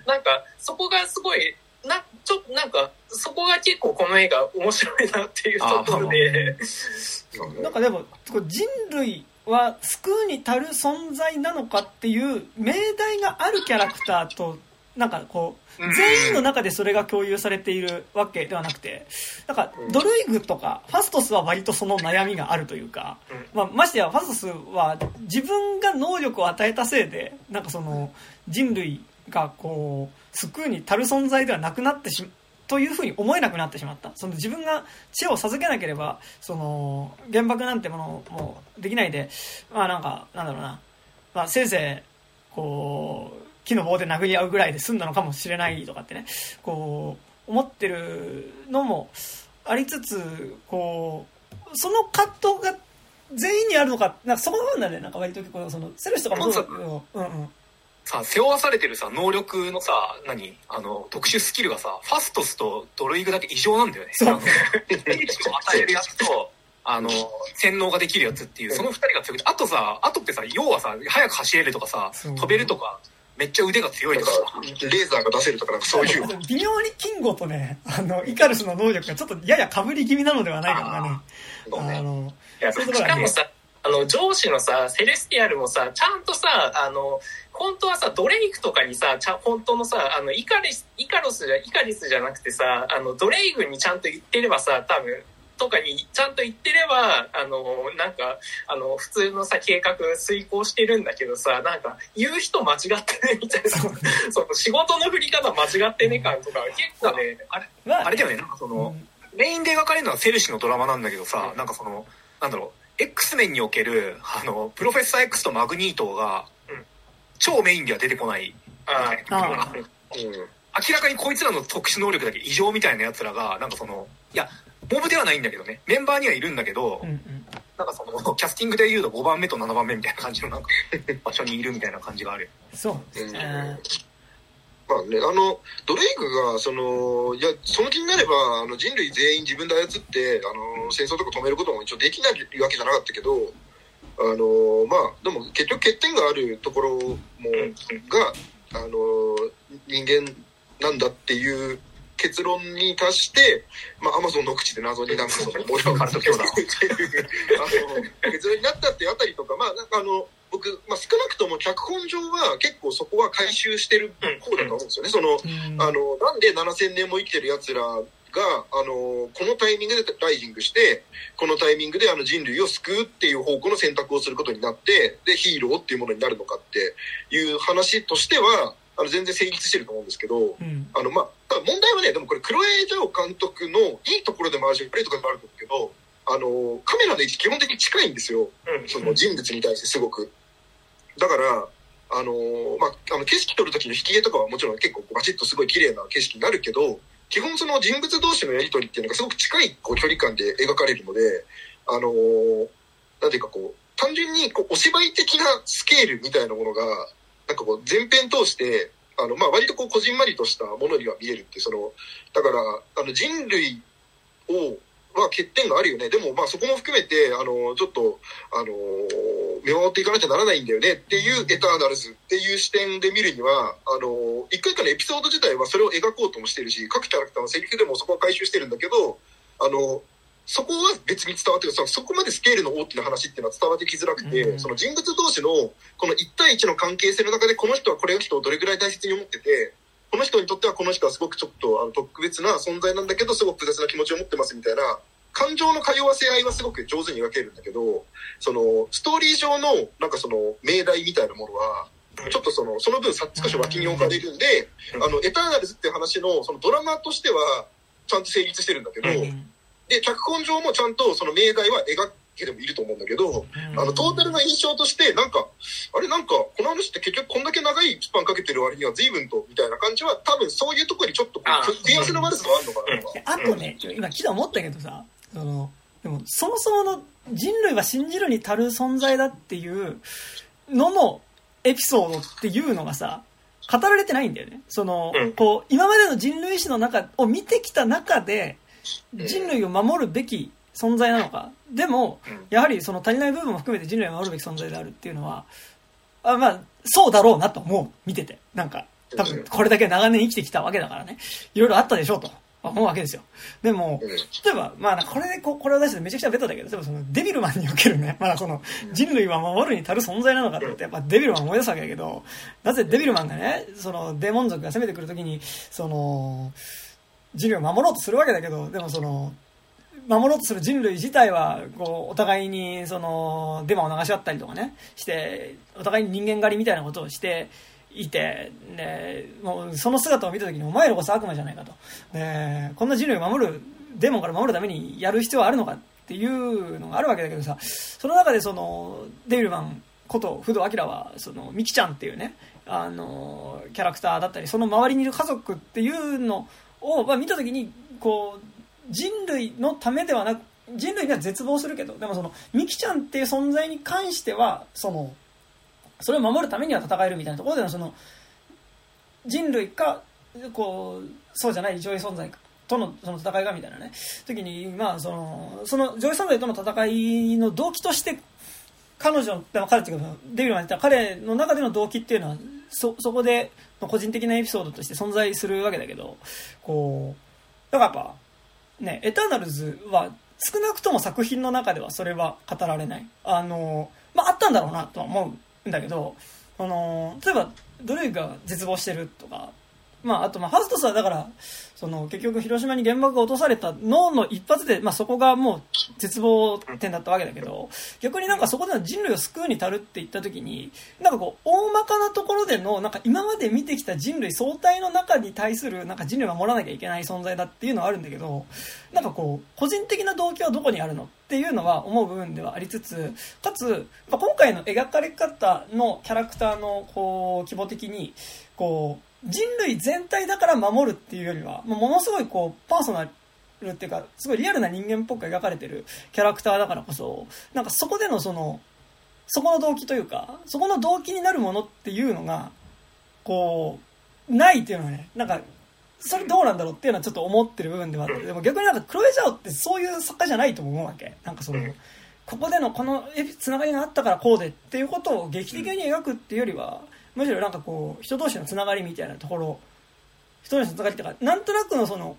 なんか、そこがすごい、な、ちょっとなんか、そこが結構この映画面白いなっていうところで。なんかでも、人類は救うに足る存在なのかっていう命題があるキャラクターと、なんかこう、全員の中でそれが共有されているわけではなくて、なんかドルイグとかファストスは割とその悩みがあるというか、まあ、ましてやファストスは自分が能力を与えたせいで、なんかその人類がこう、救うに足る存在ではなくなってしというふうに思えなくなってしまった。その自分が知恵を授けなければ、その、原爆なんてものもできないで、まあなんか、なんだろうな、まあせいぜい、こう、木の棒で殴り合うぐらいで済んだのかもしれないとかってね、こう、思ってるのもありつつ、こう、その葛藤が全員にあるのか、なんかそこなんだね、なんか割と結構、その、セルシとかもそうだけど、うんうん。さ、背負わされてるさ、能力のさ、何？あの、特殊スキルがさ、ファストスとドロイグだけ異常なんだよね。そう。与えるやつと、あの、洗脳ができるやつっていう、その二人が強くて、あとさ、あとってさ、要はさ、早く走れるとかさ、飛べるとか、めっちゃ腕が強いとかさ、レーザーが出せるとかなんかそういう。微妙にキンゴとね、あの、イカルスの能力がちょっとやや被り気味なのではないかとかね。あの、いや、しかもさ、あの、上司のさ、セレスティアルもさ、ちゃんとさ、あの、本当はさ、ドレイクとかにさ、ちゃ本当のさ、あの、イカリス、イカロスじゃ、イカリスじゃなくてさ、あの、ドレイグにちゃんと言ってればさ、多分、とかにちゃんと言ってれば、あの、なんか、あの、普通のさ、計画遂行してるんだけどさ、なんか、言う人間違ってね、みたいな、その仕事の振り方間違ってね感とか、結構ね、あれ、あれだよね、なんかその、メインで描かれるのはセルシのドラマなんだけどさ、うん、なんかその、なんだろう、X メンにおける、あの、プロフェッサー X とマグニートが、超メインでは出てこない。明らかにこいつらの特殊能力だけ異常みたいな奴らが、なんかその、いや、モブではないんだけどね、メンバーにはいるんだけど、うんうん、なんかその、キャスティングで言うと5番目と7番目みたいな感じのなんか、場所にいるみたいな感じがある。そう。ですね。まあね、あの、ドレイクが、その、いや、その気になれば、あの、人類全員自分で操って、あの、戦争とか止めることも一応できないわけじゃなかったけど、あの、まあ、でも結局欠点があるところも、が、あの、人間なんだっていう結論に達して、まあ、アマゾンの口で謎になんかその。あの、結論になったってあたりとか、まあ、なんかあの、僕、まあ、少なくとも脚本上は結構そこは回収してる方だと思うんですよね。その、あの、なんで7000年も生きてる奴らが、あの、このタイミングでライジングして、このタイミングであの人類を救うっていう方向の選択をすることになって、で、ヒーローっていうものになるのかっていう話としては、あの、全然成立してると思うんですけど、うん、あの、まあ、問題はね、でもこれ、クロエ・ジャオ監督のいいところでもあるし、悪いところでもあると思うけど、あの、カメラの位置基本的に近いんですよ。うん、その人物に対してすごく。だから、あの、まあ、あの、景色撮る時の引き絵とかはもちろん結構バチッとすごい綺麗な景色になるけど、基本その人物同士のやりとりっていうのがすごく近いこう距離感で描かれるので、あのー、なんていうかこう、単純にこうお芝居的なスケールみたいなものが、なんかこう前編通して、あの、まあ、割とこう、こじんまりとしたものには見えるって、その、だから、あの、人類を、は欠点があるよね。でも、まあ、そこも含めて、あの、ちょっと、あの、見守っていかなきゃならないんだよねっていうエターナルズっていう視点で見るには、あの、一回一回のエピソード自体はそれを描こうともしてるし、各キャラクターのセリフでもそこは回収してるんだけど、あの、そこは別に伝わってるそこまでスケールの大きな話っていうのは伝わってきづらくて、うん、その人物同士のこの1対1の関係性の中でこの人はこれの人をどれぐらい大切に思っててこの人にとってはこの人はすごくちょっとあの特別な存在なんだけどすごく複雑な気持ちを持ってますみたいな感情の通わせ合いはすごく上手に描けるんだけどそのストーリー上のなんかその命題みたいなものはちょっとそのその分少し脇に置かれるんで、あのエターナルズっていう話のそのドラマとしてはちゃんと成立してるんだけど、で、脚本上もちゃんとその命題は描けてもいると思うんだけど、あの、トータルの印象として、なんか、あれなんか、この話って結局こんだけ長いスパンかけてる割には随分と、みたいな感じは、多分そういうところにちょっと、組み合わせの悪さはあるのかな。あとね、今、昨日思ったけどさ、その、でも、そもそもの人類は信じるに足る存在だっていうののエピソードっていうのがさ、語られてないんだよね。その、こう、今までの人類史の中を見てきた中で、人類を守るべき存在なのか。でも、やはりその足りない部分も含めて人類を守るべき存在であるっていうのは、あまあ、そうだろうなと思う。見てて。なんか、多分これだけ長年生きてきたわけだからね。いろいろあったでしょうと。思うわけですよ。でも、例えば、まあ、これでこ、これを出してめちゃくちゃベタだけど、例えばその、デビルマンにおけるね、まだこの、人類は守るに足る存在なのかって、やっぱデビルマン思い出すわけだけど、なぜデビルマンがね、その、デーモン族が攻めてくるときに、その、人類を守ろうとするわけだけど、でもその、守ろうとする人類自体は、こう、お互いに、その、デマを流し合ったりとかね、して、お互いに人間狩りみたいなことをしていて、で、もう、その姿を見た時に、お前らこそ悪魔じゃないかと。で、こんな人類を守る、デモから守るためにやる必要はあるのかっていうのがあるわけだけどさ、その中でその、デビルマンこと不動明は、その、ミキちゃんっていうね、あの、キャラクターだったり、その周りにいる家族っていうのを、まあ、見た時にこう人類のためではなく人類には絶望するけど、でもその、ミキちゃんっていう存在に関しては、その、それを守るためには戦えるみたいなところでのその、人類か、こう、そうじゃない上位存在とのその戦いがみたいなね、時に、まあ、その、その上位存在との戦いの動機として、彼女、でも彼っていうか、デビルマン言った彼の中での動機っていうのは、そ、そこで、個人的なエピソードとして存在するわけだけど、こう、だからやっぱ、ね、エターナルズは少なくとも作品の中ではそれは語られない。あの、まあ、あったんだろうなとは思うんだけど、あの、例えば、ドルイが絶望してるとか、まあ、あと、まあ、ファストスはだから、その、結局広島に原爆が落とされた脳の一発で、まあ、そこがもう絶望点だったわけだけど、逆になんかそこでの人類を救うに足るって言った時に、なんかこう、大まかなところでの、なんか今まで見てきた人類相対の中に対する、なんか人類を守らなきゃいけない存在だっていうのはあるんだけど、なんかこう、個人的な動機はどこにあるのっていうのは思う部分ではありつつ、かつ、まあ、今回の描かれ方のキャラクターの、こう、規模的に、こう、人類全体だから守るっていうよりは、ものすごいこう、パーソナルっていうか、すごいリアルな人間っぽく描かれてるキャラクターだからこそ、なんかそこでのその、そこの動機というか、そこの動機になるものっていうのが、こう、ないっていうのはね、なんか、それどうなんだろうっていうのはちょっと思ってる部分ではあって、でも逆になんかクロエジャオってそういう作家じゃないと思うわけ。なんかその、ここでのこのつながりがあったからこうでっていうことを劇的に描くっていうよりは、むしろなんかこう人同士のつながりみたいなところ人同士のつながりっていうかなんとなくのその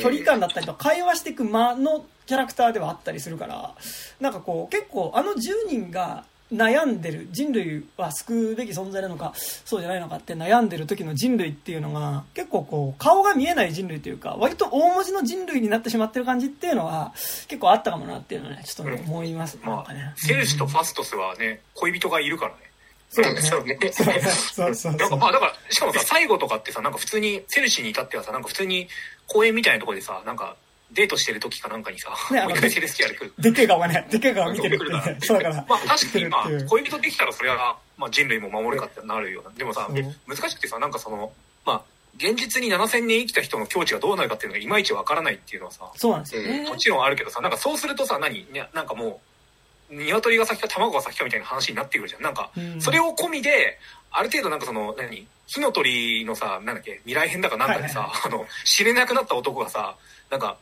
距離感だったりとか会話していく間のキャラクターではあったりするからなんかこう結構あの10人が悩んでる人類は救うべき存在なのかそうじゃないのかって悩んでる時の人類っていうのが結構こう顔が見えない人類というか割と大文字の人類になってしまってる感じっていうのは結構あったかもなっていうのはねちょっと思います、うん、まあ、ね、セルシとファストスはね恋人がいるからねそうですね。そうそうなんかまあだから、しかもさ、最後とかってさ、なんか普通に、セルシーに至ってはさ、なんか普通に公園みたいなところでさ、なんか、デートしてる時かなんかにさ、ね、もう一回セレスキアで来る。でっけえ顔がね、でっけえ顔見てるね。そうだから。まあ確かに、まあ、恋人できたらそれは、まあ人類も守るかってなるような。でもさ、難しくてさ、なんかその、まあ、現実に7000年生きた人の境地がどうなるかっていうのがいまいちわからないっていうのはさ、そうなんですよね。もちろんあるけどさ、なんかそうするとさ、何？なんかもう、鶏が先か卵が先かみたいな話になってくるじゃん。なんか、それを込みで、ある程度なんかその、何？火の鳥のさ、なんだっけ、未来編だかなんかでさ、はいはい、あの、死ねなくなった男がさ、なんか、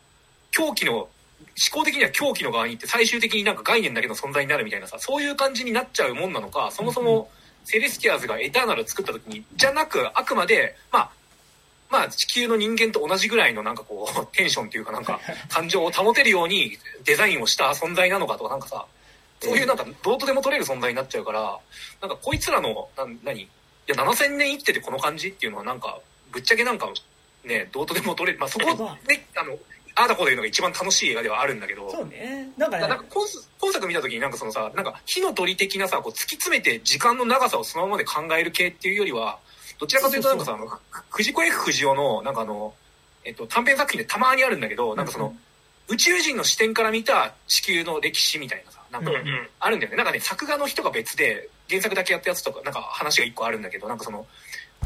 狂気の、思考的には狂気の側に行って最終的になんか概念だけの存在になるみたいなさ、そういう感じになっちゃうもんなのか、そもそもセレスティアルズがエターナルを作った時に、じゃなく、あくまで、まあ、まあ地球の人間と同じぐらいのなんかこう、テンションというかなんか、感情を保てるようにデザインをした存在なのかとかなんかさ、そういうなんか、どうとでも取れる存在になっちゃうから、なんかこいつらの、な、何？いや、7000年生きててこの感じっていうのはなんか、ぶっちゃけなんか、ね、どうとでも取れる。まあそこね、あの、ああだこでいうのが一番楽しい映画ではあるんだけど。そうね。なんかね。なんか今今作見た時になんかそのさ、なんか火の鳥的なさ、こう突き詰めて時間の長さをそのままで考える系っていうよりは、どちらかというとなんかさ、藤子 F 不二雄の、なんかあの、えっと、短編作品でたまにあるんだけど、なんかその、うん宇宙人の視点から見た地球の歴史みたいなさ、なんか、あるんだよね。なんかね、作画の人が別で、原作だけやったやつとか、なんか話が一個あるんだけど、なんかその、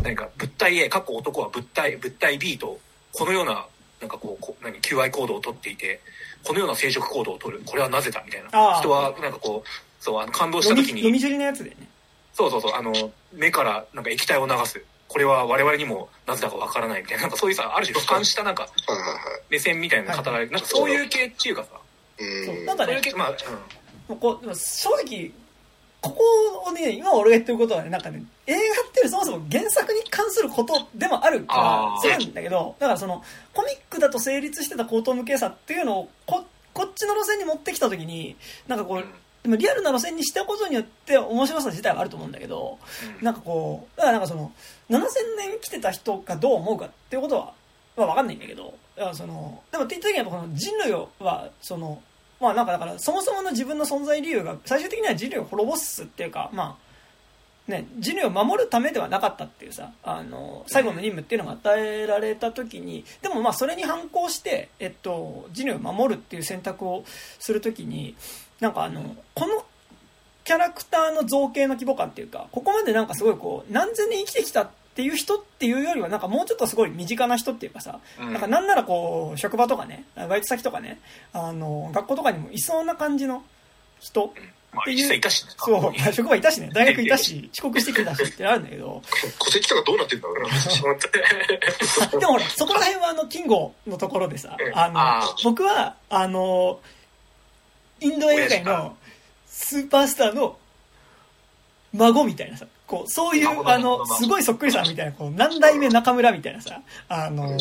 何か物体 A、過去男は物体、物体 B と、このような、なんかこう、こ何、求愛行動をとっていて、このような生殖行動をとる。これはなぜだみたいな。人は、なんかこう、そう、あの、感動した時に。読み尻のやつでね。そうそうそう、あの、目からなんか液体を流す。これは我々にもなぜだかわからないみたいな、なんかそういうさ、ある種俯瞰したなんか、目線みたいな方が、なんかそういう系っていうかさ、そうなんかね、まあ、うん、こう正直、ここをね、今俺が言ってることはね、なんかね、映画っていうそもそも原作に関することでもあるから、そうなんだけど、だからその、コミックだと成立してた口頭無形さっていうのを、こ、こっちの路線に持ってきたときに、なんかこう、でもリアルな路線にしたことによって面白さ自体はあると思うんだけど、うん、なんかこう、だからなんかその、7000年来てた人がどう思うかっていうことは、まあわかんないんだけど、だからその、でもって言った時にやっぱこの人類は、その、まあなんかだからそもそもの自分の存在理由が最終的には人類を滅ぼすっていうか、まあ、ね、人類を守るためではなかったっていうさ、あの、最後の任務っていうのが与えられた時に、でもまあそれに反抗して、えっと、人類を守るっていう選択をするときに、なんかあの、このキャラクターの造形の規模感っていうか、ここまでなんかすごいこう、何千年生きてきたっっていう人っていうよりは、なんかもうちょっとすごい身近な人っていうかさ、なんかなんならこう、職場とかね、バイト先とかね、あの、学校とかにもいそうな感じの人まあ、実際いたしね。そう、職場いたしね、大学いたし、遅刻してきたしってあるんだけど。戸籍とかどうなってんだろうな。でもほら、そこら辺はあの、キンゴのところでさ、あの、僕は、あの、インド映画界のスーパースターの孫みたいなさ、こう、そういう、あの、すごいそっくりさんみたいな、こう、何代目中村みたいなさ、あの、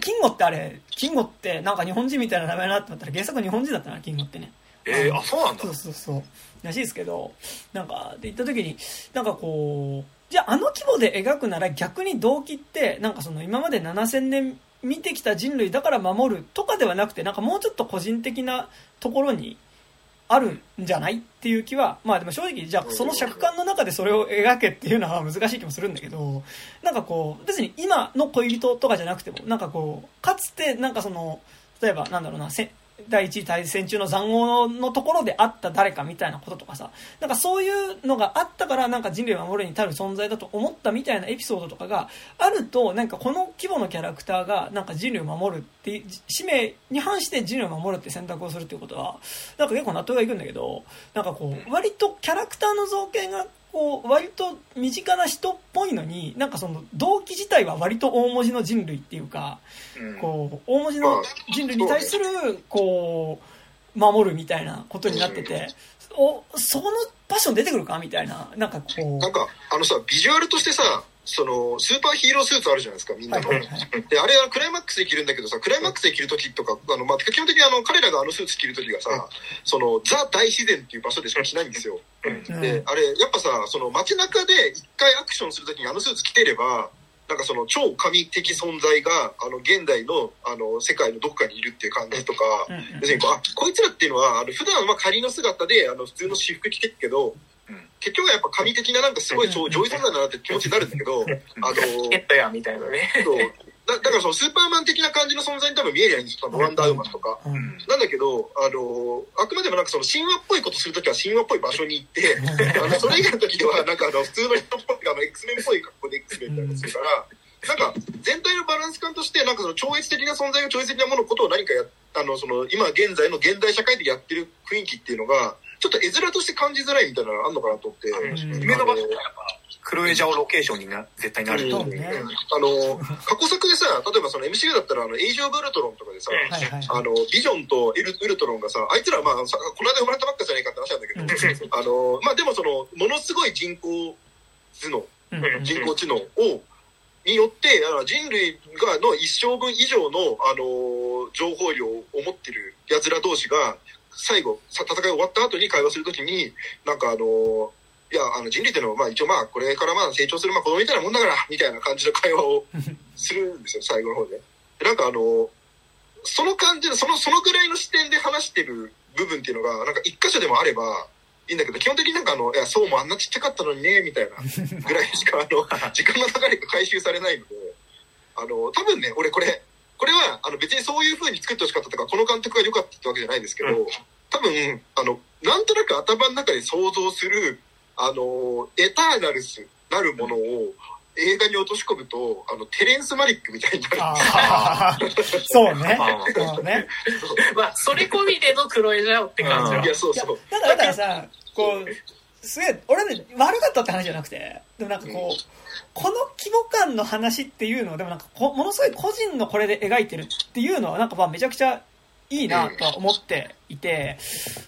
キンゴってあれ、キンゴってなんか日本人みたいな名前なって思ったら原作日本人だったな、キンゴってね。えー、あ、そうなんだ。そうそうそう。らしいですけど、なんか、で、行った時に、なんかこう、じゃああの規模で描くなら逆に動機って、なんかその今まで7000年見てきた人類だから守るとかではなくて、なんかもうちょっと個人的なところにあるんじゃないっていう気は、まあでも正直、じゃあその尺感の中でそれを描けっていうのは難しい気もするんだけど、なんかこう、別に今の恋人とかじゃなくても、なんかこう、かつてなんかその、例えばなんだろうな、第一次大戦中の塹壕のところであった誰かみたいなこととかさ、なんかそういうのがあったからなんか人類を守るに足る存在だと思ったみたいなエピソードとかがあると、なんかこの規模のキャラクターがなんか人類を守るっていう、使命に反して人類を守るって選択をするっていうことは、なんか結構納得がいくんだけど、なんかこう、割とキャラクターの造形がこう、割と身近な人っぽいのに、なんかその動機自体は割と大文字の人類っていうか、こう、大文字の人類に対する、こう、守るみたいなことになってて、お、そのパッション出てくるか？みたいな、なんかこう。なんか、あのさ、ビジュアルとしてさ、その、スーパーヒーロースーツあるじゃないですか、みんなの。はいはいはい、で、あれはクライマックスで着るんだけどさ、クライマックスで着るときとか、あの、まあ、基本的にあの、彼らがあのスーツ着るときがさ、その、ザ大自然っていう場所でしか着ないんですよ。うん、で、あれ、やっぱさ、その街中で一回アクションするときにあのスーツ着てれば、なんかその超神的存在が、あの、現代の、あの、世界のどこかにいるっていう感じとか、別に、あ、こいつらっていうのは、あの、普段は仮の姿で、あの、普通の私服着てるけど、結局はやっぱ神的ななんかすごい上位存在だなって気持ちになるんだけど、あの、ゲットやみたいなね。そう。だだからそのスーパーマン的な感じの存在に多分見えりゃいいんですよ。ワンダーウーマンとか。うん、なんだけど、あの、あくまでもなんかその神話っぽいことするときは神話っぽい場所に行って、あの、それ以外の時ではなんかあの、普通の人っぽい、あの、X メンっぽい格好で X メンみたいなことするから、なんか、全体のバランス感として、なんかその超越的な存在が超越的なものことを何かや、あの、その、今現在の現代社会でやってる雰囲気っていうのが、ちょっと絵面として感じづらいみたいなのがあるのかなと思って。夢の場所がやっぱ、クロエジャオロケーションにな、絶対なると、ね。あの、過去作でさ、例えばその MCU だったら、あの、エイジオブ・ウルトロンとかでさ、あの、ビジョンとウルウルトロンがさ、あいつらまあ、この間生まれたばっかじゃないかって話なんだけど、あの、まあでもその、ものすごい人工頭脳、人工知能を、によって、人類がの一生分以上の、あの、情報量を持ってる奴ら同士が、最後、戦い終わった後に会話するときに、なんかあの、いや、あの人類っていうのは、まあ一応まあ、これからまあ成長する、まあ子供みたいなもんだから、みたいな感じの会話をするんですよ、最後の方で。なんかあの、その感じで、その、そのぐらいの視点で話してる部分っていうのが、なんか一箇所でもあれば、いいんだけど、基本的になんかあの、いや、そうもあんなちっちゃかったのにね、みたいなぐらいしか、あの、時間の流れが回収されないので、あの、多分ね、俺これ、これは、あの、別にそういう風に作ってほしかったとか、この監督が良かったってわけじゃないですけど、うん、多分、あの、なんとなく頭の中で想像する、あの、エターナルスなるものを、映画に落とし込むと、あの、テレンス・マリックみたいになる。そうね。そうね。まあ、それ込みでの黒江じゃおって感じいや、そうそう。だからさ、こう、すげえ、俺ね、悪かったって話じゃなくて、でもなんかこう、この規模感の話っていうのは、でもなんかものすごい個人のこれで描いてるっていうのは、なんかまあめちゃくちゃいいなとは思っていて、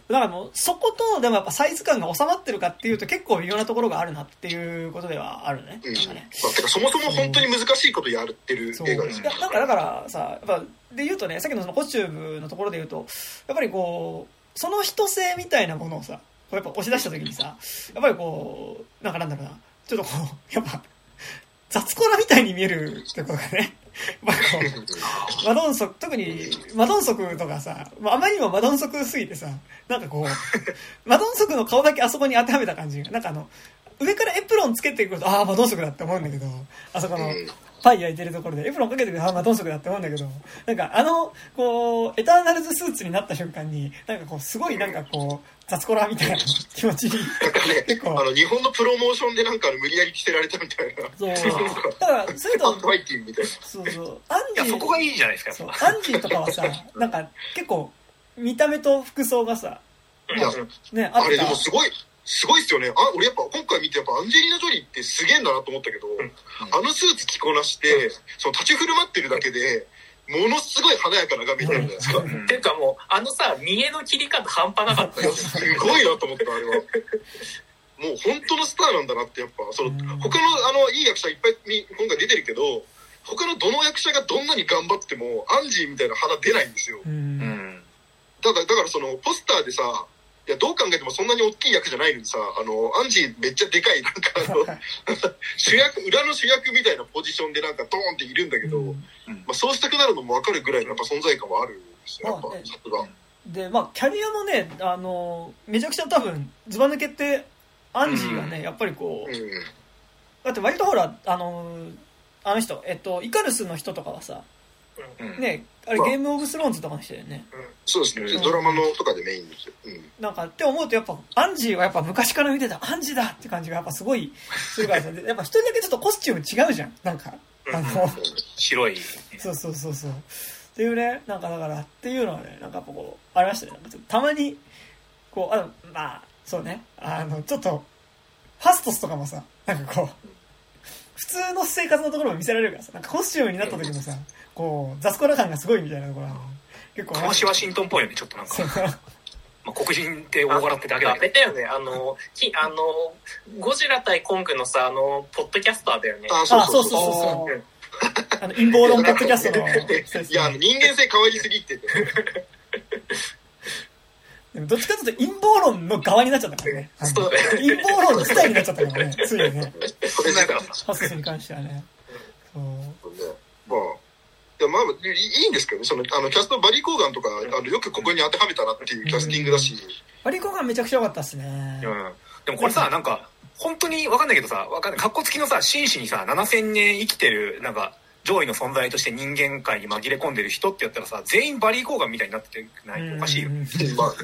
だからもうそことでもやっぱサイズ感が収まってるかっていうと結構微妙なところがあるなっていうことではあるね。うん、なんかね。かそもそも本当に難しいことやってる映画ですね。いや、なんかだからさ、やっぱ、で言うとね、さっきのそのコスチュームのところで言うと、やっぱりこう、その人性みたいなものをさ、こうやっぱ押し出した時にさ、やっぱりこう、なんかなんだろうな、ちょっとこう、やっぱ、雑コラみたいに見えるってことがね。まあこう、マドンソク、特にマドンソクとかさ、あまりにもマドンソクすぎてさ、なんかこう、マドンソクの顔だけあそこに当てはめた感じが、なんかあの、上からエプロンつけてくると、ああ、マドンソクだって思うんだけど、あそこの、パイ焼いてるところでエプロンかけてくると、ああ、マドンソクだって思うんだけど、なんかあの、こう、エターナルズスーツになった瞬間に、なんかこう、すごいなんかこう、雑コラみたいな気持ちに。なんかね、結構。あの、日本のプロモーションでなんか無理やり着せられたみたいな。そう。だから、それと、ファイティンみたいな。そうそう。アンジー。そこがいいじゃないですか。そう。アンジーとかはさ、なんか結構、見た目と服装がさ、ね、あれでもすごい、すごいっすよね。あ、俺やっぱ今回見てやっぱアンジェリーナ・ジョリーってすげえんだなと思ったけど、うん、あのスーツ着こなして、その立ち振る舞ってるだけで、ものすごい華やかな画面になるじゃないですか。っていうかもう、あのさ、見栄の切り方半端なかったよ。すごいなと思った、あれは。もう本当のスターなんだなってやっぱ、その、他のあの、いい役者いっぱい今回出てるけど、他のどの役者がどんなに頑張っても、アンジーみたいな花出ないんですよ。だから、だからその、ポスターでさ、いや、どう考えてもそんなに大きい役じゃないのにさ、あの、アンジーめっちゃでかい、なんかあの、主役、裏の主役みたいなポジションでなんかドーンっているんだけど、うん、まあそうしたくなるのもわかるぐらいのやっぱ存在感はあるんですよ、やっぱ、さすが。で、まあ、キャリアもね、あの、めちゃくちゃ多分、ずば抜けて、アンジーがね、うん、やっぱりこう、うん、だって割とほら、あの、あの人、えっと、イカルスの人とかはさ、ね、あれ、ゲームオブスローンズとかの人だよね。そうですね、ドラマのとかでメインですよ。なんか、って思うとやっぱ、アンジーはやっぱ昔から見てた、アンジーだって感じがやっぱすごいするからさ、やっぱ一人だけちょっとコスチューム違うじゃん。なんか、あの、白い。そうそうそうそう。っていうね、なんかだから、っていうのはね、なんかこう、ありましたね。たまに、こう、あの、まあ、そうね、あの、ちょっと、ファストスとかもさ、なんかこう、普通の生活のところも見せられるからさ、なんかコスチュームになった時もさ、こう、雑コラ感がすごいみたいなところ結構。かしワシントンっぽいよね、ちょっとなんか。まあ、黒人って大柄ってだけだけど。だよね、あの、きあの、ゴジラ対コングのさ、あの、ポッドキャスターだよね。あ、そうそうそうそう。あの、陰謀論ポッドキャストの。いや、人間性変わりすぎって。でもどっちかというと陰謀論の側になっちゃったからね。陰謀論自体になっちゃったからね、ついにね。ハスに関してはね。そう。まあ、いいいんですけどね、その、あの、キャスト、バリー・コーガンとか、あの、よくここに当てはめたなっていうキャスティングだし。バリー・コーガンめちゃくちゃ良かったっすね。うん。でもこれさ、なんか、本当にわかんないけどさ、わかんない。格好付きのさ、紳士にさ、7000年生きてる、なんか、上位の存在として人間界に紛れ込んでる人ってやったらさ、全員バリー・コーガンみたいになってない？おかしいよ。まあ、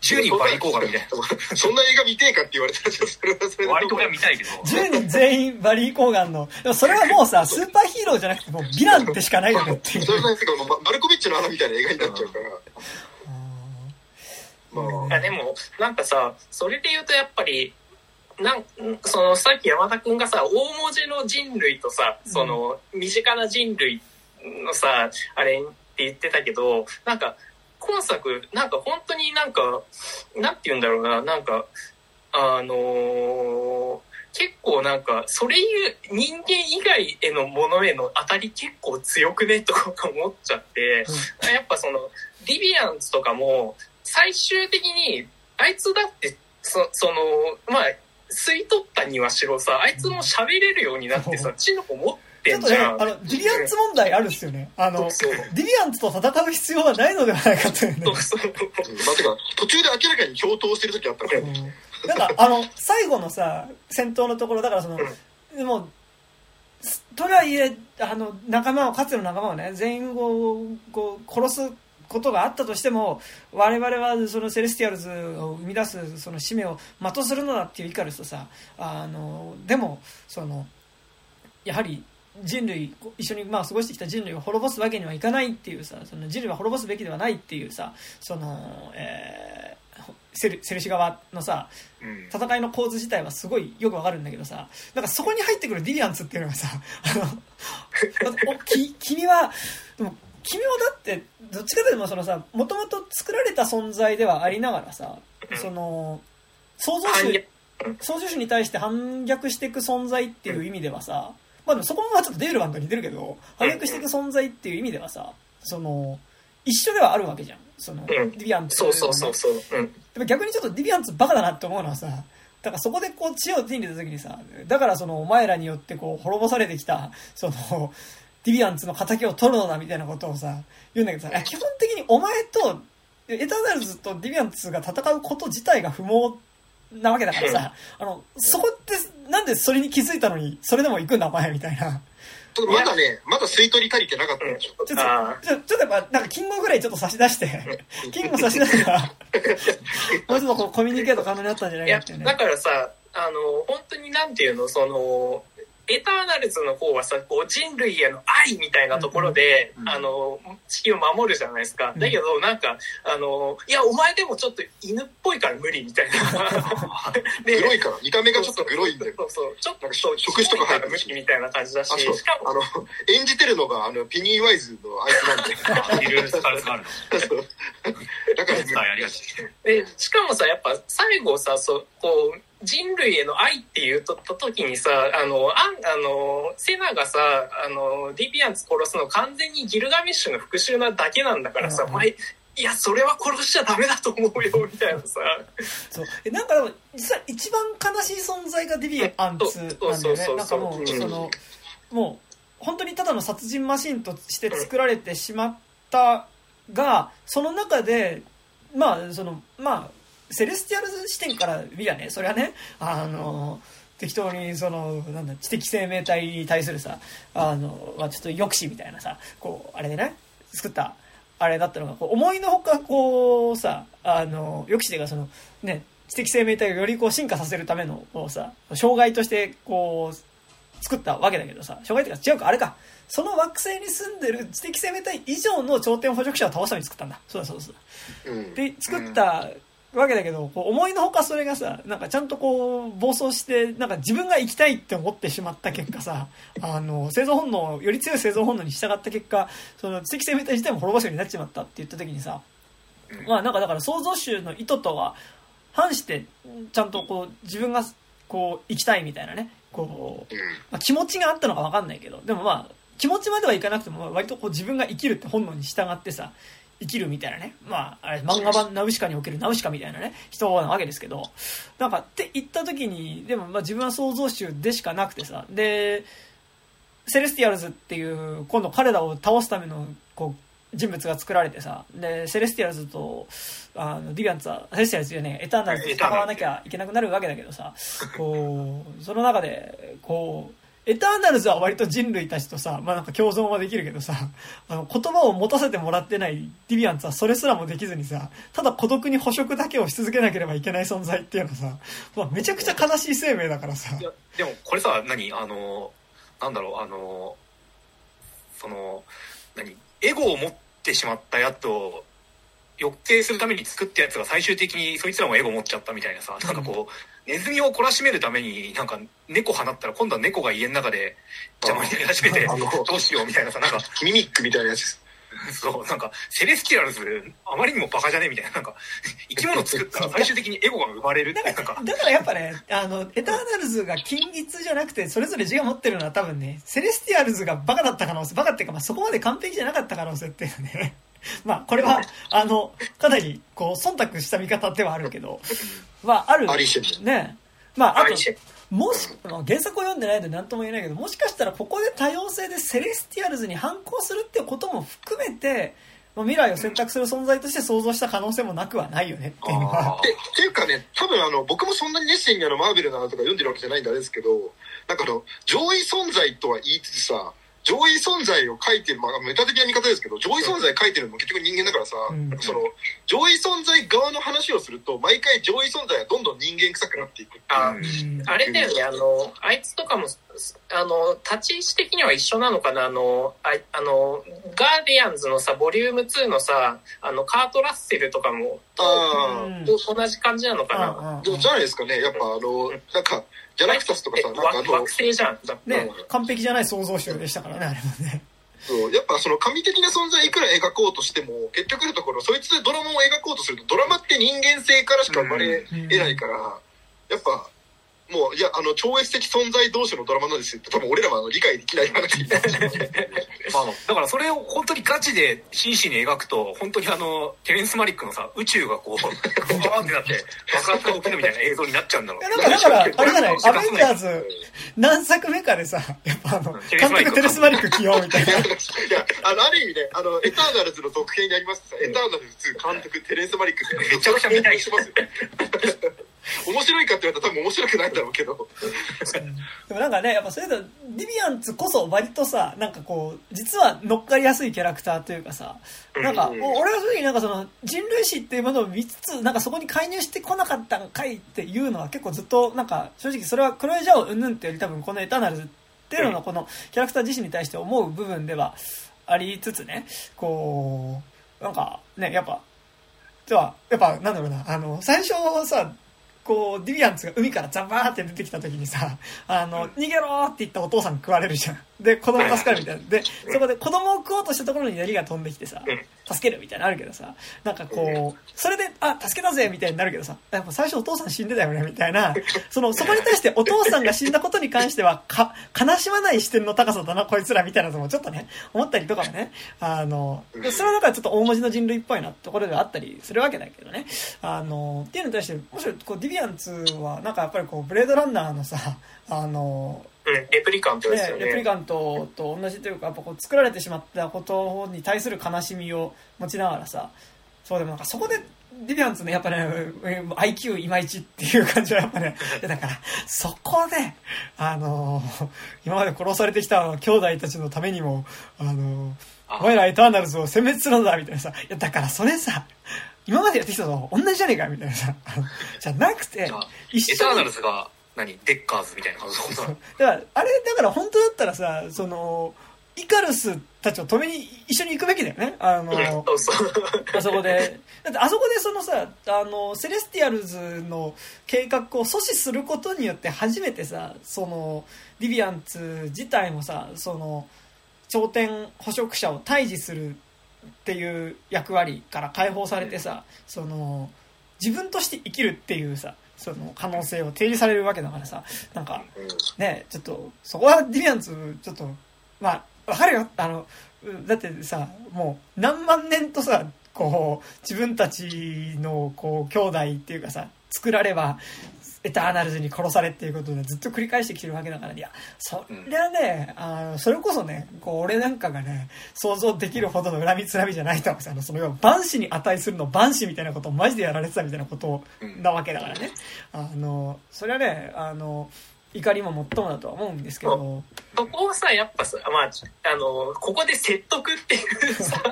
10人バリー・コーガンみたいな。そんな映画見てえかって言われたら、それはそれ割と見たいけど。10人全員バリー・コーガンの。でもそれはもうさ、スーパーヒーローじゃなくて、もうヴィランってしかないよねっていう。それなんですけど、マルコビッチの穴みたいな映画になっちゃうから。まあ、でも、なんかさ、それで言うとやっぱり、なんそのさっき山田君がさ大文字の人類とさその身近な人類のさあれって言ってたけどなんか今作なんか本当になんかなんて言うんだろうななんかあのー、結構なんかそれいう人間以外へのものへの当たり結構強くねとか思っちゃって、うん、やっぱそのリビアンズとかも最終的にあいつだってそそのまあ吸い取ったにはしろさ、あいつも喋れるようになってさ、知能持ってんじゃん。ちょっとね、あの、ディビアンツ問題あるっすよね。あの、ディビアンツと戦う必要はないのではないかというね。そうそう。まあ、てか、途中で明らかに共闘してる時あったから。なんか、あの、最後のさ、戦闘のところ、だからその、でも、とはいえ、あの、仲間を、かつての仲間をね、全員を、こう、殺すことがあったとしても我々はそのセレスティアルズを生み出すその使命を全うするのだっていうイカルスとさあのでもそのやはり人類一緒にまあ過ごしてきた人類を滅ぼすわけにはいかないっていうさその人類は滅ぼすべきではないっていうさその、えー、セルセルシ側のさ戦いの構図自体はすごいよくわかるんだけどさなんかそこに入ってくるディリアンツっていうのがさあの き君はでも君はだってどっちかというとそのさもともと作られた存在ではありながらさその創造主創造主に対して反逆していく存在っていう意味ではさまあでもそこもちょっとデールマンと似てるけど反逆していく存在っていう意味ではさその一緒ではあるわけじゃん。その、ディビアンツ、そうそうそうそう、うん、でも逆にちょっとディビアンツバカだなって思うのはさだからそこでこう知恵を手に入れた時にさだからそのお前らによってこう滅ぼされてきたそのディビアンツの仇を取るのだみたいなことをさ、言うんだけどさ、基本的にお前と、エターナルズとディビアンツが戦うこと自体が不毛なわけだからさ、あの、そこって、なんでそれに気づいたのに、それでも行くんだお前みたいな。まだね、まだ吸い取り足りてなかったんでしょ。ちょっと、ちょちょっとやっぱ、なんか、金吾ぐらいちょっと差し出して、金吾差し出したら、もうちょっとこうコミュニケート可能になったんじゃないかってね。だからさ、あの、本当になんていうの、その、エターナルズの方はさ、こう人類への愛みたいなところで、あの、地球を守るじゃないですか。だけど、なんか、あの、いや、お前でもちょっと犬っぽいから無理みたいな。でグロいから。見た目がちょっとグロいんだよ。そうそう。ちょっと、食事とか入って無理みたいな感じだし、しかも、あの、演じてるのが、あの、ペニーワイズのあいつなんで。いろいろスカルがあるの。だから、やりやすい。で、しかもさ、やっぱ最後さ、そう、こう、人類への愛って言うとった時にさ、あの、ああの、セナがさ、あの、ディビアンツ殺すの完全にギルガメッシュの復讐なだけなんだからさ、お前、いや、それは殺しちゃダメだと思うよ、みたいなさ。そう。え、なんかでも、実は一番悲しい存在がディビアンツなんだよね。なんかもう、その、もう、本当にただの殺人マシンとして作られてしまったが、その中で、まあ、その、まあ、セレスティアル視点から見りゃね、それはね、あの、適当にその、なんだ、知的生命体に対するさ、あの、まあ、ちょっと抑止みたいなさ、こう、あれでね、作った、あれだったのが、こう思いのほか、こう、さ、あの、抑止でがその、ね、知的生命体をよりこう進化させるための、こうさ、障害として、こう、作ったわけだけどさ、障害っていうか違うか、あれか。その惑星に住んでる知的生命体以上の頂点捕食者を倒すために作ったんだ。そうだそうだそうだ。うん、で、作ったわけだけど、こう思いのほかそれがさ、なんかちゃんとこう、暴走して、なんか自分が生きたいって思ってしまった結果さ、あの、生存本能、より強い生存本能に従った結果、その知的生命体自体も滅ぼすようになっちまったって言った時にさ、まあなんかだから創造主の意図とは反して、ちゃんとこう、自分がこう、生きたいみたいなね、こう、まあ、気持ちがあったのかわかんないけど、でもまあ、気持ちまではいかなくても、割とこう自分が生きるって本能に従ってさ、生きるみたいなね。まあ、あれ、漫画版ナウシカにおけるナウシカみたいなね、人なわけですけど、なんかって言った時に、でもまあ自分は創造主でしかなくてさ、で、セレスティアルズっていう、今度彼らを倒すための、こう、人物が作られてさ、で、セレスティアルズと、あの、ディビアンツは、セレスティアルズでね、エターナルズと戦わなきゃいけなくなるわけだけどさ、こう、その中で、こう、エターナルズは割と人類たちとさ、まあなんか共存はできるけどさ、あの言葉を持たせてもらってないディビアンツはそれすらもできずにさ、ただ孤独に捕食だけをし続けなければいけない存在っていうのはさ、まあ、めちゃくちゃ悲しい生命だからさ。いや、でもこれさ、何？あの、なんだろう、あの、その、何？エゴを持ってしまったやつを抑制するために作ったやつが最終的にそいつらもエゴ持っちゃったみたいなさ、なんかこう、ネズミを懲らしめるために、なんか、猫放ったら、今度は猫が家の中で邪魔になり始めて、どうしようみたいなさ、なんか、ミミックみたいなやつです。そう、なんか、セレスティアルズ、あまりにもバカじゃねみたいな、なんか、生き物作ったら最終的にエゴが生まれるって、なんか。だからやっぱね、あの、エターナルズが均一じゃなくて、それぞれ自我が持ってるのは多分ね、セレスティアルズがバカだった可能性、バカっていうか、まあ、そこまで完璧じゃなかった可能性っていうね。まあ、これは、あの、かなり、こう、忖度した見方ではあるけど、まあ、ある。ね。まあ、あと、もし、原作を読んでないので何とも言えないけど、もしかしたらここで多様性でセレスティアルズに反抗するってことも含めて、未来を選択する存在として想像した可能性もなくはないよねっていうのは。っていうかね、多分あの、僕もそんなに熱心にあの、マーベルなのとか読んでるわけじゃないんであれですけど、なんかあの、上位存在とは言いつつさ、上位存在を書いてる、まあ、メタ的な見方ですけど、上位存在書いてるのも結局人間だからさ、うん、その、上位存在側の話をすると、毎回上位存在はどんどん人間臭くなっていくあ、あれだよね、あの、あいつとかも、あの、立ち位置的には一緒なのかな、あの、ああの、ガーディアンズのさ、ボリューム2のさ、あの、カート・ラッセルとかも、と同じ感じなのかな。じゃないですかね、やっぱあの、なんか、ギャラクタスとかさ、なんかあの、惑星じゃん。ね、完璧じゃない創造主でしたからね、あれもね。そう、やっぱその神的な存在いくら描こうとしても、結局のところ、そいつでドラマを描こうとすると、ドラマって人間性からしか生まれ得ないから、やっぱ、もう、いや、あの、超越的存在同士のドラマなんですよって、多分俺らはあの理解できない話。まあ、だからそれを本当にガチで真摯に描くと、本当にあの、テレンス・マリックのさ、宇宙がこう、バーンってなって、爆発が起きるみたいな映像になっちゃうんだろう。だから、あれじゃない、アベンジャーズ、何作目かでさ、やっぱあの、監督テレス・マリック起用みたいな。いや、あの、ある意味ね、あの、エターナルズの続編にありますさ、エターナルズ2監督テレンス・マリックってめちゃくちゃ見たいしますよ。面白いかって言われたら多分面白くないんだろうけど。でもなんかね、やっぱそれと、ディビアンツこそ割とさ、なんかこう、実は乗っかりやすいキャラクターというかさ、なんか、俺は正直なんかその、人類史っていうものを見つつ、なんかそこに介入してこなかったんかいっていうのは結構ずっと、なんか、正直それはクロエジャオうんぬんってより多分このエターナルズっていうののこのキャラクター自身に対して思う部分ではありつつね、こう、なんかね、やっぱ、では、やっぱ、なんだろうな、あの、最初さ、こう、ディビアンツが海からザバーって出てきた時にさ、あの、逃げろって言ったお父さん食われるじゃん。で、子供助かるみたいな。で、そこで子供を食おうとしたところに槍が飛んできてさ、助けるみたいなのあるけどさ、なんかこう、それで、あ、助けたぜみたいになるけどさ、やっぱ最初お父さん死んでたよねみたいな、その、そこに対してお父さんが死んだことに関しては、か、悲しまない視点の高さだな、こいつらみたいなのもちょっとね、思ったりとかもね、あの、それはだからちょっと大文字の人類っぽいなところではあったりするわけだけどね、あの、っていうのに対して、むしろこう、ディビアンツは、なんかやっぱりこう、ブレードランナーのさ、あの、レプリカントですよね。レプリカントと同じというか、やっぱこう作られてしまったことに対する悲しみを持ちながらさ、そうでもなんかそこで、ディビアンツね、やっぱね、IQ いまいちっていう感じはやっぱね、だから、そこで、あのー、今まで殺されてきた兄弟たちのためにも、あのー、お前らエターナルズを殲滅するんだみたいなさ、いや、だからそれさ、今までやってきたの同じじゃねえかみたいなさ、じゃなくて、一緒に。エターナルズが、何？デッカーズみたいな感じ だからあれだから本当だったらさそのイカルスたちを止めに一緒に行くべきだよね。あの、あそこで。だってあそこでそのさあのセレスティアルズの計画を阻止することによって初めてさそのディビアンツ自体もさその頂点捕食者を退治するっていう役割から解放されてさその自分として生きるっていうさその可能性を提示されるわけだからさ、なんか、ね、ちょっと、そこはディビアンツ、ちょっと、まあ、わかるよ。あの、だってさ、もう何万年とさ、こう、自分たちの、こう、兄弟っていうかさ、作られば、エターナルズに殺されっていうことでずっと繰り返してきてるわけだから、いや、そりゃね、あの、それこそね、こう、俺なんかがね、想像できるほどの恨みつらみじゃないと思うあの、その要は、万死に値するの万死みたいなことをマジでやられてたみたいなことなわけだからね。あの、それはね、あの、怒りも最もだとは思うんですけど。そこをさ、やっぱさ、まあ、あの、ここで説得っていうさ、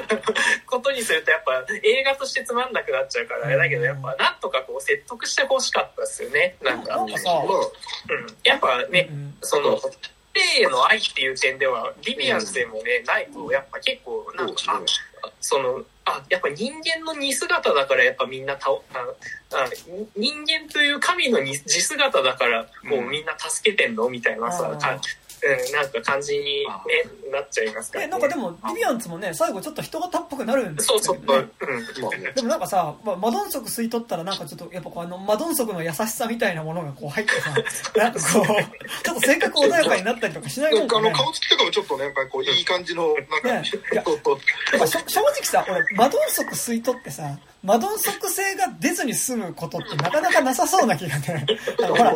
ことにするとやっぱ映画としてつまんなくなっちゃうからあれだけど、やっぱなんとかこう説得してほしかったですよね。なんか。なんかさ、うん。やっぱね、うん、その、霊への愛っていう点では、リビアンスでもね、ないと、やっぱ結構、なんか、その、あ、やっぱ人間の似姿だからやっぱみんなたああ人間という神の似姿だからもうみんな助けてんの？みたいなさ、うん、なんか感じに、ね、なっちゃいますから、ね、なんかでも、リビアンツもね、最後ちょっと人型っぽくなるんですよね。そうそう。うん、でもなんかさ、まあ、マドンソク吸い取ったらなんかちょっと、やっぱこうあの、マドンソクの優しさみたいなものがこう入ってさ、なんかこう、ちょっと性格穏やかになったりとかしないもんか、ね、あの、顔つきとかもちょっとね、やっぱりこう、いい感じの、なんか、ね、いや、正直さ、俺、マドンソク吸い取ってさ、マドンソク性が出ずに済むことってなかなかなさそうな気がね。ほら、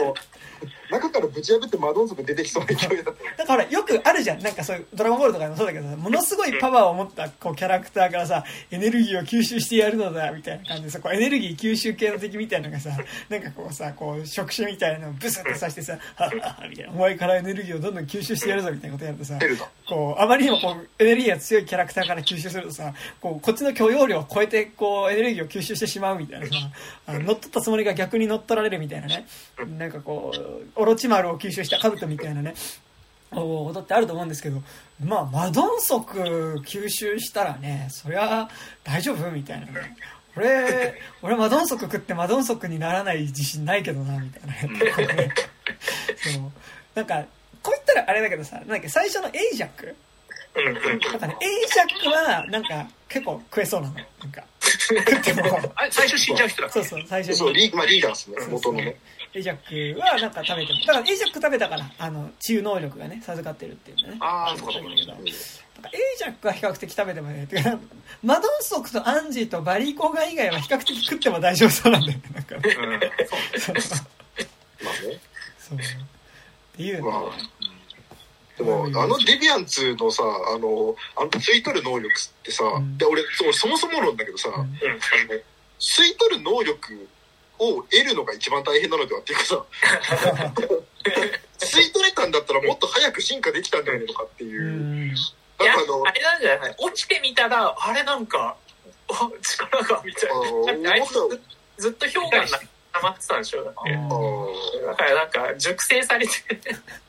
中からぶち破ってマドンソク出てきそうな勢いだった。だからよくあるじゃん。なんかそういう、ドラゴンボールとかもそうだけどものすごいパワーを持ったこうキャラクターからさ、エネルギーを吸収してやるのだ、みたいな感じでさ、こうエネルギー吸収系の敵みたいなのがさ、なんかこうさ、こう触手みたいなのをブスって刺してさ、はっはっみたいな、お前からエネルギーをどんどん吸収してやるぞ、みたいなことやるとさ、こう、あまりにもこう、エネルギーが強いキャラクターから吸収するとさ、こう、こっちの許容量を超えて、こう、エネルギーを吸収してしまうみたいなさ、あの乗っ取ったつもりが逆に乗っ取られるみたいなね、なんかこう、オロチマルを吸収した兜みたいなね、ことってあると思うんですけど、まあ、マドンソク吸収したらね、そりゃ大丈夫みたいなね。俺、俺マドンソク食ってマドンソクにならない自信ないけどな、みたいなね。そう。なんか、こう言ったらあれだけどさ、なんか最初のエイジャック？なんかね、エイジャックは、なんか、結構食えそうなの。なんか、食っても。最初死んじゃう人だそうそう、最初に。そう、リー,、まあ、リーダーですね、元のね。エイジャックはなんか食べても。だからエイジャック食べたから、あの、治癒能力がね、授かってるっていうね。ああ、そうかそうか。エイジャックは比較的食べてもね、てか、マドンソクとアンジーとバリーコーガ以外は比較的食っても大丈夫そうなんだよね。なんかね。そう。まあね。そう。っていう、ね。まあでも、あのデビアンツのさ、あの、あの吸い取る能力ってさ、うん、で俺そ、そもそも論だけどさ、うん、あの吸い取る能力をを得るのが一番大変なのではっていうかさ吸い取れたんだったらもっと早く進化できたんじゃないのかっていう。うん。なんかあのあれなんじゃない落ちてみたらあれなんかあ力がみたいな。あいつずっと氷河に溜まってたんでしょだってだからなんか熟成されて。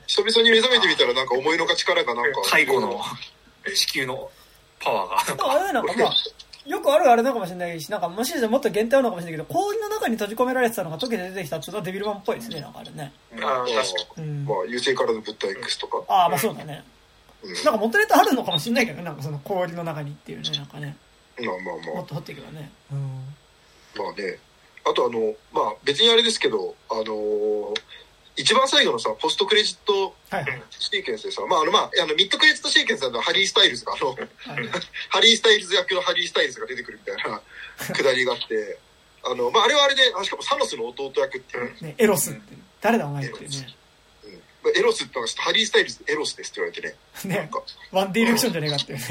久々に目覚めてみたらなんか思いのが力がなんか最後の地球のパワーがあれなんかまあよくあるあれなのかもしれないし、なんかもしかしたらもっと限定あるのかもしれないけど、氷の中に閉じ込められてたのが溶けて出てきたっていうのはデビルマンっぽいですね、なんかあれね。ああ、確かに。うん、まあ、優勢からの物体 X とか。ああ、まあそうだね。うん、なんか元ネタあるのかもしれないけどね、なんかその氷の中にっていうね、なんかね。まあまあまあ。もっと掘っていけばね。うん。まあね。あとあの、まあ別にあれですけど、あのー、一番最後のさ、ポストクレジットシーケンスでさ、はい、まああのまあ、あのミッドクレジットシーケンスのハリー・スタイルズが、あの、はい、ハリー・スタイルズ役のハリー・スタイルズが出てくるみたいなくだりがあって、あの、まああれはあれで、しかもサノスの弟役っていう。ね、エロスって。誰だお前ってね。エロスってのはハリー・スタイルズエロスですって言われてね。ね。なんかワンディレクションじゃねえかっていうね。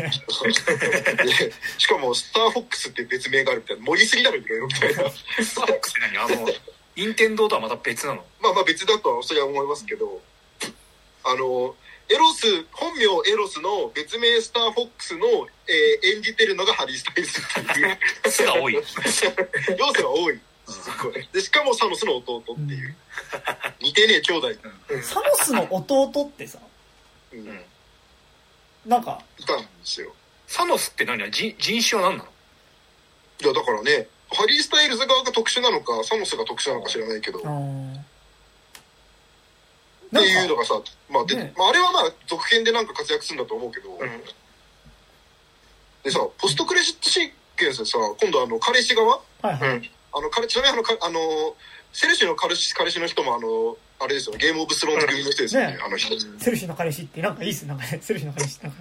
しかも、スターフォックスって別名があるみたいな。盛りすぎだろ、いろいろみたいな。スターフォックスって何？あの、任天堂とはまた別なのまあまあ別だとはそれは思いますけど、あの、エロス、本名エロスの別名スターフォックスの、えー、演じて。るのがハリー・スタイルズって。いう。数が多い。要素が多い。すごい。で、しかもサノスの弟って。いう。似て。ねえ兄弟。サノスの弟って。さ、うん。なんか。いたんですよ。サノスって。何人人種は何なのいや、だからね、ハリー・スタイルズ側が特殊なのか、サノスが特殊なのか知らないけど。っていうのがさ、まあで、ね、まあ、あれはまあ続編でなんか活躍するんだと思うけど、うん、でさ、ポストクレジットシーケンスでさ、今度あの、彼氏側、はいはい、あの、彼、ちなみにあの、かあの、セルシーの彼氏彼氏の人もあの、あれですよ、ゲームオブスローン組の人ですよね、ねあの人。セルシーの彼氏ってなんかいいっすなんかね、セルシーの彼氏なんか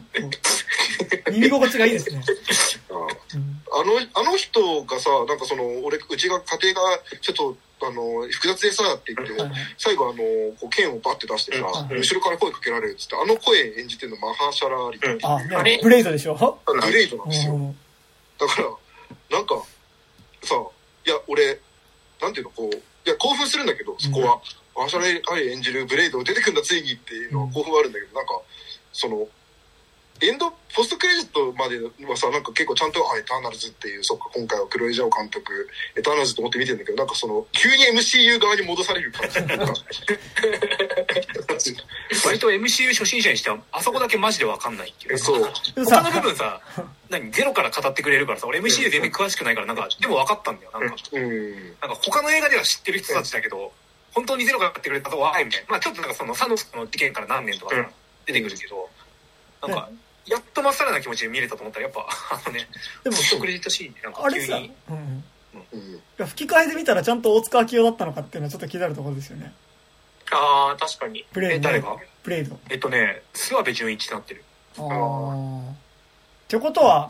耳心地がいいですね。あの、あの人がさ、なんかその、俺、うちが家庭がちょっと、あの、複雑でさ、って言って、最後あの、こう剣をバッて出してさ、後ろから声かけられるっつって、あの声演じてるのマハーシャラ・アリっていう。あ、ブレイドでしょ？ブレイドなんですよ。だから、なんか、さ、いや、俺、なんていうの、こう、いや、興奮するんだけど、そこは。マハーシャラ・アリ演じるブレイド出てくんだ、ついにっていうのは興奮はあるんだけど、なんか、その、エンド、ポストクレジットまではさ、なんか結構ちゃんと、あ、エターナルズっていう、そっか、今回はクロエジャオ監督、エターナルズと思って見てるんだけど、なんかその、急に MCU 側に戻される感じ。割と MCU 初心者にしては、あそこだけマジでわかんないっていう。そう。他の部分さ、何、ゼロから語ってくれるからさ、俺 MCU 全然詳しくないから、なんか、でも分かったんだよ、なんか。うん。なんか他の映画では知ってる人たちだけど、本当にゼロから語ってくれたと、わーいみたいな。まあちょっとなんかその、サノスの事件から何年とか出てくるけど、なんか、やっとまっさらな気持ちで見れたと思ったらやっぱ あのねでもクレジットシーンってなんか急に。うん、うん、吹き替えで見たらちゃんと大塚明夫だったのかっていうのはちょっと気になるところですよね。ああ確かに。プレイド誰が？プレイドえっとね諏訪部純一になってる。ああってことは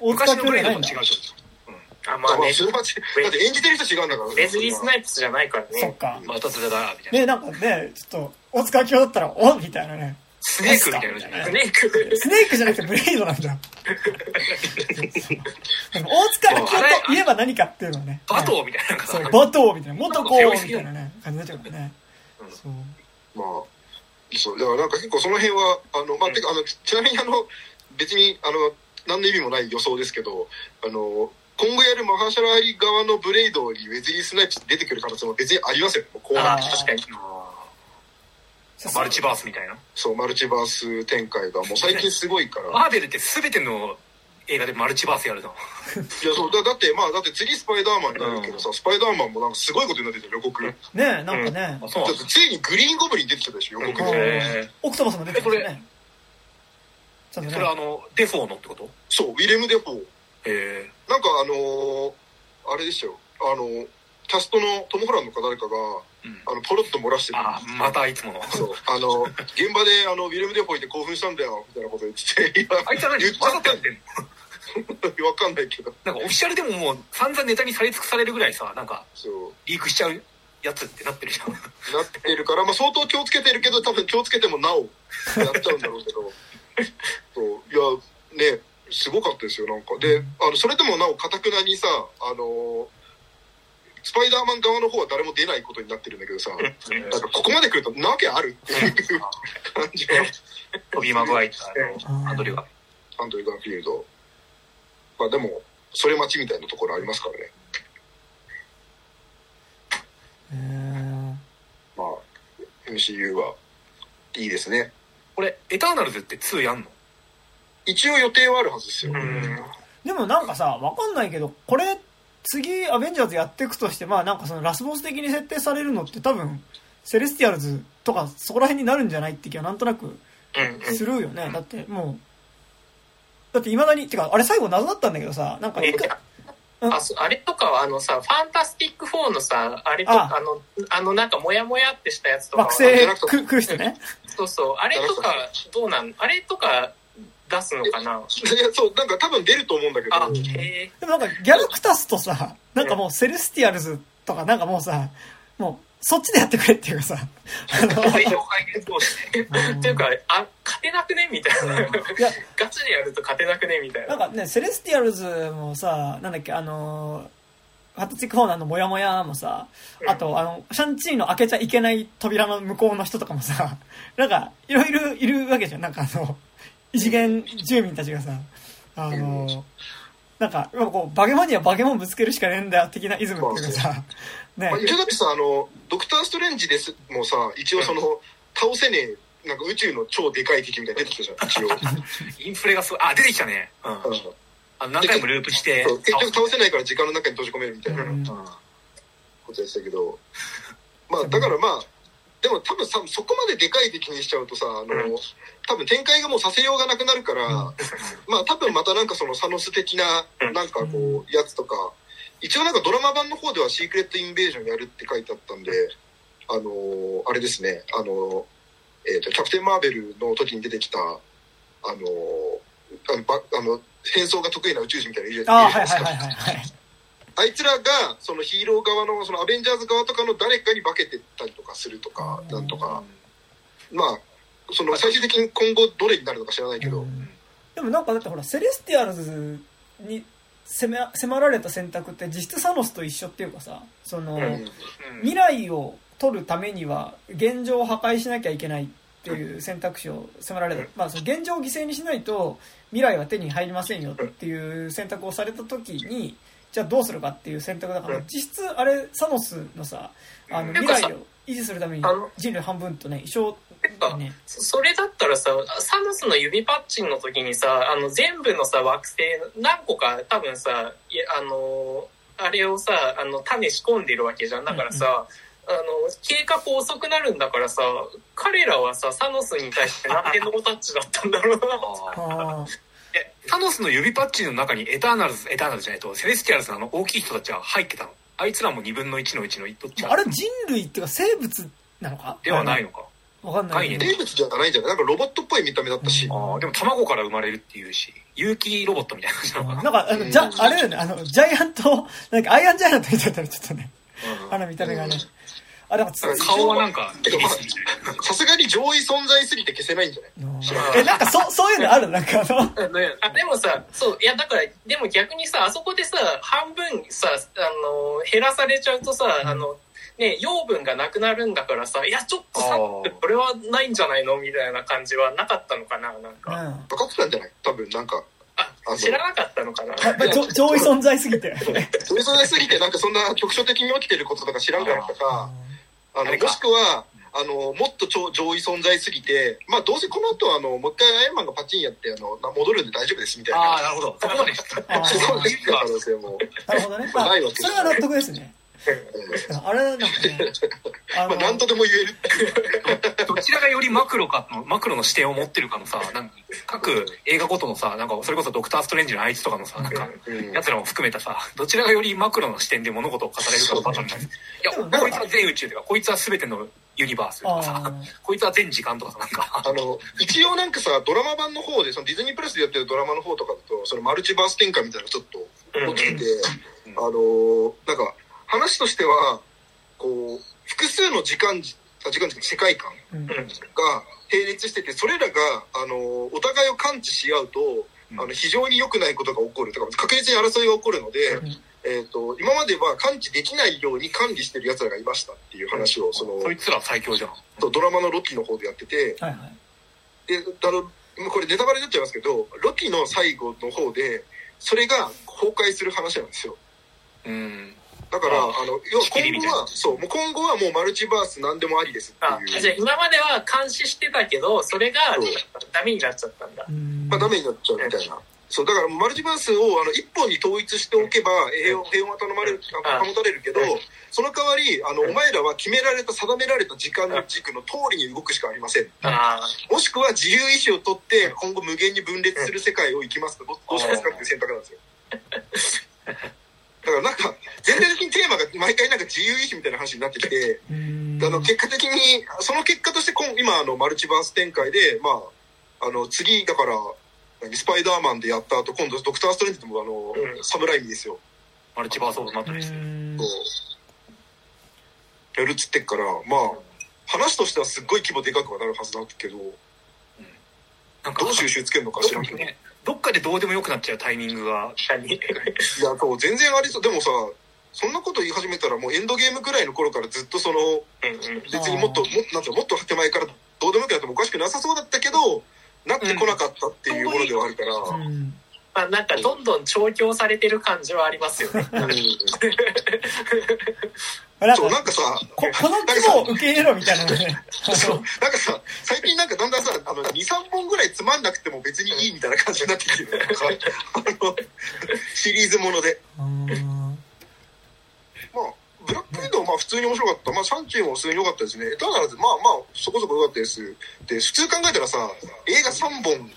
大塚明夫じゃないん。だあまあね、だって演じてる人違うんだから。レズリー・スナイプスじゃないからね。そっか。またそれだみたいな。ねなんかねちょっと大塚明夫だったらおみたいなねスネークみたいなじゃないスネークスネークじゃなくてブレイドなんだ。大塚明夫といえば何かっていうのはね。バトーみたいな。そう、バトーみたいな。元こうみたいなね、感じになっちゃうからね。そう。まあ、そう、だからなんか結構その辺は、あの、まあ、てか、あの、ちなみにあの、別に、あの、何の意味もない予想ですけど、あの、今後やるマハーシャラーリ側のブレイドにウェズリー・スナイプ出てくる可能性も別にありますよ。こうな確かに。マルチバースみたいな？そう、マルチバース展開がもう最近すごいから。マーベルって全ての映画でマルチバースやるの？いや、そう、だだって、まあ、だって次スパイダーマンになるけどさ、うん、スパイダーマンもなんかすごいことになってた予告。ねえ、なんかね。うん、だってついにグリーンゴブリン出てきたでしょ、予告で。オクトパスも出てきたね。それ、あの、デフォーのってこと？そう、ウィレム・デフォー。へえ。なんかあのー、あれですよ、あのー、キャストのトム・ホランドか誰かが、うん、あの、ポロッと漏らしてる。あ、またいつもの。そう。あの、現場で、あの、ウィレム・デフォーで興奮したんだよ、みたいなこと言ってて。あいつは何？言っちゃったんの？わかんないけど。なんかオフィシャルでももう散々ネタにされ尽くされるぐらいさ、なんか。リークしちゃうやつってなってるじゃん。なってるから、まあ相当気をつけてるけど、多分気をつけてもなお、やっちゃうんだろうけど。そう。いや、ね、すごかったですよ、なんか。で、あの、それでもなお、かたくなにさ、あのスパイダーマン側の方は誰も出ないことになってるんだけどさ、なんかここまで来るとなわけあるっていう感じが。トビー・マグワイタのアンドリュー・アンドリュー・ガンフィールド。まあでも、それ待ちみたいなところありますからね。まあ、MCU はいいですね。これ、エターナルズって2やんの？一応予定はあるはずですよ。でもなんかさ、わかんないけど、これ、次、アベンジャーズやっていくとして、まあなんかそのラスボス的に設定されるのって多分、セレスティアルズとかそこら辺になるんじゃないって気はなんとなくするよね。だってもう、だって未だに、てか、あれ最後謎だったんだけどさ、なんか一回、ああれとかはあのさ、ファンタスティック4のさ、あれとか、あの、あのなんかモヤモヤってしたやつとか。惑星く来る人ね。そうそう。あれとか、どうなんあれとか、出すのかな？いや、そう、なんか多分出ると思うんだけど。でもなんかギャラクタスとさ、なんかもうセレスティアルズとかなんかもうさ、もう、そっちでやってくれっていうかさ。っていうか、あ、勝てなくね？みたいな。いや、ガチでやると勝てなくね？みたいな。なんかね、セレスティアルズもさ、なんだっけ、あの、ハットチックフォーナーのモヤモヤもさ、あと、あの、シャンチーの開けちゃいけない扉の向こうの人とかもさ、なんか、いろいろいるわけじゃん。なんかあの、異次元住民たちがさ、あの、なんか、こう、バケモンにはバケモンぶつけるしかねえんだよ、的なイズムっていうかさ、ね。まあ、一応だってさ、あの、ドクター・ストレンジですもさ、一応その、倒せねえ、なんか宇宙の超でかい敵みたいに出てきたじゃん、一応。インフレがすごい、あ、出てきたね。うん。うん、あ何回もループして。結局倒せないから時間の中に閉じ込めるみたいな、うん、ことやってたけど、まあ、だからまあ、でも多分さ、そこまででかい敵にしちゃうとさ、あの、多分展開がもうさせようがなくなるから、まあ多分またなんかそのサノス的な、なんかこう、やつとか、一応なんかドラマ版の方ではシークレットインベージョンやるって書いてあったんで、あのあれですね、あのえっ、ー、と、キャプテン・マーベルの時に出てきた、あのあの、ばあの変装が得意な宇宙人みたいなのいるじゃないですか。あいつらがそのヒーロー側のそのアベンジャーズ側とかの誰かに化けてったりとかするとかなんとか。まあその最終的に今後どれになるのか知らないけど。でもなんかだってほらセレスティアルズに迫迫られた選択って実質サノスと一緒っていうかさその、未来を取るためには現状を破壊しなきゃいけないっていう選択肢を迫られた、まあ、その現状を犠牲にしないと未来は手に入りませんよっていう選択をされた時にじゃあどうするかっていう選択だから、実質あれサノスのさあの未来を維持するために人類半分とね一緒だねそれだったらさサノスの指パッチンの時にさあの全部のさ惑星何個か多分さあのあれをさあの種仕込んでるわけじゃんだからさ、うんうんあの、計画遅くなるんだからさ、彼らはさ、サノスに対して何でノータッチだったんだろうな。え、サノスの指パッチンの中にエターナルズ、エターナルズじゃないと、セレスティアルズのあの大きい人たちは入ってたの。あいつらも2分の1の1のどっちあれ人類っていうか生物なのか？ではないのか。わかんない。生物じゃないんじゃない？なんかロボットっぽい見た目だったし。ああ、でも卵から生まれるっていうし、有機ロボットみたいな感じなのかな。なんか、あの、じゃ、あれだよね、あの、ジャイアント、なんかアイアンジャイアントみたいなちょっとね、あの見た目がね。あ、でも顔はなんか、さすがに上位存在すぎて消せないんじゃない？え、なんかそ、そういうのある？なんかあの。あでもさ、そう、いやだから、でも逆にさ、あそこでさ、半分さ、あの、減らされちゃうとさ、あの、ね、養分がなくなるんだからさ、いや、ちょっとさ、これはないんじゃないのみたいな感じはなかったのかななんか。分かってたんじゃない？多分、なんか。あ、知らなかったのかな 上位存在すぎて。上位存在すぎて、なんかそんな局所的に起きてることとか知らんからとか、あの、もしくは、あの、もっと上位存在すぎて、まあ、どうせこの後、あの、もう一回アイアンマンがパチンやって、あの、戻るんで大丈夫ですみたいな。ああ、なるほど。そこまで。そうです可能性も。なるほどね。まあ、それは納得ですね。あれなんかね、あまあ何とでも言えるどちらがよりマクロかの、マクロの視点を持ってるかのさ、なんか各映画ごとのさ、なんかそれこそドクター・ストレンジのあいつとかのさ、なんか、奴らも含めたさ、どちらがよりマクロの視点で物事を語れるかのバトルなんです。いや、こいつは全宇宙とか、こいつは全てのユニバースとかさ、こいつは全時間とかさ、なんか。あの、一応なんかさ、ドラマ版の方で、そのディズニープラスでやってるドラマの方とかだと、そのマルチバース展開みたいなのちょっと起きてて、あの、なんか、話としては、こう、複数の時間、時間世界観が並列してて、それらが、あの、お互いを感知し合うと、あの、非常に良くないことが起こるとか、確実に争いが起こるので、えっ、ー、と、今までは感知できないように管理してる奴らがいましたっていう話を、その、そいつら最強じゃん。ドラマのロキの方でやってて、はいはい、で、あの、これネタバレになっちゃいますけど、ロキの最後の方で、それが崩壊する話なんですよ。うん。だから、あの、要は今後は、そう、もう今後はもうマルチバース何でもありですっていう。じゃあ今までは監視してたけど、それがダメになっちゃったんだ。まあダメになっちゃうみたいな。そう、だからマルチバースをあの一本に統一しておけば平和平和が頼まれる、保たれるけど、その代わり、あの、お前らは決められた、定められた時間の軸の通りに動くしかありません。もしくは自由意志を取って今後無限に分裂する世界を生きますかどうしますかっていう選択なんですよ。だからなんか、全体的にテーマが毎回なんか自由意志みたいな話になってきて、あの、結果的に、その結果として今、今、あの、マルチバース展開で、まあ、あの、次、だから、スパイダーマンでやった後、今度ドクター・ストレンジでもあの、うん、サムライミですよ。マルチバースオブマトリス。やるっつってっから、まあ、話としてはすっごい規模でかくはなるはずだけど、うん、なんかどう収集つけるのか知らんけど。ね、どっかでどうでもよくなっちゃうタイミングが。いや、そう、全然ありそう。でもさ、そんなこと言い始めたらもうエンドゲームくらいの頃からずっとその、別にもっと、もなんもっと手前からどうでもよくなってもおかしくなさそうだったけど、なってこなかったっていうものではあるから。うんまあ、なんかどんどん調教されてる感じはありますよね。うん、そう、なんかさ、ここの規模を受け入れろみたいなね。そう、なんかさ、最近なんかだんだんさ、あの、2、3本ぐらいつまんなくても別にいいみたいな感じになってきてる。あの、シリーズもので。まあ、ブラックウィドウまあ普通に面白かった。まあシャンチーも普通に良かったですね。ただ、まあまあ、そこそこ良かったです。で、普通考えたらさ、映画3本、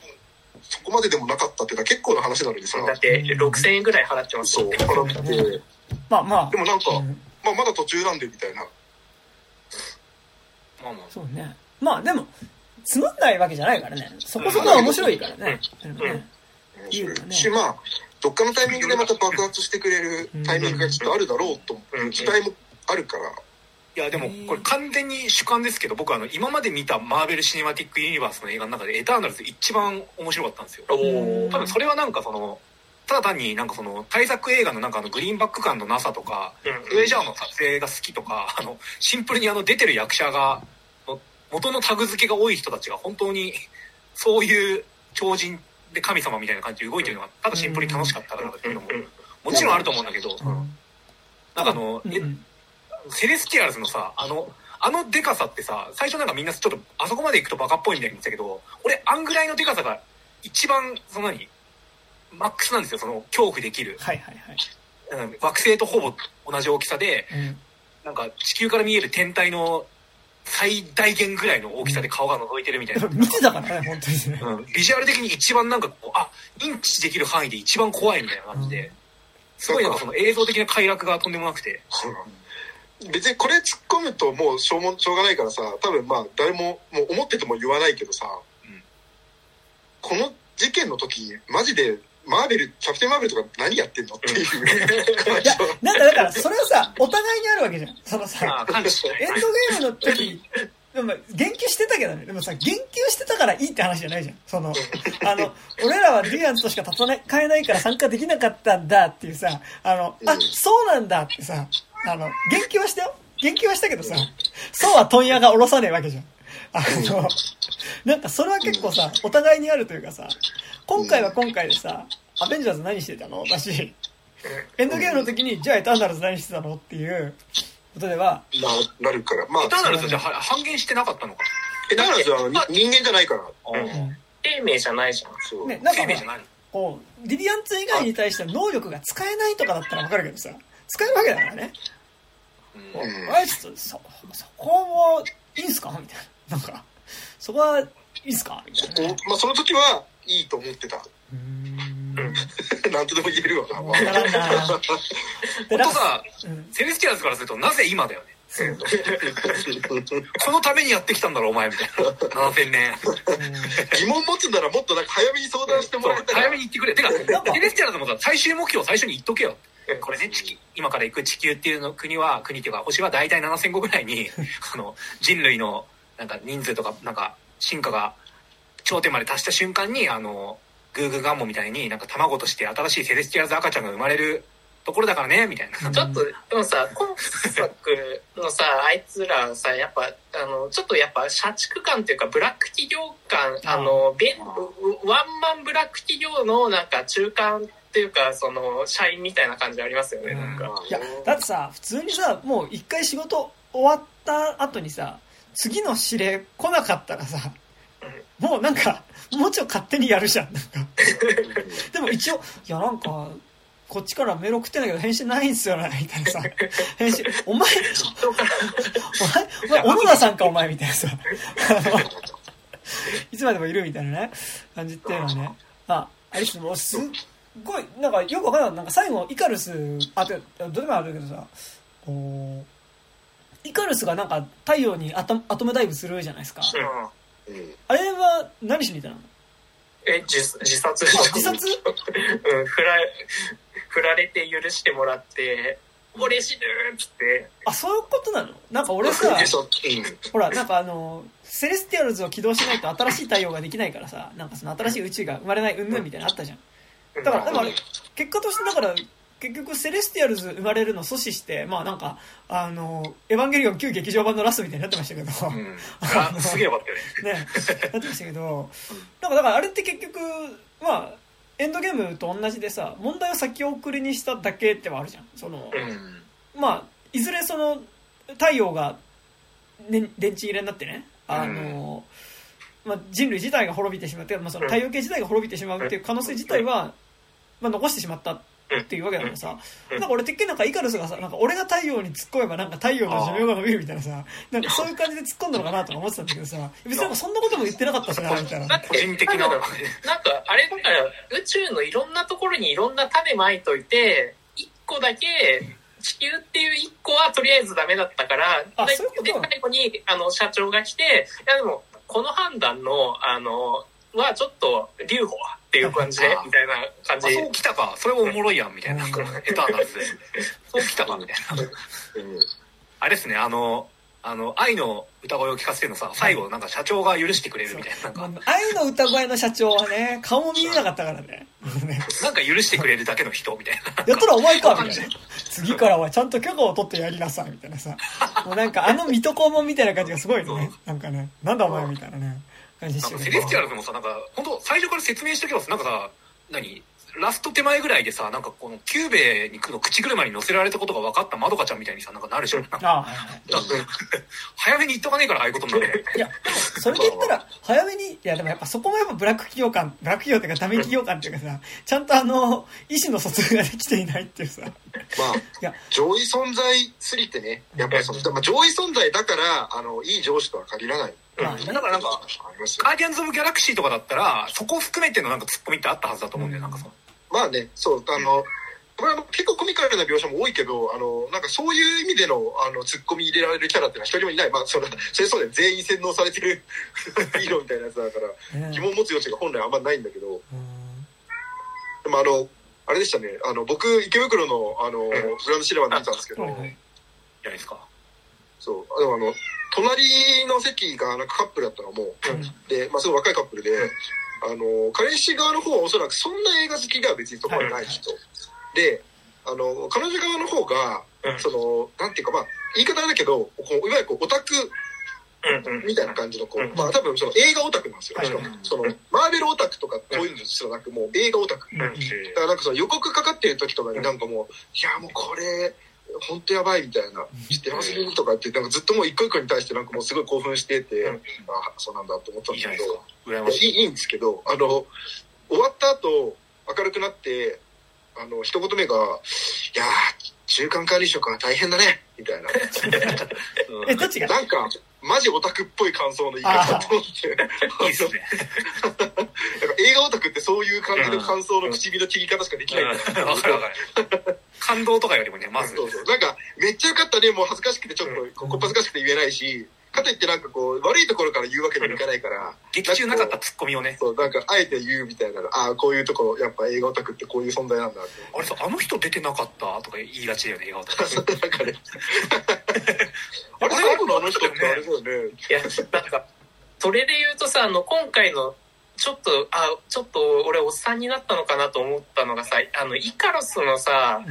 そこまででもなかったっていうのは結構な話なのにさ。だって6000円ぐらい払ってますそう、払って。まあまあ。でもなんか、まあまだ途中なんでみたいな。まあまあ。そうね。まあでも、つまんないわけじゃないからね。そこそこは面白いからね。うん。面白いし、まあ、どっかのタイミングでまた爆発してくれるタイミングがきっとあるだろうという。期待もあるから。いやでもこれ完全に主観ですけど僕あの今まで見たマーベル・シネマティック・ユニバースの映画の中で「エターナルズ」一番面白かったんですよ。多分それはなんかそのただ単になんかその対策映画のなんかあのグリーンバック感のなさとか、ウェジャーの撮影が好きとか あのシンプルにあの出てる役者が元のタグ付けが多い人たちが本当にそういう超人で神様みたいな感じで動いてるのがただシンプルに楽しかったからだけどももちろんあると思うんだけど、なんかあの、セレスティアルズのさあのあのデカさってさ最初なんかみんなちょっとあそこまで行くとバカっぽいみたいに言ってたけど俺あんぐらいのデカさが一番その何？マックスなんですよその恐怖できる、はいはいはい、惑星とほぼ同じ大きさで、うん、なんか地球から見える天体の最大限ぐらいの大きさで顔が覗いてるみたいな。見てたからね、本当にね。うん。ビジュアル的に一番なんかこう、あ、インチできる範囲で一番怖いみたいな感じで、すごいなんかその映像的な快楽がとんでもなくて。別にこれ突っ込むともうしょうもしょうがないからさ多分まあ誰ももう思ってても言わないけどさ、うん、この事件の時マジでマーベルキャプテンマーベルとか何やってんのっていう いやなんかだからそれはさお互いにあるわけじゃんそのさエンドゲームの時でも言及してたけどね。でもさ、言及してたからいいって話じゃないじゃん。その、あの、俺らはディアンとしか戦えないから参加できなかったんだっていうさ、あの、あ、そうなんだってさ、あの、言及はしたよ。言及はしたけどさ、そうは問屋が下ろさねえわけじゃん。あの、なんかそれは結構さ、お互いにあるというかさ、今回は今回でさ、アベンジャーズ何してたの？だし、エンドゲームの時に、じゃあエターナルズ何してたの？っていうことでは、な、なるから。まあ、エターナルズじゃ半減してなかったのか？エターナルズは人間じゃないから。生命じゃないじゃん。そう。ね、なんか、こう、リビアンツ以外に対して能力が使えないとかだったらわかるけどさ、使えるわけだからね。うん、あれちょっとそそこもいいんすか？みたいな。なんかそこはいいんすか？みたいな、まあその時はいいと思ってた。うん。なんとでも言えるわな。本当さ、うん、セレスティアルズからするとなぜ今だよね？こ のためにやってきたんだろお前みたいな。7000年。疑問持つならもっとなんか早めに相談してもらえたら。早めに言ってくれ。てかセレスティアルズもさ最終目標最初に言っとけよこれね、地球、今から行く地球っていうの国は、国っていうか星は大体7000個ぐらいに、あの、人類の、なんか人数とか、なんか、進化が頂点まで達した瞬間に、あの、グーグーガンモみたいになんか卵として新しいセレスティアルズ赤ちゃんが生まれるところだからね、みたいな。ちょっと、でもさ、今作のさ、あいつらさ、やっぱ、あの、ちょっとやっぱ、社畜感っていうか、ブラック企業感、あの、べワンマンブラック企業のなんか中間っていうか、その、社員みたいな感じありますよね、なんか。いや、だってさ、普通にさ、もう一回仕事終わった後にさ、次の指令来なかったらさ、もうなんか、もうちょい勝手にやるじゃん。なんかでも一応、いやなんか、こっちからメール送ってんだけど返信ないんすよね、みたいなさ。返信、お前、お前、お前、小野田さんかお前、みたいなさ。いつまでもいるみたいなね、感じっていうのはね。あ、あれもうすっごい、なんかよくわからない。なんか最後、イカルス、あ、どれもあるけどさ、こう、イカルスがなんか太陽にアトアトムダイブするじゃないですか。うん、あれは何しに行ったの？え、自自殺自殺？うん、振ら、振られて許してもらって、俺死ぬっつって。あ、そういうことなの？なんか俺さ、ほら、なんかあの、セレスティアルズを起動しないと新しい太陽ができないからさ、なんかその新しい宇宙が生まれない、うんぬんみたいなのあったじゃん。だから、だから、結果としてだから、結局セレスティアルズ生まれるの阻止して、まあなんか、あの、エヴァンゲリオン旧劇場版のラストみたいになってましたけど、うん、あすげえよかったよね。ね、なってましたけど、なんかだからあれって結局、まあ、エンドゲームと同じでさ、問題を先送りにしただけってはあるじゃん。その、うん、まあ、いずれその、太陽が、ね、電池入れになってね、あの、うん、まあ、人類自体が滅びてしまって、まあ、その太陽系自体が滅びてしまうっていう可能性自体は、まあ、残してしまったっていうわけだからさ、なんか俺てっきりなんかイカルスがさ、なんか俺が太陽に突っ込めばなんか太陽の寿命が伸びるみたいなさ、なんかそういう感じで突っ込んだのかなと思ってたんだけどさ、別にそんなことも言ってなかったしな、みたいな。個人的な。なんか、あれだから宇宙のいろんなところにいろんな種まいといて、一個だけ、地球っていう一個はとりあえずダメだったから、で、最後に、あの、社長が来て、いやでも、この判断の、あの、はちょっと、留保はっていう感じで、みたいな感じ。そう来たか。それもおもろいやん、みたいな。エターナルズで。そう来たか、みたいな。あれですね、あの、あの、愛の歌声を聞かせてるのさ、最後、なんか社長が許してくれるみたいな。なんか愛の歌声の社長はね、顔も見えなかったからね。なんか許してくれるだけの人、みたいな。やったらお前か、みたいな。次からはちゃんと許可を取ってやりなさい、みたいなさ。もうなんかあの水戸黄門みたいな感じがすごいね。なんかね、なんだお前みたいなね。感じセレスティアルズもさ、なんか、本当最初から説明しとけばなんかさ、何？ラスト手前ぐらいでさ、なんかこのキュゥべえの口車に乗せられたことが分かったまどかちゃんみたいにさ、なんかなるじゃん。ああ、早めに言っとかねえからああいうことになる。いや、それで言ったら、早めに、いやでもやっぱそこもやっぱブラック企業感、ブラック企業っていうかダメ企業感っていうかさ、ちゃんとあの、意思の疎通ができていないっていうさ。まあ、いや上位存在すぎてね、やっぱりその、まあ、上位存在だから、あの、いい上司とは限らない。まあ、だからなんか、ガーディアンズ・オブ・ギャラクシーとかだったら、そこを含めてのなんかツッコミってあったはずだと思うんだよ、なんかその。まあね、そう、あの、これは結構コミカルな描写も多いけど、あの、なんかそういう意味での、あの、突っ込み入れられるキャラってのは一人もいない。まあ、それ、それそうで全員洗脳されてる ヒーローみたいなやつだから、疑問持つ余地が本来あんまないんだけど、でもあの、あれでしたね、あの、僕、池袋の、あの、グランドシネマで見たんですけど、いや、ですか？そう、でもあの、隣の席がなんかカップルだったのも、うん、で、まあ、すごい若いカップルで、あの、彼氏側の方はおそらくそんな映画好きが別にそこまでない人。で、あの、彼女側の方が、その、なんていうかまあ、言い方だけど、こういわゆるこうオタクみたいな感じのこう、まあ多分その映画オタクなんですよ。しかも、その、マーベルオタクとかそういうのすらなく、もう映画オタク。だからなんかその予告かかってる時とかになんかもう、いやもうこれ、本当やばいみたいな、知ってます？とかって、なんかずっともう一個一個に対してなんかもうすごい興奮してて、ああ、そうなんだと思ったんですけど、いいいい。んですけど、あの、終わった後、明るくなって、あの、一言目が、いや中間管理職は大変だね、みたいな。え、どっちが？なんか、マジオタクっぽい感想の言い方と思って。いいですね。なんか映画オタクってそういう感じの感想の唇の切り方しかできない。わかるわかる。感動とかよりもね、まず。そうそう。なんか、めっちゃよかったね、もう恥ずかしくてちょっと、こっぱずかしくて言えないし、かといってなんかこう、悪いところから言うわけにもいかないから。劇中なかったツッコミをね。そう、なんか、あえて言うみたいな、ああ、こういうとこ、やっぱ映画オタクってこういう存在なんだって。あれさ、あの人出てなかったとか言いがちだよね、映画オタク。なんかね。あれ、最後のあの人ってあれだよね。いや、なんか、それで言うとさ、あの、今回の、ちょっと、あ、ちょっと俺おっさんになったのかなと思ったのがさ、あの、イカロスのさ、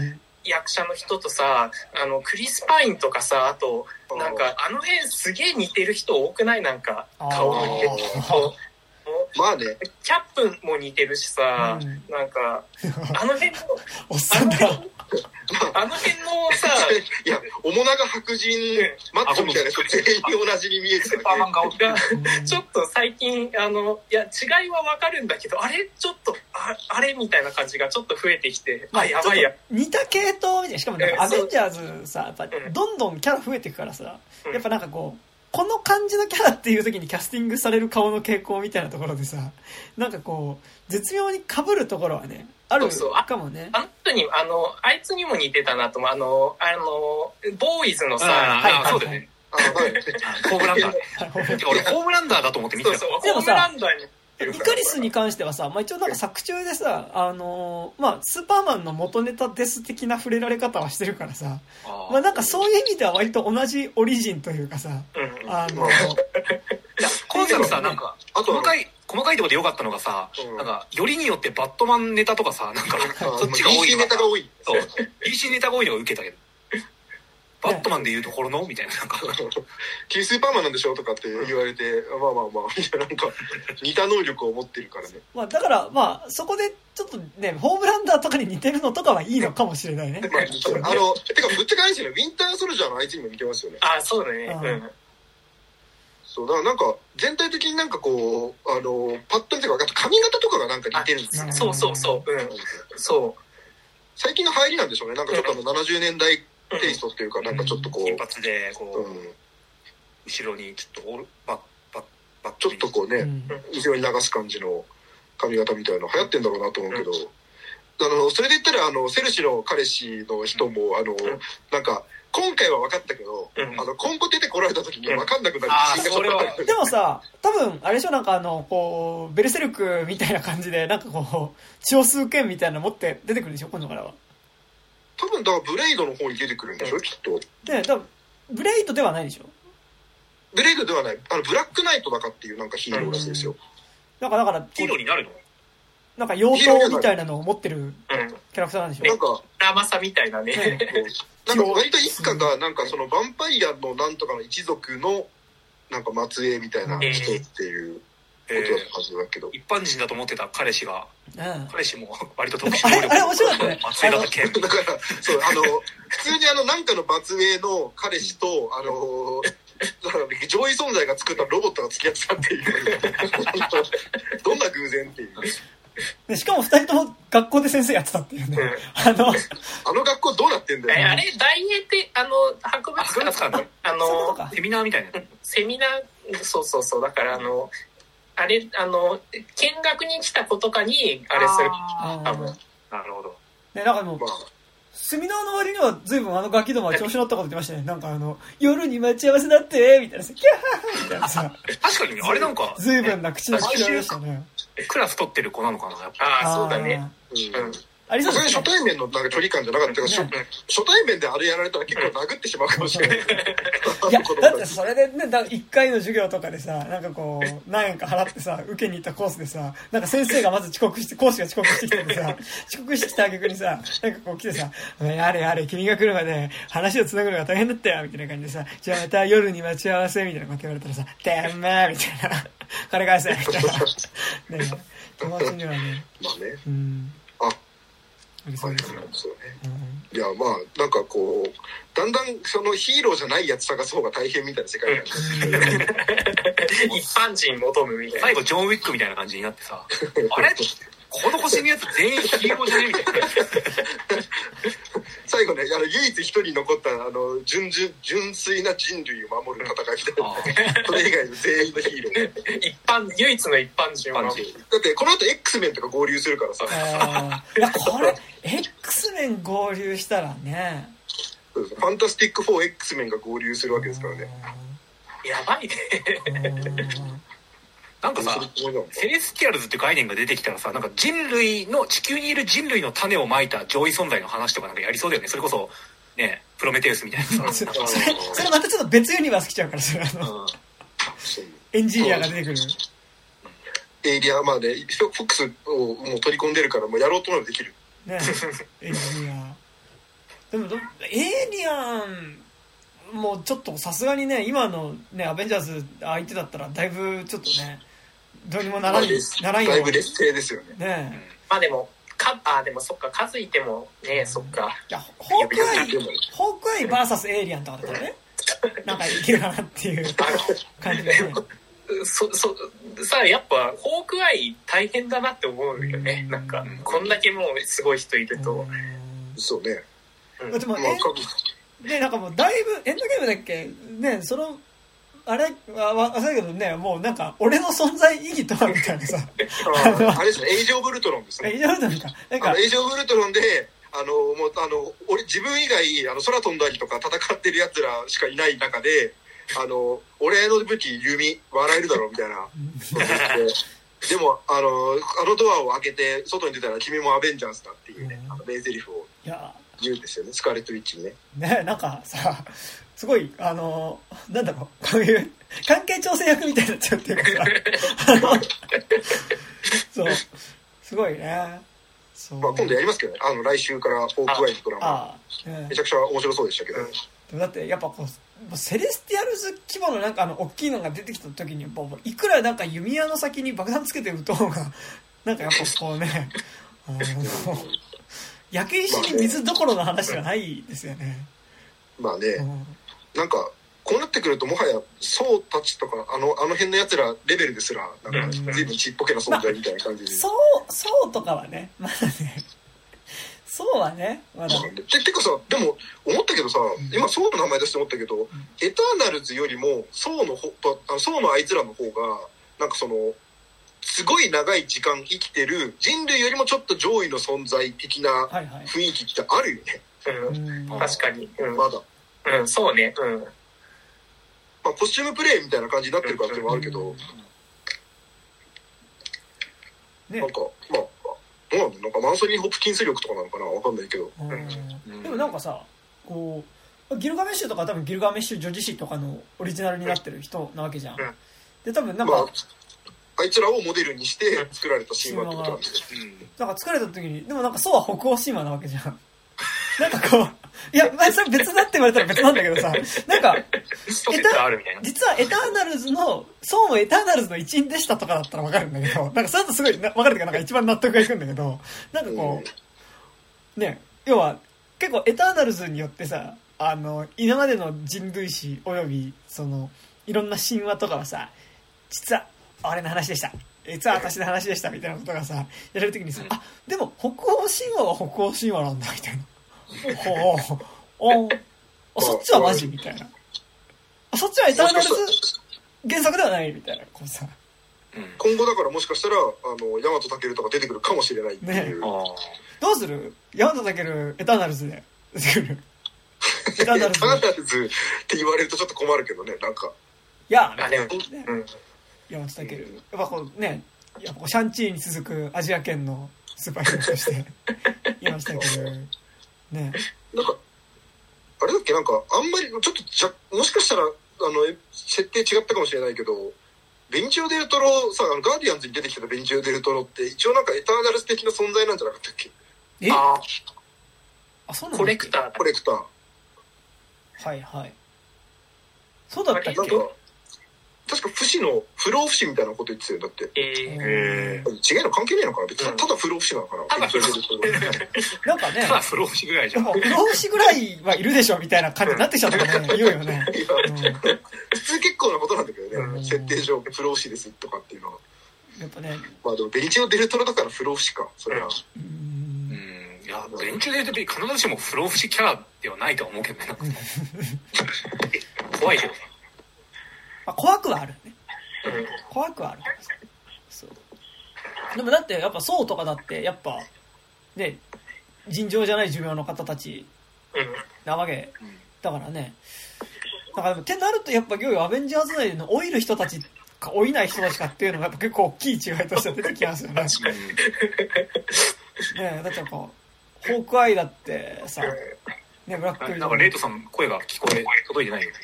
役者の人とさ、あの、クリス・パインとかさ、あと、なんか、あの辺すげえ似てる人多くない？なんか、顔の似て。まあね。キャップも似てるしさ、うん、なんか、あの辺の、おっさんだ。あの辺のさ、いや、面長白人マッチョみたいな人全員同じに見えるからが、ちょっと最近、あの、いや、違いはわかるんだけど、あれ？ちょっと、ああれみたいな感じがちょっと増えてきて、まあ、やばいや。似た系統みたいな、しかもなんかアベンジャーズさ、やっぱどんどんキャラ増えていくからさ、やっぱなんかこう、この感じのキャラっていう時にキャスティングされる顔の傾向みたいなところでさ、なんかこう、絶妙に被るところはね、あるかもね。あのに、あの、あいつにも似てたなと思う。あの、あの、ボーイズのさ、はい、そうだね。ホームランダー。俺、ホームランダーだと思って見てた。そうそう、ホームランダーに。イカリスに関してはさ、まあ、一応なんか作中でさ、あのー、まあ、スーパーマンの元ネタです的な触れられ方はしてるからさ、あまあなんかそういう意味では割と同じオリジンというかさ、うん、あのー、いや、今回のさ、なんか、細かい、細かいところでよかったのがさ、うん、なんか、よりによってバットマンネタとかさ、なんか、そっちが多い。DC ネタが多い。そう。DC ネタが多いのが受けたけど。バットマンでいうところの？みたいな、なんか。キースーパーマンなんでしょ？とかって言われて、まあまあまあ、みたいな、なんか、似た能力を持ってるからね。まあ、だから、まあ、そこで、ちょっとね、ホームランダーとかに似てるのとかはいいのかもしれないね。まあ、あの、てか、ぶっちゃけあれですよね、ウィンターソルジャーのあいつにも似てますよね。あ、そうだね。うん。そう、だからなんか、全体的になんかこう、あの、パッと見てか、髪型とかがなんか似てるんですよ。そうそうそう。うん。そう。最近の入りなんでしょうね。なんかちょっとあの、70年代テイストっていうか、なんかちょっとこう。金髪で、こう、うん、後ろにちょっとオール、バッ、バッ、バッ。ちょっとこうね、うん、後ろに流す感じの髪型みたいなの流行ってんだろうなと思うけど、あの、それで言ったら、あの、セルシの彼氏の人も、あの、なんか、今回は分かったけど、うん、あの、今後出てこられた時に分かんなくなる。自信がちょっとでもさ、多分、あれでしょ、なんかあの、こう、ベルセルクみたいな感じで、なんかこう、血を吸う剣みたいなの持って出てくるでしょ、今度からは。多分だからブレイドの方に出てくるんでしょ、きっと。で、多分、ブレイドではないでしょ？ブレイドではない。あの、ブラックナイトだかっていうなんかヒーローらしいですよ。なんか、だから、ヒーローになるの？なんか、妖刀みたいなのを持ってるキャラクターなんでしょ、なんか、ラマサみたいなね。なんか割と一家が、なんかそのヴァンパイアのなんとかの一族の、なんか末裔みたいな人っていう。ことだったはずだけど。一般人だと思ってた彼氏が、彼氏も 割と特殊能力あれ面白かったね。末裔だった件。だから、そう、あの、普通にあの、なんかの末裔の彼氏と、あの、上位存在が作ったロボットが付き合ってたっていう。どんな偶然っていう。でしかも二人とも学校で先生やってたっていうね。あの、あの学校どうなってんだよ。あれ、大英って、あの、博物館の、あの、セミナーみたいな。セミナー、そうそうそう。だから、あの、あれ、あの、見学に来た子とかに、あれする。多分。なるほど。ね、なんかもう、セミナーの割には随分あのガキどもは調子乗ったこと言ってましたね。なんかあの、夜に待ち合わせだって、みたいなさ、キャーみたいなさ。確かに、あれなんか。随分な口の利きでしたね。クラス取ってる子なのかな、やっぱ。ああ、そうだね。うん。ありそうですね。初対面のなんか距離感じゃなかったけど、ね、初対面であれやられたら結構殴ってしまうかもしれない。いや、だってそれでね、1回の授業とかでさ、なんかこう、何円か払ってさ、受けに行ったコースでさ、なんか先生がまず遅刻して、講師が遅刻してきてさ、遅刻してきた逆にさ、なんかこう来てさ、やれやれ、君が来るまで話を繋ぐのが大変だったよ、みたいな感じでさ、じゃあまた夜に待ち合わせ、みたいなこと言われたらさ、てんめーみたいな、金返せ、みたいな。ね、友達にはね。まあね。うん。そうですね。いや、まあ、なんかこう、だんだんそのヒーローじゃないやつ探す方が大変みたいな世界観 一般人求むみたいな。最後、ジョン・ウィックみたいな感じになってさ、あれ？この星のやつ全員ヒーローじゃねみたいな。最後ね、あの、唯一一人残った、あの、純純、純粋な人類を守る戦いみたいな。それ以外の全員のヒーロー。一般、唯一の一般人を守る。だって、この後 X メンとか合流するからさ。いや、これ、X メン合流したらね。ファンタスティック 4X メンが合流するわけですからね。やばいね。なんかさ、セレスティアルズって概念が出てきたらさ、なんか人類の、地球にいる人類の種をまいた上位存在の話とかなんかやりそうだよね。それこそ、ね、プロメテウスみたいなさ。それ、それまたちょっと別ユニバース来ちゃうから、それあの、うん、エンジニアが出てくる。エイリア、まあね、フォックスをもう取り込んでるから、もうやろうと思えばできる。ねエンジニア。でもエイリアンもうちょっとさすがにね今のねアベンジャーズ相手だったらだいぶちょっとねどうにもならん、ならんよ。だいぶ劣勢ですよね。ねまあでもかあでもそっか数いてもねそっか。いやホークアイホークアイ VS エイリアンとかだったらね なんかいけるかなっていう感じでね。そそさあやっぱホークアイ大変だなって思うよね。なんかこんだけもうすごい人いると。そうね、うん、でも、まあ、でなんかもうだいぶエンドゲームだっけ？ねそのあれ忘れたけどねもうなんか俺の存在意義とはみたいなさ。あれですねエイジ・オブ・ルトロンですね。エイジ・オブ・ルトロンか。なんかエイジ・オブ・ルトロンであのもうあの俺自分以外あの空飛んだりとか戦ってるやつらしかいない中であの俺の武器弓笑えるだろみたいな。でもあのあのドアを開けて外に出たら君もアベンジャーズだっていうね、あの名台詞を言うんですよね。スカーレット・ウィッチにね。ねなんかさすごいあのなんだろうこういう関係調整役みたいになっちゃうっていうかさ そうすごいね。まあ、今度やりますけどね。あの来週からホークアイのドラマ、ね、めちゃくちゃ面白そうでしたけど、うん、だってやっぱこうセレスティアルズ規模のなんかあの大きいのが出てきた時にいくらなんか弓矢の先に爆弾つけて撃とうがなんかやっぱこうねあの焼け石に水どころの話じゃないですよね。まあね、うん、なんかこうなってくるともはやソーたちとかあのあの辺のやつらレベルですらなんか随分ちっぽけな存在みたいな感じで、まあ、ソー、ソーとかはねまだね。そうはねまだ、ね、ててかさでも思ったけどさ、うん、今宋の名前出して思ったけど、うん、エターナルズよりも宋のほあ宋のあいつらの方がなんかそのすごい長い時間生きてる人類よりもちょっと上位の存在的な雰囲気ってあるよね、はいはい、うん、確かに、うん、まだうんそうねうん。まあ、コスチュームプレイみたいな感じになってるからっていうのもあるけど、ね、なんか、まあ、どうなんだなんかマンソニー・ホプキンス力とかなのかな。わかんないけど。でもなんかさ、こう、ギルガメッシュとか多分ギルガメッシュ女子誌とかのオリジナルになってる人なわけじゃん。で、多分なんか、まあ、あいつらをモデルにして作られた神話ってことなんですよ。なんか作られた時に、でもなんかそうは北欧神話なわけじゃん。なんかこう、いや、まあ、それ別だって言われたら別なんだけどさ、なんか、実はエターナルズの、そうもエターナルズの一員でしたとかだったらわかるんだけど、なんかそれだとすごいわかるかなんか一番納得がいくんだけど、なんかこう、ね、要は、結構エターナルズによってさ、あの、今までの人類史及び、その、いろんな神話とかはさ、実は、あれの話でした。実は私の話でしたみたいなことがさ、やられるときにさ、あ、でも北欧神話は北欧神話なんだみたいな。ほう、あ、そっちはマジみたいな。あ、そっちはエターナルズ原作ではないみたいな、こうさ。今後だからもしかしたら、あの、ヤマトタケルとか出てくるかもしれないっていう。ね、どうする？ヤマトタケル、エターナルズで出てくる。エターナルズ。エターナルズって言われるとちょっと困るけどね、なんか。いや、ね、うん、ヤマトタケル。やっぱこうね、やっぱシャンチーに続くアジア圏のスーパーヒーローとして、ヤマトタケル。ね。なんかあれだっけなんかあんまりちょっとじゃもしかしたらあの設定違ったかもしれないけどベンチオ・デルトロさあのガーディアンズに出てきたベンチオ・デルトロって一応なんかエターナルス的な存在なんじゃなかったっけ？え？ああそうなんコレクターコレクター。はいはい。そうだったっけ？なんか確か不死の不老不死みたいなこと言ってたよ。だって。ええー、違いの関係ねえのかな？別に、ただ不老不死なのかな？ただ不老不死。なんかねただ不老不死ぐらいじゃん。不老不死ぐらいはいるでしょみたいな感じになってきちゃったからね言うよね、うん、普通結構なことなんだけどね、うん、設定上不老不死ですとかっていうのはやっぱね。まあでもベンチのデルトロだから不老不死か。それは。うん。いやベンチデルトロ必ずしも不老不死キャラではないと思うけどね。怖いけどねまあ、怖くはあるね。怖くはある。そう。でもだって、やっぱそうとかだって、やっぱ、ね、尋常じゃない寿命の方たちなわけだからね。だから、ってなると、やっぱ、いよいよアベンジャーズ内の老いる人たちか、老いない人たちかっていうのが、やっぱ結構大きい違いとして出てきますよね。ねだってやっぱ、ホークアイだってさ、ね、ブラックなんかレイトさん声が聞こえ、届いてないよね。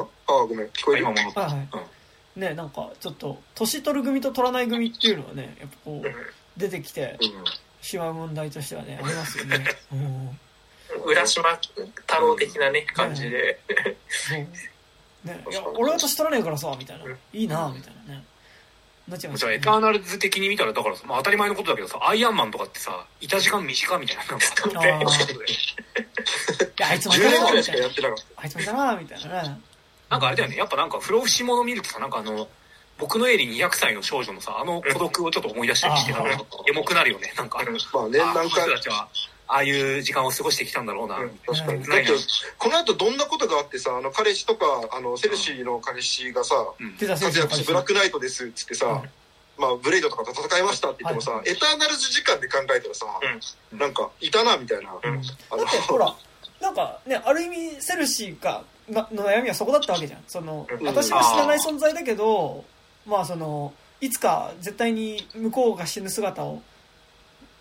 ああごめん。聞こえる？今戻った、はいはい、ねなんかちょっと年取る組と取らない組っていうのはねやっぱこう出てきてしまう問題としてはね ありますよね、うん、浦島太郎的なね、感じで。ね、いや、俺は年取らねえからさ、みたいな。いいな、みたいなね。なっちゃいました、ね、エターナルズ的に見たら、だからまあ当たり前のことだけどさ、アイアンマンとかってさ、いた時間短みたいな。なんか、あ いや、あいつもいたな、みたいな。あいつもいたな、みたいなね。なんかあれだよね、やっぱなんか不老不死者見るとさ、なんかあの、僕のエリ200歳の少女のさ、あの孤独をちょっと思い出したりして、エモくなるよね。なんか、まあね、なんか、人たちは、ああいう時間を過ごしてきたんだろうな。確かに。だって、この後どんなことがあってさ、あの、彼氏とか、あの、セルシーの彼氏がさ、活躍してブラックナイトですっつってさ、まあ、ブレイドとかと戦いましたって言ってもさ、エターナルズ時間で考えたらさ、なんか、いたな、みたいな。だってほら、なんかね、ある意味、セルシーが、の悩みはそこだったわけじゃん。その、私は知らない存在だけど、まあその、いつか絶対に向こうが死ぬ姿を、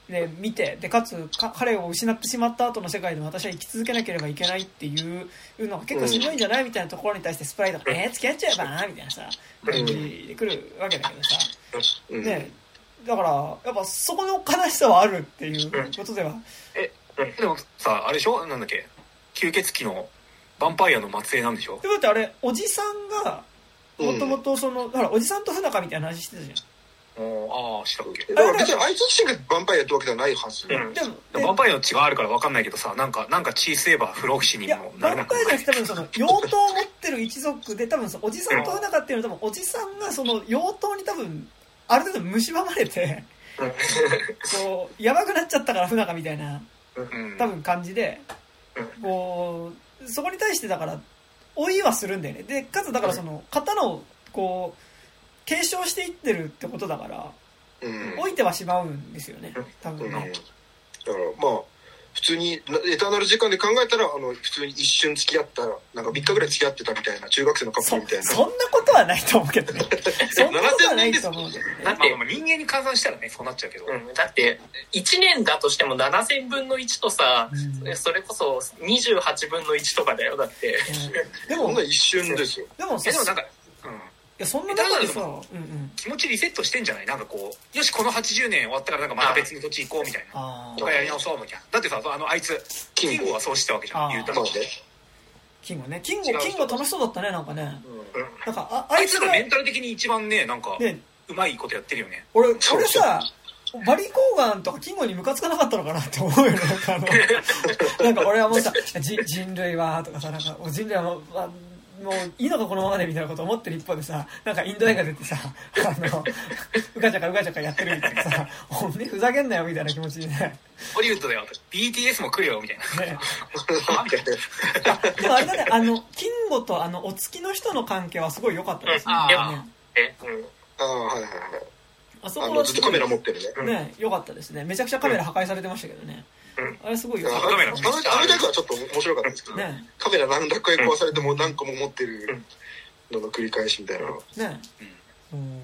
ね、見て、で、かつ彼を失ってしまった後の世界で私は生き続けなければいけないっていうのが結構しんどいんじゃないみたいなところに対してスプライドが、えー、付き合っちゃえばなみたいなさ、感じで来るわけだけどさ、ね、だから、やっぱそこの悲しさはあるっていうことでは。え、でもさ、あれでしょ？なんだっけ？吸血鬼のヴァンパイアの末裔なんでしょ？でもってあれ、おじさんが、もともとその、ほら、おじさんと不仲みたいな話してたじゃん。ああ、したっけ？だから別にあいつ自身がヴァンパイアってわけじゃないはず。うん。でも、ヴァンパイアの血があるから分かんないけどさ、なんか、なんか血吸えば不老不死にもなるヴァンパイアじゃなくて多分その、妖刀を持ってる一族で、多分その、おじさんと不仲っていうのは多分、おじさんがその、妖刀に多分、ある程度蝕まれて、こう、やばくなっちゃったから不仲みたいな、多分感じで、こう、そこに対してだから、老いはするんだよね。で、かつだからその、刀を、こう、継承していってるってことだから、老いてはしまうんですよね、多分ね。だからまあ、普通に、エターナル時間で考えたら、あの、普通に一瞬付き合ったら、なんか3日ぐらい付き合ってたみたいな、中学生のカップルみたいな。そんなことはないと思うけどね。そんなことはないと思うけどね。だって、人間に換算したらね、そうなっちゃうけど。うん、だって、1年だとしても7000分の1とさ、うん、それこそ28分の1とかだよ、だって。うん、でも、一瞬ですよ。でも、でもなんか、いや、そんな中でさ、うんうん、気持ちリセットしてんじゃない？なんかこう、よし、この80年終わったからなんかまた別の土地行こうみたいな。とかやり直そうみたいな。だってさ、あの、あいつ、キングはそうしてたわけじゃん、言うたら。キングね。キング、キング楽しそうだったね、なんかね。うん、なんか、ああいつがメンタル的に一番ね、なんか、ね、うまいことやってるよね。俺、俺さ、バリコーガンとかキングにムカつかなかったのかなって思うよね。なんかあの、なんか俺はもうさ、人類は、とかさ、なんか人類はもう、もういいのかこのままでみたいなこと思ってる一方でさ、なんかインド映画出てさ、あの、うかちゃかうかちゃかやってるみたいなさ、ほんでふざけんなよみたいな気持ちにね。ホリウッドだよ。BTS も来るよみたいな。ね。でもあれだね、あの、キンゴとあの、お付きの人の関係はすごい良かったですね。ああ、え、うん。ああ、はいはいはい。あそこはずっとカメラ持ってるね。ね、良かったですね。めちゃくちゃカメラ破壊されてましたけどね。あれすごいよ。カメラ、あの役はちょっと面白かったですけど、ね、カメラ何百回壊されても何個も持ってるのの繰り返しみたいな。ね。うん。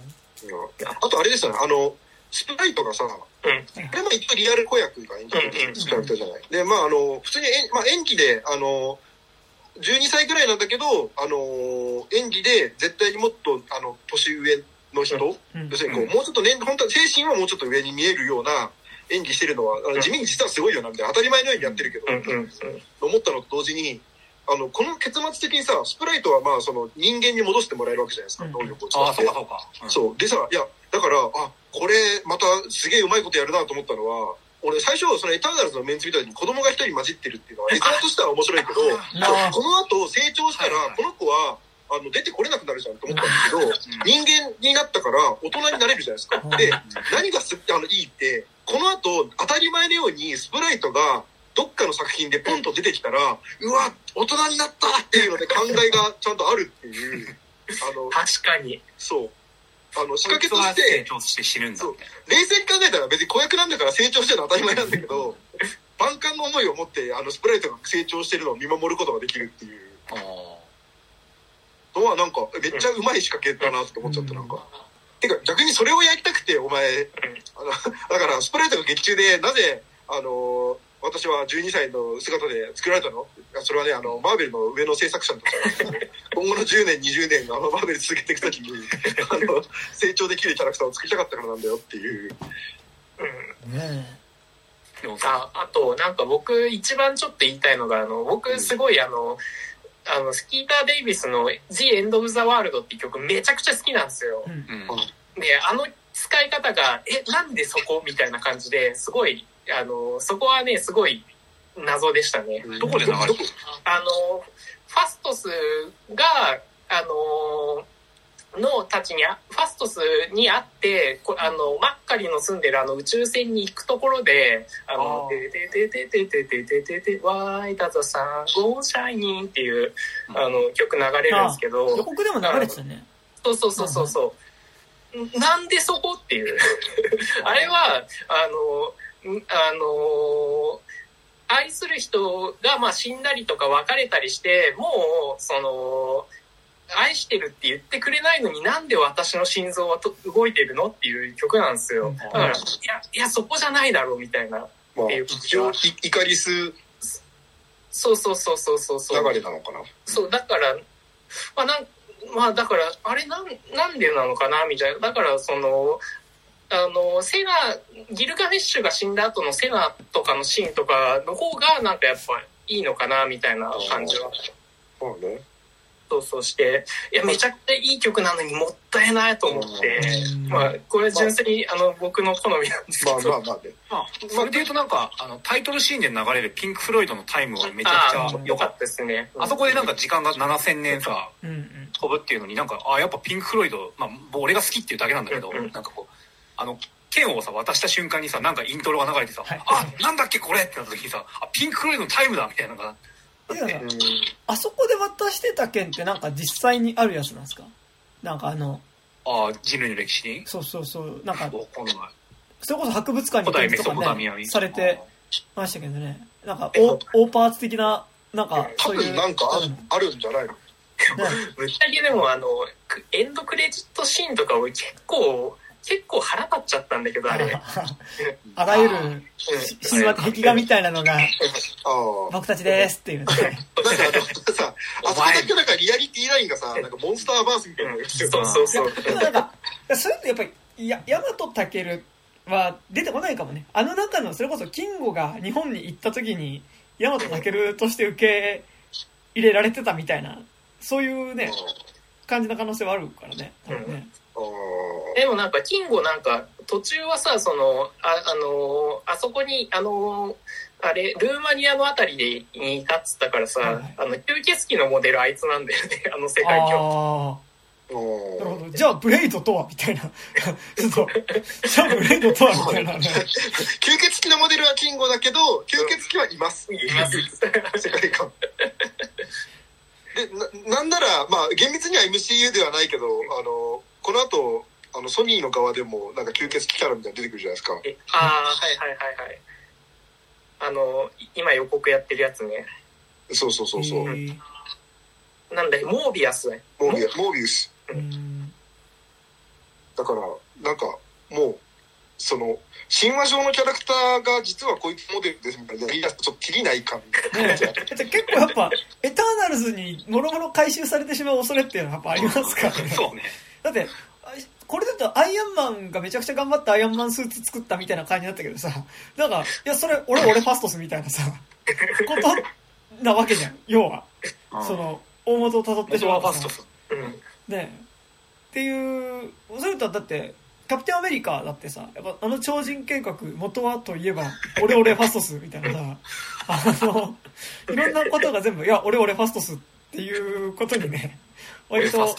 あとあれですよね、あの、スプライトがさ、あれも一応リアル子役が演じてるキャラクターじゃない。で、まああの、普通に、まあ、演技で、あの、12歳ぐらいなんだけど、あの、演技で絶対にもっと、あの、年上の人、要するにこう、もうちょっと年、本当は精神はもうちょっと上に見えるような、演技してるのは、地味に実はすごいよな、みたいな。当たり前のようにやってるけど、思ったのと同時に、あの、この結末的にさ、スプライトはまあ、その人間に戻してもらえるわけじゃないですか、能力を使って。あ、そうかそうか。そう。でさ、いや、だから、あ、これ、またすげえうまいことやるなと思ったのは、俺最初、そのエターナルズのメンツみたいに子供が一人混じってるっていうのは、絵面としては面白いけど、この後成長したら、この子は、あの、出てこれなくなるじゃんと思ったんですけど、人間になったから大人になれるじゃないですか。で、何がすあのいいって、この後、当たり前のようにスプライトがどっかの作品でポンと出てきたら、うわ、大人になったっていうので考えがちゃんとあるっていう。あの、確かに。そう。あの、仕掛けとして、成長して死ぬんだ冷静に考えたら別に子役なんだから成長してるのは当たり前なんだけど、万感の思いを持って、あの、スプライトが成長してるのを見守ることができるっていう。のはなんか、めっちゃうまい仕掛けだなって思っちゃった、なんか。てか、逆にそれをやりたくて、お前、あの、だから、スプライトが劇中で、なぜ、あの、私は12歳の姿で作られたの？それはね、あの、マーベルの上の制作者の 今後の10年、20年、あの、マーベル続けていくときに、あの、成長できるキャラクターを作りたかったからなんだよっていう。うん。ねああとなんか僕一番ちょっと言いたいのがあの僕すごいあの、あのスキーター・デイビスの「The End of the World」っていう曲めちゃくちゃ好きなんですよ。うんうんであの使い方が「えなんでそこ?」みたいな感じですごいあのそこはねすごい謎でしたね。どこで流れてるあのファストスがあののたちにあファストスに会ってこあのマッカリの住んでるあの宇宙船に行くところで「あのてててててててててて Why does the sun go shining?」っていうあの曲流れるんですけど予告でも流れてたねそうそうそうそうそう。なんでそこっていう。あれは、あの、んあの、愛する人がまあ死んだりとか別れたりして、もう、その、愛してるって言ってくれないのになんで私の心臓はと動いてるのっていう曲なんですよ。だから、いや、いや、そこじゃないだろうみたいな。まあ、っていう一応、いイカリス流そうそうそうそうそうそう。れなのかな。そう、だから、まあ、なん、まあ、だから、あれ、なん、なんでなのかな、みたいな。だから、その、あの、セナ、ギルガメッシュが死んだ後のセナとかのシーンとかの方が、なんかやっぱいいのかな、みたいな感じは、まあね。そうそうして、いや、めちゃくちゃいい曲なのにもったいないと思って、うんまあ、これは純粋に、あの、僕の好みなんですけまど。あまあまあね。まあ、それで言うとなんか、あの、タイトルシーンで流れるピンク・フロイドのタイムはめちゃくちあゃ良かったですね。た。あそこでなんか時間が7000年さ、飛ぶっていうのになんか、あ、やっぱピンク・フロイド、まあ、俺が好きっていうだけなんだけど、なんかこう、あの、剣をさ、渡した瞬間にさ、なんかイントロが流れてさ、はいあ、なんだっけこれってなった時にさ、あ、ピンク・フロイドのタイムだみたいなのが、いやうん。あそこで渡してた剣ってなんか実際にあるやつなんですか？なんかあのあ人類の歴史？にそうそうそうなんかわかんない。それこそ博物館に展示とかね。されてましたけどねなんかオオーパーツ的ななんか多そういう分なんかあるんじゃないの？ぶっちゃけでもあのくエンドクレジットシーンとか俺結構結構腹立っちゃったんだけどあれ、あらゆるうん。神話壁画みたいなのが。僕たちですっていうね。なんかさ、あそこだけなんかリアリティラインがさ、なんかモンスターバースみたいなのが来てそうそうそう。でもなんかそういうのやっぱりや大和健は出てこないかもね。あの中のそれこそ金吾が日本に行った時に大和健として受け入れられてたみたいなそういうね感じな可能性はあるからね。多分ね。ああでもなんか金吾なんか途中はさそのああのあそこにあのあれルーマニアのあたりでにいたっつったからさ、はい。はいあの吸血鬼のモデルあいつなんだよね あの世界記録あああなるほーど。じゃあブレイドとはみたいな。ちょっとじゃあブレイドとはみたいな。ね 吸血鬼のモデルは金吾だけど、吸血鬼はいます。います。世界観。で、な、なんなら、まあ、厳密には MCU ではないけど、あの、この後、あの、ソニーの側でも、なんか吸血鬼キャラみたいなの出てくるじゃないですか。えああはいはいはいはいあのい今予告やってるやつねそうそうそうそう。なんだよモービアスねモービアモービウス。うんだから、なんか、もう、その、神話上のキャラクターが実はこいつモデルですみたいな、ちょっとキリない感ねじ。結構やっぱエターナルズにもろもろ回収されてしまう恐れっていうのはやっぱありますからねそうね。だってあこれだとアイアンマンがめちゃくちゃ頑張ってアイアンマンスーツ作ったみたいな感じだったけどさ。なんかいやそれ俺俺ファストスみたいなさ。ことなわけじゃん。要は。その大元をたどってしまうファストス。うん。ね。っていうそれとはだってキャプテンアメリカだってさやっぱあの超人計画元はといえば俺俺ファストスみたいなさ。あのいろんなことが全部いや俺俺ファストスっていうことにね割と。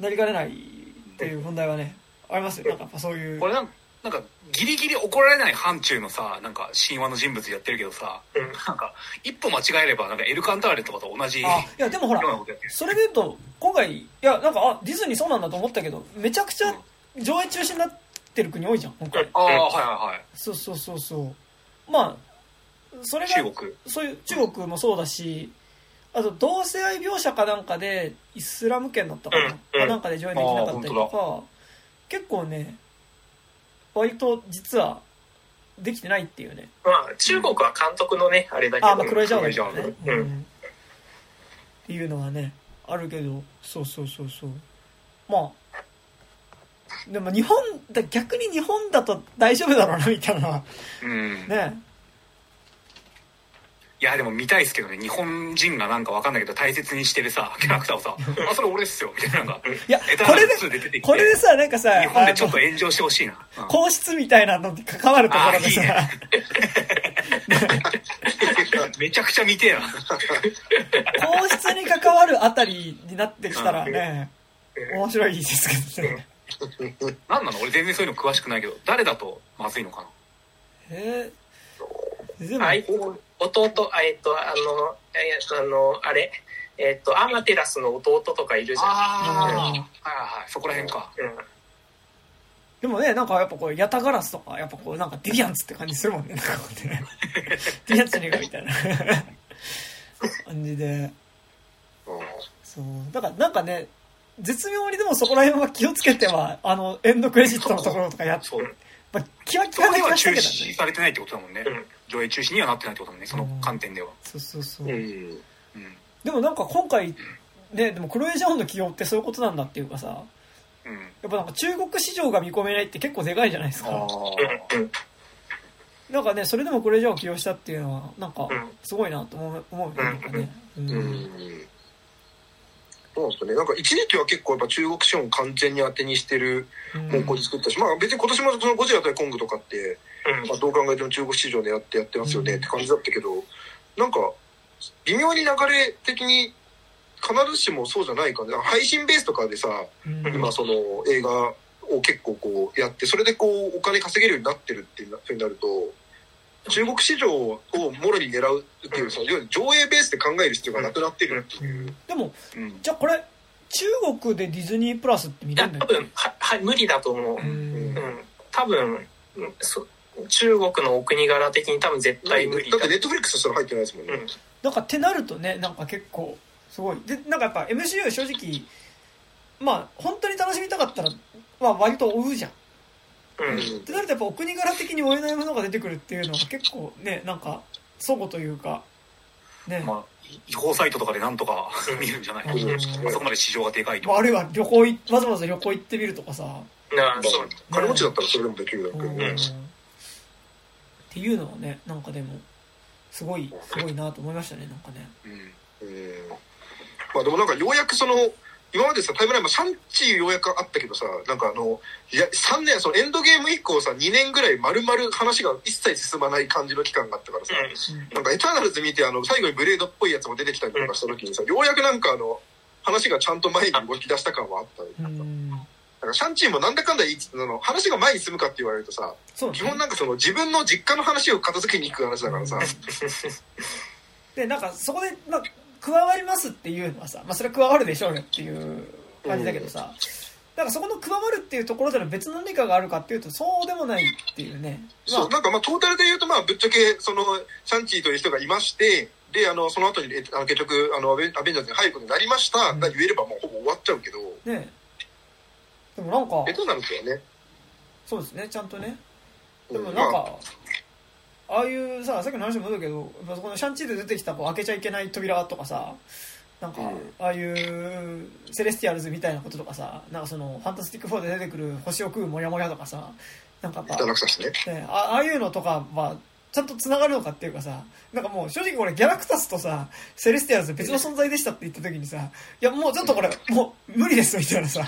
なりかねないっていう問題はねありますよなんかやっぱそういうこれなんなんか、ギリギリ怒られない範疇のさ、なんか神話の人物やってるけどさ、うんなんか、一歩間違えれば、なんかエルカンターレとかと同じいやでもほら。それで言うと今回いやなんかあディズニーそうなんだと思ったけどめちゃくちゃ上映中止になってる国多いじゃん今回ああ、はいはいはい。そうそうそうそうまあそれが中国。そういう中国もそうだしあと同性愛描写かなんかでイスラム圏だったかな、うんうん。かなんかで上映できなかったりとか結構ね割と実はできてないっていうね。まあ中国は監督のねあれだけど。あまあクロエジャーねうん。っていうのはねあるけどそうそうそうそう。まあでも日本だ逆に日本だと大丈夫だろうなみたいな。うん。ねいやでも見たいですけどね。日本人がなんかわかんないけど大切にしてるさキャラクターをさ「あそれ俺っすよ」みたいなのが。いやこれでこれでさなんかさ日本でちょっと炎上してほしいな、うん、皇室みたいなのに関わるところでさ。いい、ね、めちゃくちゃ見てえな。皇室に関わるあたりになってきたらね、面白いですけどね。何なの？俺全然そういうの詳しくないけど誰だとまずいのかな？えー、でも、はい、弟えっとあのえっとあのあれ？えっとアマテラスの弟とかいるじゃん。ああ、はいはい。そこら辺か、うん。でもね、なんかやっぱこう、ヤタガラスとか、やっぱこう、なんかディビアンツって感じするもんね、なんかこうね。ディビアンツにがみたいな。感じで。そう。だからなんかね、絶妙にでもそこら辺は気をつけては、あの、エンドクレジットのところとかやって、まあ、気は気はな気がしたけど、ね、中止されてないってことだもんね。うん、上映中止にはなってないってことね、その観点では。そうそうそう。うん。でもなんか今回、ね、でもクロエジャオンの起用ってそういうことなんだっていうかさ、うん、やっぱなんか中国市場が見込めないって結構でかいじゃないですか。なんかね、それでもクロエジャオンを起用したっていうのは、なんか、すごいなと思う思うなんかね。うん。うんそうなんですかね。なんか一時期は結構やっぱ中国資本完全に当てにしてる方向に作ったし、うん、まあ別に今年もそのゴジラ対コングとかって、うん、まあどう考えても中国市場狙ってやってますよねって感じだったけど、なんか微妙に流れ的に必ずしもそうじゃない感じ。配信ベースとかでさ、うん、今その映画を結構こうやって、それでこうお金稼げるようになってるっていうふうになると、中国市場をもろに狙うっていうその上映ベースで考える必要がなくなってるっていう、でも、うん、じゃあこれ中国でディズニープラスって見れるんだ多分はは無理だと思う、うん、多分そ中国のお国柄的に多分絶対無理だ。ってネットフリックスそれ入ってないですもんね、うん、なんかってなるとねなんか結構すごい。でなんかやっぱ MCU 正直まあ本当に楽しみたかったら、まあ、割と追うじゃん。うん、ってなるとやっぱお国柄的に追えないものが出てくるっていうのは結構ねなんか祖母というかね。まあ違法サイトとかでなんとか見るんじゃない？か、うん、そこまで市場がでかいと。あるいは旅行わざわざ旅行行ってみるとかさ。なそう。金持ちだったらそれでもできるだろうけどね、っていうのはねなんかでもすごいすごいなと思いましたねなんかね。うん、まあでもなんかようやくその今までさ、タイムラインもシャンチーようやくあったけどさ、なんかあの、いや、3年、そのエンドゲーム以降さ、2年ぐらい丸々話が一切進まない感じの期間があったからさ、うん、なんかエターナルズ見て、あの、最後にブレードっぽいやつも出てきたりとかした時にさ、ようやくなんかあの、話がちゃんと前に動き出した感はあった。なんか、なんかシャンチーもなんだかんだあの話が前に進むかって言われるとさ、ね、基本なんかその自分の実家の話を片付けに行く話だからさ。で、なんかそこで、まあ、加わりますっていうのはさ、まあ、それは加わるでしょうねっていう感じだけどさ、だからそこの加わるっていうところでの別の何かがあるかっていうとそうでもないっていうね、まあ、そうなんかまあトータルで言うとまあぶっちゃけそのシャンチーという人がいましてであのその後にあの結局あのアベンジャーズに入ることになりましたが言えればもうほぼ終わっちゃうけど。ねでもなんかえどうなるんですよね。そうですねちゃんとね。でもなんか、あ。あいうささっきの話もだけどそこのシャンチーで出てきたこう開けちゃいけない扉とかさなんか、ああいうセレスティアルズみたいなこととかさなんかそのファンタスティック4で出てくる星を食うモヤモヤとかさなんかやっぱ、ね、ああいうのとかはちゃんと繋がるのかっていうかさなんかもう正直これギャラクタスとさセレスティアルズ別の存在でしたって言った時にさいやもうちょっとこれもう無理ですみたいなさ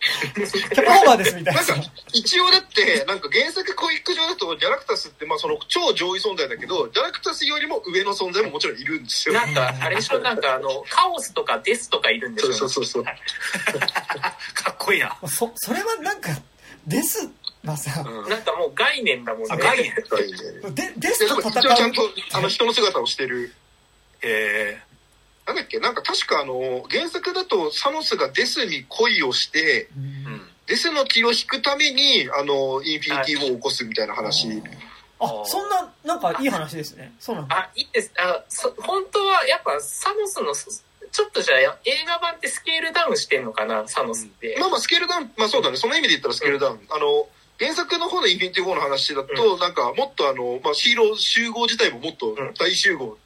キャパオーバーですみたいな。なんか、一応だって、なんか原作コミック上だと、ギャラクタスって、まあその超上位存在だけど、ギャラクタスよりも上の存在ももちろんいるんですよ。なんか、あれでしょ、なんかあの、カオスとかデスとかいるんですよ。そうそうそう。かっこいいな。そ、それはなんか、デスまあさ、うん、なんかもう概念だもんね。概念。概念。で、デスと戦う。ちゃんと、あの人の姿をしてる。ええーなんだっけ？なんか確かあの、原作だとサノスがデスに恋をして、うん、デスの気を引くために、あの、インフィニティを起こすみたいな話。あ、そんな、なんかいい話ですね。そうなんだ。あ、いいです。あ、そ、本当はやっぱサノスの、ちょっとじゃあ映画版ってスケールダウンしてんのかな、サノスって。まあまあスケールダウン、まあそうだね。その意味で言ったらスケールダウン。うん、あの、原作の方のインフィニティ4の話だと、うん、なんかもっとあの、まあヒーロー集合自体ももっと大集合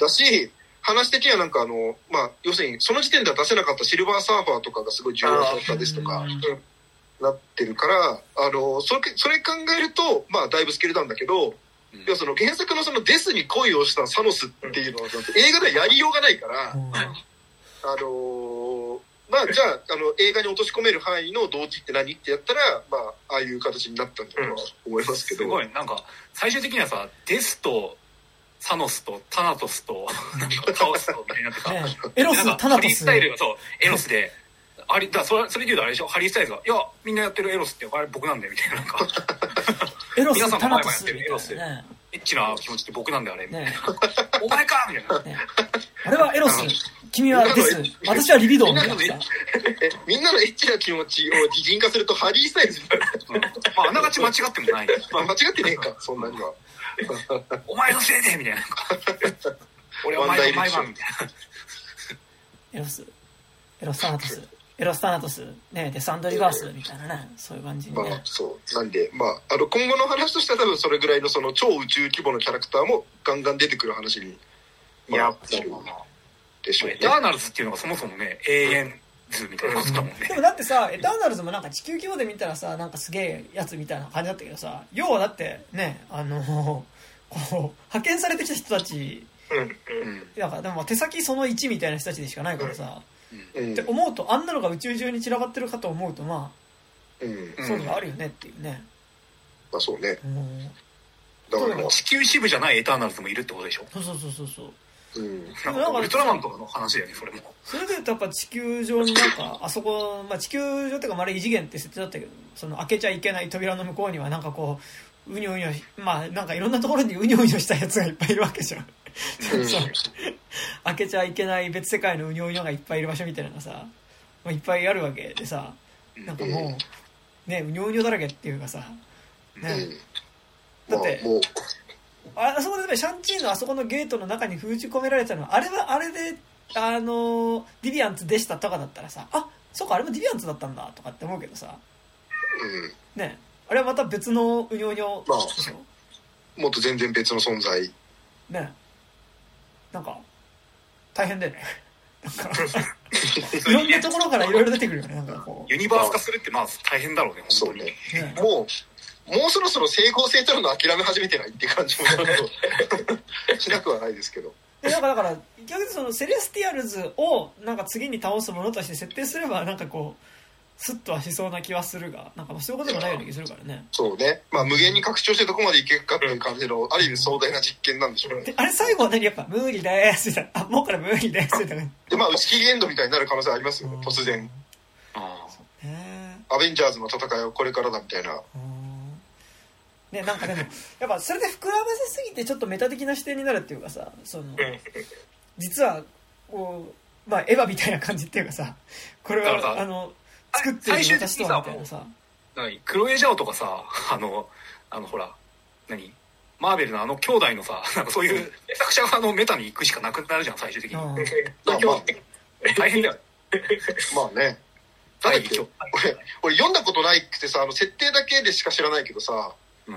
だし、話的にはなんかあの、まあ、要するにその時点では出せなかったシルバーサーファーとかがすごい重要だったですとか、なってるから、あの、それ、それ考えると、まあ、だいぶスケールダウンだけど、いやその原作のそのデスに恋をしたサノスっていうのは映画ではやりようがないから、あのー、まあじゃああの映画に落とし込める範囲の動機って何ってやったら、まあああいう形になったんだとは思いますけど、すごい。なんか最終的にはさデスとサノスとタナトスと カオスとみたいになってさ、エロスタナトス。ハリースタイルがそうエロスで。ありだそれそれで言うとあれでしょ？ハリー・スタイルが「いやみんなやってるエロスってあれ僕なんだよ」みたいな。なんかエロス皆さんが前やってるエロス、ね、エッチな気持ちって僕なんだよあれ、ね、お前かみたいな、ね、あれはエロス。君はデス私はリビドーみたいな。みんなの エッチな気持ちを擬人化するとハリー・スタイル。うん、まああながち間違ってもない、まあ、間違ってねえかそんなには お前のせいでみたいな 俺はお前の前番みたいなエロスエロスタナトスエロスタナトス、ね、デサンドリバースみたいなね、そういう感じにね。まあ、そう。なんで、まあ、あの、今後の話としては多分それぐらいのその超宇宙規模のキャラクターもガンガン出てくる話に、まあ、なるでしょうね。エターナルズっていうのがそもそもね、永遠図みたいなことだもんね。でもだってさ、エターナルズもなんか地球規模で見たらさ、なんかすげえやつみたいな感じだったけどさ、要はだってね、あの、こう、派遣されてきた人たち、うんうん、だからでも手先その1みたいな人たちでしかないからさ、うん。って思うとあんなのが宇宙中に散らばってるかと思うとまあ、うん、そういうのがあるよねっていうね、まあそうね、うん、だから地球支部じゃないエターナルズもいるってことでしょ？そうそうそうそうそううん、なんかウルトラマンとかの話だよねそれも。それで言うとやっぱ地球上になんかあそこ、まあ、地球上っていうかまる異次元って設定だったけどその開けちゃいけない扉の向こうにはなんかこううにょうにょまあなんかいろんなところにうにょうにょしたやつがいっぱいいるわけじゃん。開けちゃいけない別世界のうにょうにょがいっぱいいる場所みたいなのがさ、まあ、いっぱいあるわけでさなんかもうねうにょうにょだらけっていうかさね、だって、あそこでシャンチーのあそこのゲートの中に封じ込められたのはあれはあれであのディビアンツでしたとかだったらさあそうかあれもディビアンツだったんだとかって思うけどさ、ね。あれはまた別のうにょうにょ、まあ、もっと全然別の存在。ね。なんか大変だよね。なんか いろんなところからいろいろ出てくるよね。なんかこう。ユニバース化するってまあ大変だろうね本当に、ね、もうもうそろそろ整合性取るの諦め始めてないって感じも しなくはないですけど。だからだから逆にそのセレスティアルズをなんか次に倒すものとして設定すればなんかこうスッとはしそうな気はするがなんかそういうことでもないような気するからね。そうね。まあ無限に拡張してどこまでいけるかっていう感じの、ある意味壮大な実験なんでしょうね。あれ最後は何？やっぱ無理ですみたいなあもうから無理ですみたいなでまあ打ち切りエンドみたいになる可能性ありますよね突然ああアベンジャーズの戦いはこれからだみたいなねなんかでもやっぱそれで膨らませすぎてちょっとメタ的な視点になるっていうかさその実はこうまあエヴァみたいな感じっていうかさこれはあの作ってる私とはみたいなさ何クロエジャオとかさあのあのほら何？マーベルのあの兄弟のさなんかそういう作者があのメタに行くしかなくなるじゃん最終的に、まあ、大変だよ。まあね。俺俺読んだことないくてさあの設定だけでしか知らないけどさ、うん、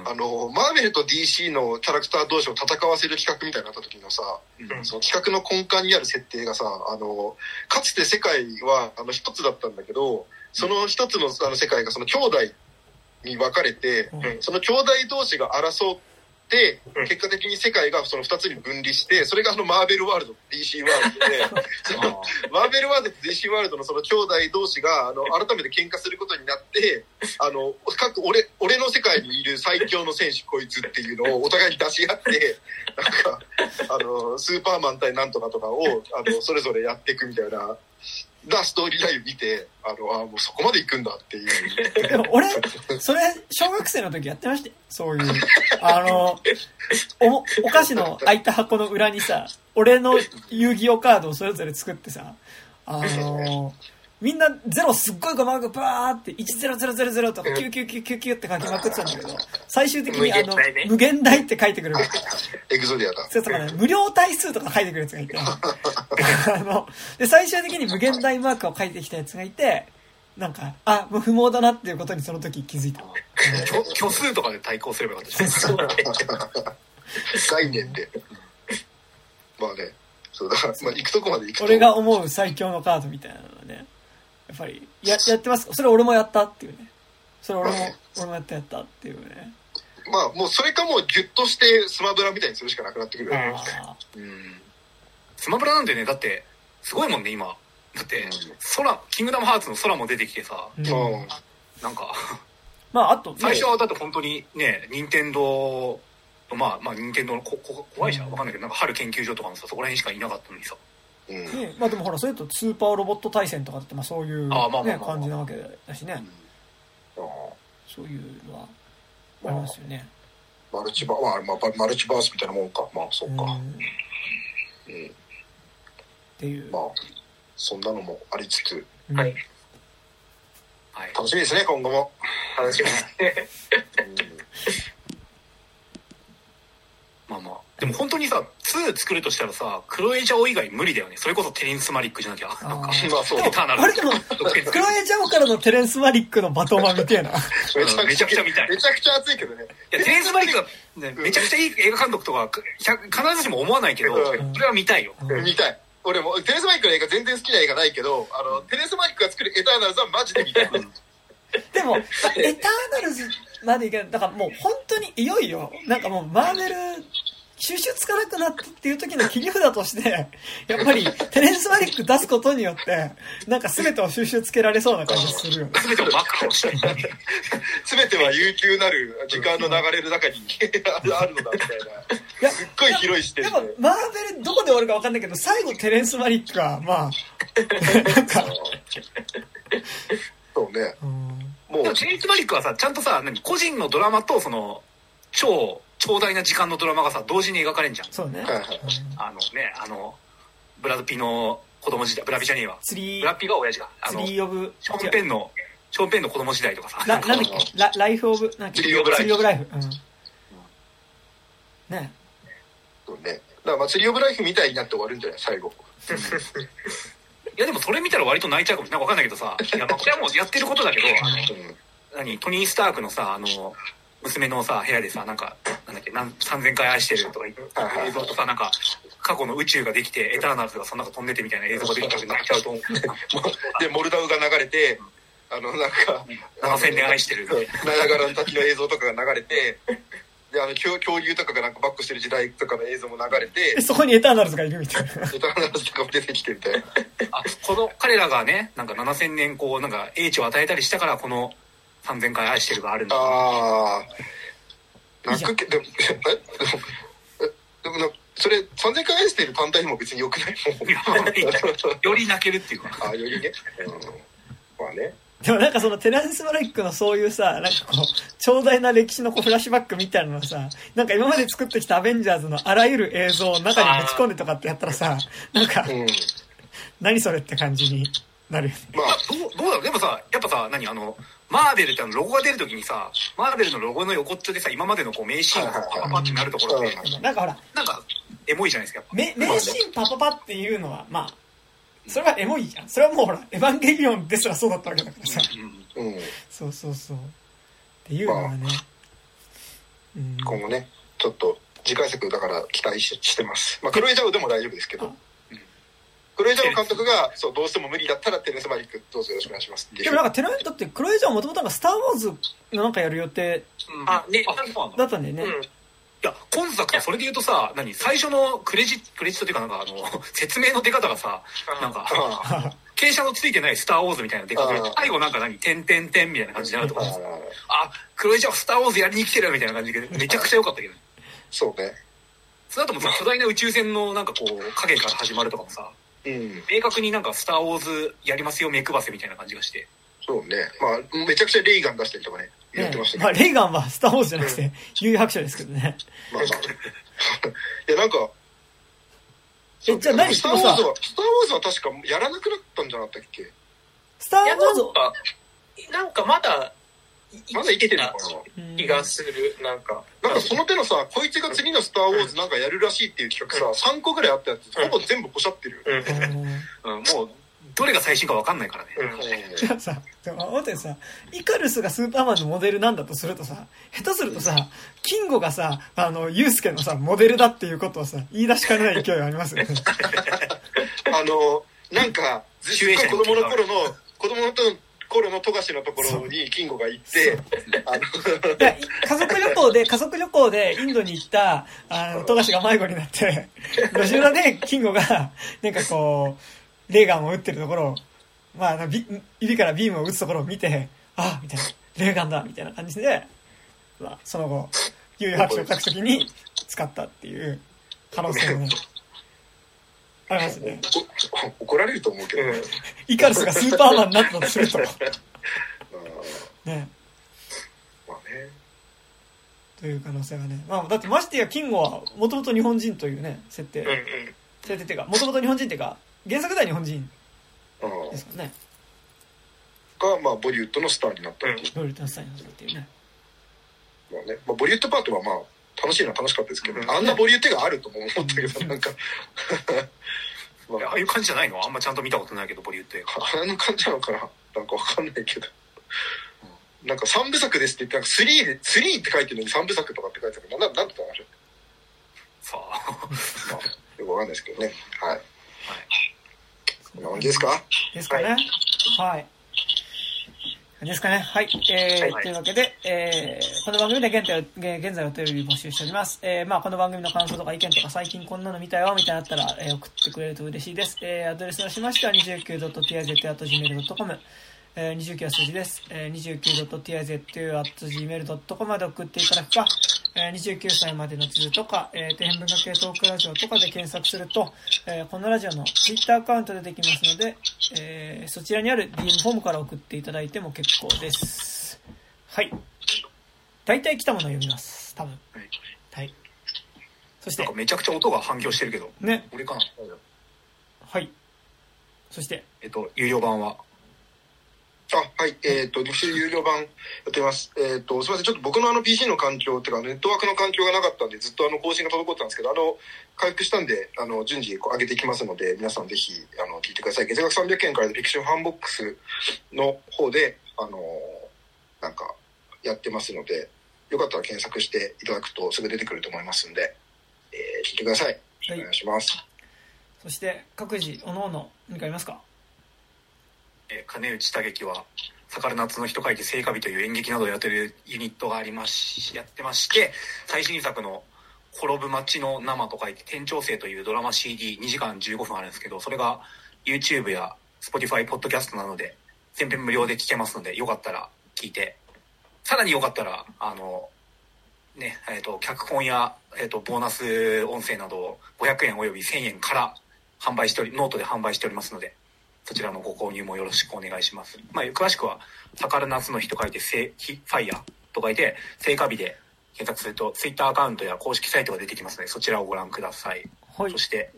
あのマーベルと DC のキャラクター同士を戦わせる企画みたいになった時のさ、うん、その企画の根幹にある設定がさあのかつて世界はあの一つだったんだけどその一つのあの世界がその兄弟に分かれて、その兄弟同士が争って、結果的に世界がその二つに分離して、それがあのマーベルワールド、DC ワールドで、その マーベルワールドと DC ワールドのその兄弟同士が、あの、改めて喧嘩することになって、あの、各、俺、俺の世界にいる最強の戦士こいつっていうのをお互いに出し合って、なんか、あの、スーパーマン対なんとかとかを、あの、それぞれやっていくみたいな、だストーリーライン見て、あの、あもうそこまで行くんだっていう。俺、それ、小学生の時やってましたよ。そういう。あの、お、お菓子の開いた箱の裏にさ、俺の遊戯王カードをそれぞれ作ってさ、あの、みんなゼロすっごい細かくバーって10000とか99999って書きまくってたんだけど、最終的にあの、無限大って書いてくる。エグゾディアだ。そうかね、無料対数とか書いてくるやつがいて。あの、で、最終的に無限大マークを書いてきたやつがいて、なんか、あ、もう不毛だなっていうことにその時気づいた。虚数とかで対抗すればよかったそう概念で。まあね。そうだから、まあ行くとこまで行くと。俺が思う最強のカードみたいなのはね。やっぱりややってます。それ俺もやったっていうね。それ俺も俺もやったやったっていうね。まあもうそれかもうギュッとしてスマブラみたいにするしかなくなってくる。うん。スマブラなんてね、だって、すごいもんね、今。だって、空、キングダムハーツの空も出てきてさ、うん。なんか、まああと、ね。最初はだって本当にね、任天堂まあ、まあ、任天堂のここ子会社わかんないけど、なんか春研究所とかのさ、そこら辺しかいなかったのにさ。うん。ね、まあでもほら、それとスーパーロボット対戦とかって、まあそういう、ね感じなわけだしね。あそういうのはありますよね。ーマルチバー、まあ、まあ、マルチバースみたいなもんか。まあ、そうか。うんっうん。ていう。まあ、そんなのもありつつ、うんはい。はい。楽しみですね、今後も。楽しみですね。まあまあ。でも本当にさ、2作るとしたらさ、クロエジャオ以外無理だよね。それこそテレンスマリックじゃなきゃ。なんか、まあ、そう。でもエターナルあれでも、クロエジャオからのテレンス・マリックのバトンは見てえな。めちゃくちゃ見たいめちゃくちゃ熱いけどね。いや、テレンスマリックが、ね、めちゃくちゃいい映画監督とか、100必ずしも思わないけど、うんそれは見たいよ。うん見たい。俺も、テレスマイクの映画全然好きな映画ないけど、あの、テレスマイクが作るエターナルズはマジで見たい。でも、エターナルズまでいけない。だからもう本当にいよいよ、なんかもうマーベル、収集つかなくなったっていう時の切り札として、やっぱりテレンス・マリック出すことによって、なんか全てを収集つけられそうな感じするよね。全てをマックをして。すべては悠久なる時間の流れる中にあるのだみたいな。すっごい広い視点で。でも、マーベルどこで終わるか分かんないけど、最後テレンス・マリックが、まあ、なんか、そうね。うんもうでも、テレンスマリックはさ、ちゃんとさ、何、個人のドラマと、その、超、長大な時間のドラマがさ、同時に描かれんじゃん。そうね。はいはいあのね、あの、ブラドピの子供時代、ブラピじゃねえわ。ツリーブラ、ピが親父か。あの、リーオブ、ショーンペンの、ショーンペンの子供時代とかさ。ラなんだっけラライフオブ、なんだっけツリーオブライフツリーオブライフ。うん。ねそうね。だからまあ、釣りオブライフみたいになって終わるんじゃない最後。いやでもそれ見たら割と泣いちゃうかもしれない。なんかわかんないけどさ。いや、まあこれはもうやってることだけど、あの、うん。何、トニー・スタークのさ、あの、娘のさ、部屋でさ、なんか、なんだっけ、なん3000回愛してるとか映像とさ、なんか、過去の宇宙ができて、エターナルズがその中飛んでてみたいな映像が出てきたら泣いちゃうと思う。で、モルダウが流れて、あの、なんか、7000年愛してる。ナヤガラの滝の映像とかが流れて、で、あの、恐恐竜とかがなんかバックしてる時代とかの映像も流れてで、そこにエターナルズがいるみたいな。エターナルズとかも出てきてみたいな。あ、この、彼らがね、なんか7000年こう、なんか英知を与えたりしたから、この3000回愛してるがあるんだ。ああ。泣くけど、でも、えでも、えでもな、それ、3000回愛してる単体も別に良くないよより泣けるっていうか。ああ、余裕ね。うん。まあね。でもなんかそのテレンス・マリックのそういうさ、なんかこう、長大な歴史のこうフラッシュバックみたいなのさ、なんか今まで作ってきたアベンジャーズのあらゆる映像を中にぶち込んでとかってやったらさ、なんか、うん。何それって感じになるよね。まあ、どう、どうだろう？でもさ、やっぱさ、何？あの、マーベルってあの、ロゴが出るときにさ、マーベルのロゴの横っちょでさ、今までのこう、名シーンがパパパってなるところって、はいなんかほら、なんか、エモいじゃないですか、やっぱ。め名シーンパパパっていうのは、まあ、それはエモいじゃん。それはもうほら、エヴァンゲリオンですらそうだったわけだからさ。うんうん。そうそうそう。っていうのはね。うん。今後ね、ちょっと次回作だから期待ししてます。まあ、クロエジャオでも大丈夫ですけど、クロエジャオの監督が、そう、どうしても無理だったらテレスマリックどうぞよろしくお願いしますでもなんかテラだってクロエジャーはもともとなんかスター・ウォーズのなんかやる予定あねあ、そうなんだ。だったんだよね。うん。いや、今作さ、それで言うとさ、何最初のクレジット、クレジットっていうかなんかあの、説明の出方がさ、なんか、あ傾斜のついてないスター・ウォーズみたいな出方で最後なんか何、てんてんてんみたいな感じになるとあか、あ、クロエジャーはスター・ウォーズやりに来てるみたいな感じで、めちゃくちゃ良かったけどね。そうね。その後もさ、巨大な宇宙船のなんかこう、影から始まるとかもさ、うん。明確になんかスター・ウォーズやりますよ、目配せみたいな感じがして。そうね。まあ、めちゃくちゃレイガン出したりとかね、やってましたけど。まあ、レイガンはスター・ウォーズじゃなくて、有白書ですけどね。まあまあ。いや、なんか、えじゃあ何スター・ウォーズは、スター・ウォーズは確かやらなくなったんじゃなかったっけ？スター・ウォーズなんかまだ、まだ生きてるのかうん。気がする、なんか。ななんかその手のさ、こいつが次のスター・ウォーズなんかやるらしいっていう企画さ、3個ぐらいあったやつ、ほぼ全部ポシャってるもう、どれが最新かわかんないからね。うん。じゃあさ、でも待ってさ、イカルスがスーパーマンのモデルなんだとするとさ、下手するとさ、キンゴがさ、あの、ユウスケのさ、モデルだっていうことをさ、言い出しかねない勢いありますよね。あの、なんか、ずっと子供の頃の、子供の頃頃の富樫のところに金吾が行って、あの、家族旅行で、家族旅行でインドに行った、あの、富樫が迷子になって、路地裏で金吾が、なんかこう、レーガンを撃ってるところを、まああの、ビ指からビームを撃つところを見て、あみたいな、レーガンだみたいな感じで、まあ、その後、悠々白書を書くときに使ったっていう可能性もね、ありますね。お怒られると思うけど、うんイカルスがスーパーマンになったとすると、う ん ね、まあね。という可能性がね。まあ、だってましてや、キンゴは、もともと日本人というね、設定。うんうん。設定っていうか、もともと日本人っていうか、原作では日本人うんですからね。が、まあ、ボリウッドのスターになったっていう。ローリトンスタインのっていうね。まあね、まあ、ボリウッドパートはまあ、楽しいのは楽しかったですけど、うんあんなボリューテがあるとも思ったけど、なんか、まあ、ああいう感じじゃないの？あんまちゃんと見たことないけど、ボリュッド映画。あの感じなのかな？なんかわかんないけど。なんか三部作ですって言って、なんか3で、3って書いてるのに三部作とかって書いてあるけど、なんだ、なんだったんでしょさあ。まあ、よくわかんないですけどね。はい。はい。こんな感じですか？ですかね。はい。ですかね。はい。えーはいというわけで、えー、この番組で現在、現現在お便り募集しております。えー、まあこの番組の感想とか意見とか最近こんなの見たよ、みたいなのあったら、えー送ってくれると嬉しいです。えー、アドレスとしましては 29.tiz.gmail.com えー、29は数字です。えー、29.tiz.gmail.com まで送っていただくか、えー、29歳までの地図とか、えー、底辺文化系トークラジオとかで検索すると、えー、このラジオの Twitter アカウントでできますので、えー、そちらにある DM フォームから送っていただいても結構です。はい。大体来たものを読みます。多分。はいはい。そしてなんか、めちゃくちゃ音が反響してるけど、ね。俺かなはい。そして、えっと、有料版は。あ、はい。えっ、と、2週有料版やってます。えっ、と、すみません。ちょっと僕のあの PC の環境っていうか、ネットワークの環境がなかったんで、ずっとあの更新が滞ったんですけど、あの、回復したんで、あの、順次こう上げていきますので、皆さんぜひ、あの、聞いてください。月額300円からでフィクションファンボックスの方で、あの、なんか、やってますので、よかったら検索していただくとすぐ出てくると思いますんで、えー聞いてください。おはい願いします。そして、各自、おのおの、何かいますか？えー金内多劇は、魚夏の人書いて聖火日という演劇などをやってるユニットがありまし、やってまして、最新作の転ぶ街の生と書いて、天長生というドラマ CD2 時間15分あるんですけど、それが YouTube や Spotify、ポッドキャストなどで全編無料で聞けますので、よかったら聞いて、さらによかったら、あの、ね、えっ、と、脚本や、えっ、と、ボーナス音声などを500円および1000円から販売しており、ノートで販売しておりますので、そちらのご購入もよろしくお願いします。まあ、詳しくは、宝夏の日と書いて、せファイヤーと書いて、聖火日で検索すると、ツイッターアカウントや公式サイトが出てきますので、そちらをご覧ください。はいそ。して、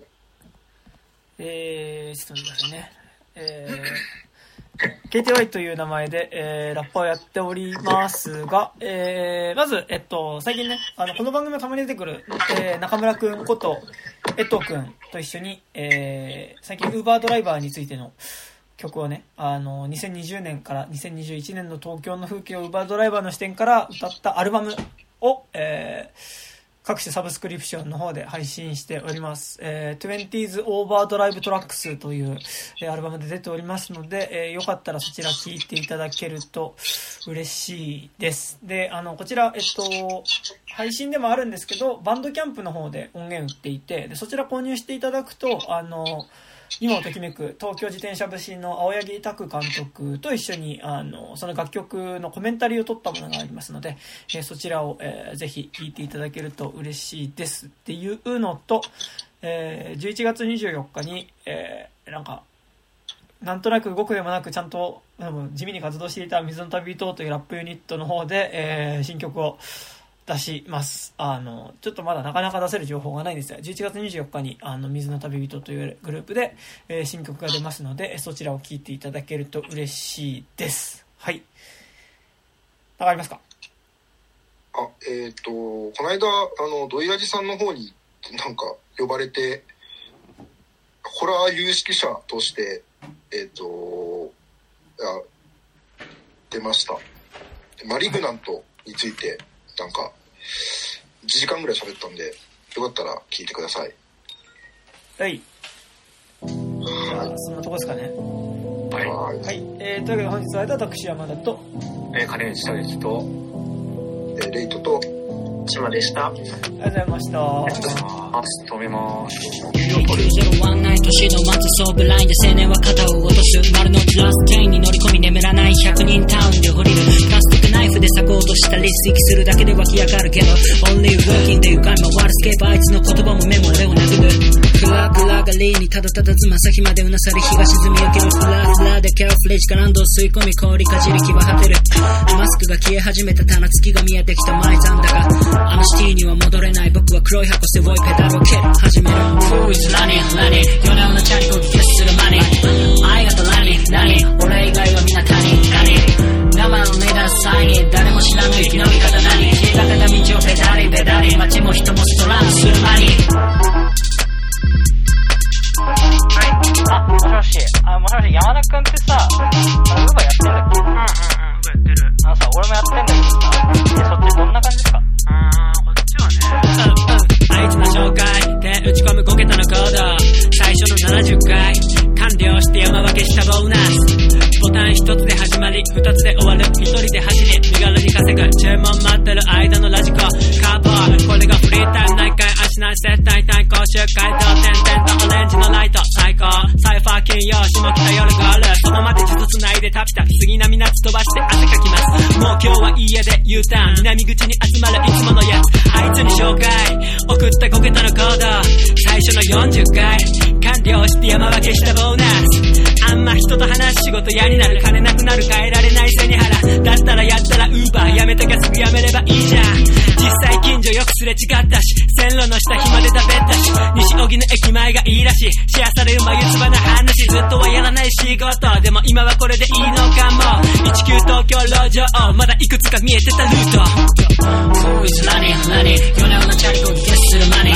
えー、ちょっと待ってくださいね。えー、KTY という名前で、えー、ラッパーをやっておりますが、えー、まず、えっと、最近ね、あの、この番組がたまに出てくる、えー、中村くんこと、江藤くんと一緒に、えー、最近、ウーバードライバーについての曲をね、あの、2020年から2021年の東京の風景をウーバードライバーの視点から歌ったアルバムを、えー、各種サブスクリプションの方で配信しております。えー、20s Overdrive Tracks という、えーアルバムで出ておりますので、えーよかったらそちら聴いていただけると嬉しいです。で、あの、こちら、えっと、配信でもあるんですけど、バンドキャンプの方で音源売っていて、でそちら購入していただくと、あの、今をときめく東京自転車節の青柳拓監督と一緒にあのその楽曲のコメンタリーを取ったものがありますので、えーそちらを、えーぜひ聴いていただけると嬉しいですっていうのと、えー11月24日に、えーなんかなんとなく動くでもなくちゃんと地味に活動していた水の旅人というラップユニットの方で、えー新曲を出します。あの、ちょっとまだなかなか出せる情報がないんですが、11月24日に、あの、水の旅人というグループで、えー新曲が出ますので、そちらを聴いていただけると嬉しいです。はい。わかりますか？あ、えっ、と、この間、あの、ドイラジさんの方になんか呼ばれて、ホラー有識者として、えっ、と、あ出ました。マリグナントについて、なんか、1時間ぐらい喋ったんで、よかったら聞いてください。はい。じゃあ、そんなとこですかね。はい。はい。はい。えー、というわけで本日の間、私山田と、えー、金内田口と、えーレイトと、島でした。ありがとうございました。止めます。9019都市のまずソーブラインで青年は肩を落とす丸の内ラストチェーンに乗り込み眠らない100人タウンで降りるプラスティックナイフで裂こうとしたリス息するだけで湧き上がるけど Only working で床に回るスケープあいつの言葉もメモ俺を殴るクラクラがリーにただただつま先までうなされ日が沈みゆける。フラフラでキャラフレージからンドを吸い込み氷かじり気は果てる。マスクが消え始めた棚月が見えてきた前残だがあのシティには戻れない僕は黒い箱背負いペダルを蹴る。始める。Who is running running 夜な夜なチャリコギスするマニ愛がと何何俺以外は皆他人何生の値段サイン誰も知らぬ生き延び方何消えかけた道をペダリペダリ街も人もストランプするマニあ、もしもし。あ、もしもし、山田くんってさ、あれ、ウーバーやってんだっけうんうんうん、ウーバーやってる。あのさ、俺もやってんだけどさ、え、そっちどんな感じですかうーん、こっちはね、あい。つの紹介で打ち込む5桁のコード最初の70回完了して山分けしたボーナスボタン1つで始まり2つで終わる1人で走り身軽に稼ぐ注文待ってる間のラジコカーボーこれがフリータイム。内回足ない接待対講習会と点々とオレンジのライト最高サイファー金曜下北夜ゴールそのまで地図つないでタピタピ杉並夏飛ばして汗かきますもう今日は家で U ターン南口に集まるいつものやつあいつに紹介送った5桁のコード最初の40回完了して山分けしたボーナスあんま人と話す仕事嫌になる金なくなる変えられない背に腹だったらやったらウーバーやめたきゃすぐやめればいいじゃん実際近所よくすれ違ったし線路の下暇で食べたし西荻の駅前がいいらしいシェアされる眉唾な話ずっとはやらない仕事でも今はこれでいいのかも19東京路上まだいくつか見えてたルート Who is running running 夜な夜なチャリコゲスす。るマニ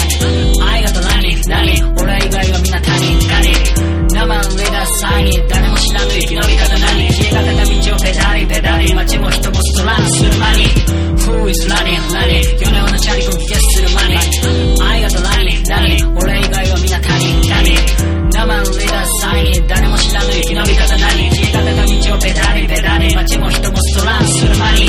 愛がと何何俺以外はみんな他人ナマン上田サイン誰も知らぬ生き延び方何消え方が道をペダリペダリ街も人もストランする間に。Who is running? 何夜な夜なチャリコン気消する間に。愛がと何何俺以外は皆他人何ナマン上田サイン誰も知らぬ生き延び方何消え方が道をペダリペダリ街も人。もストランする間に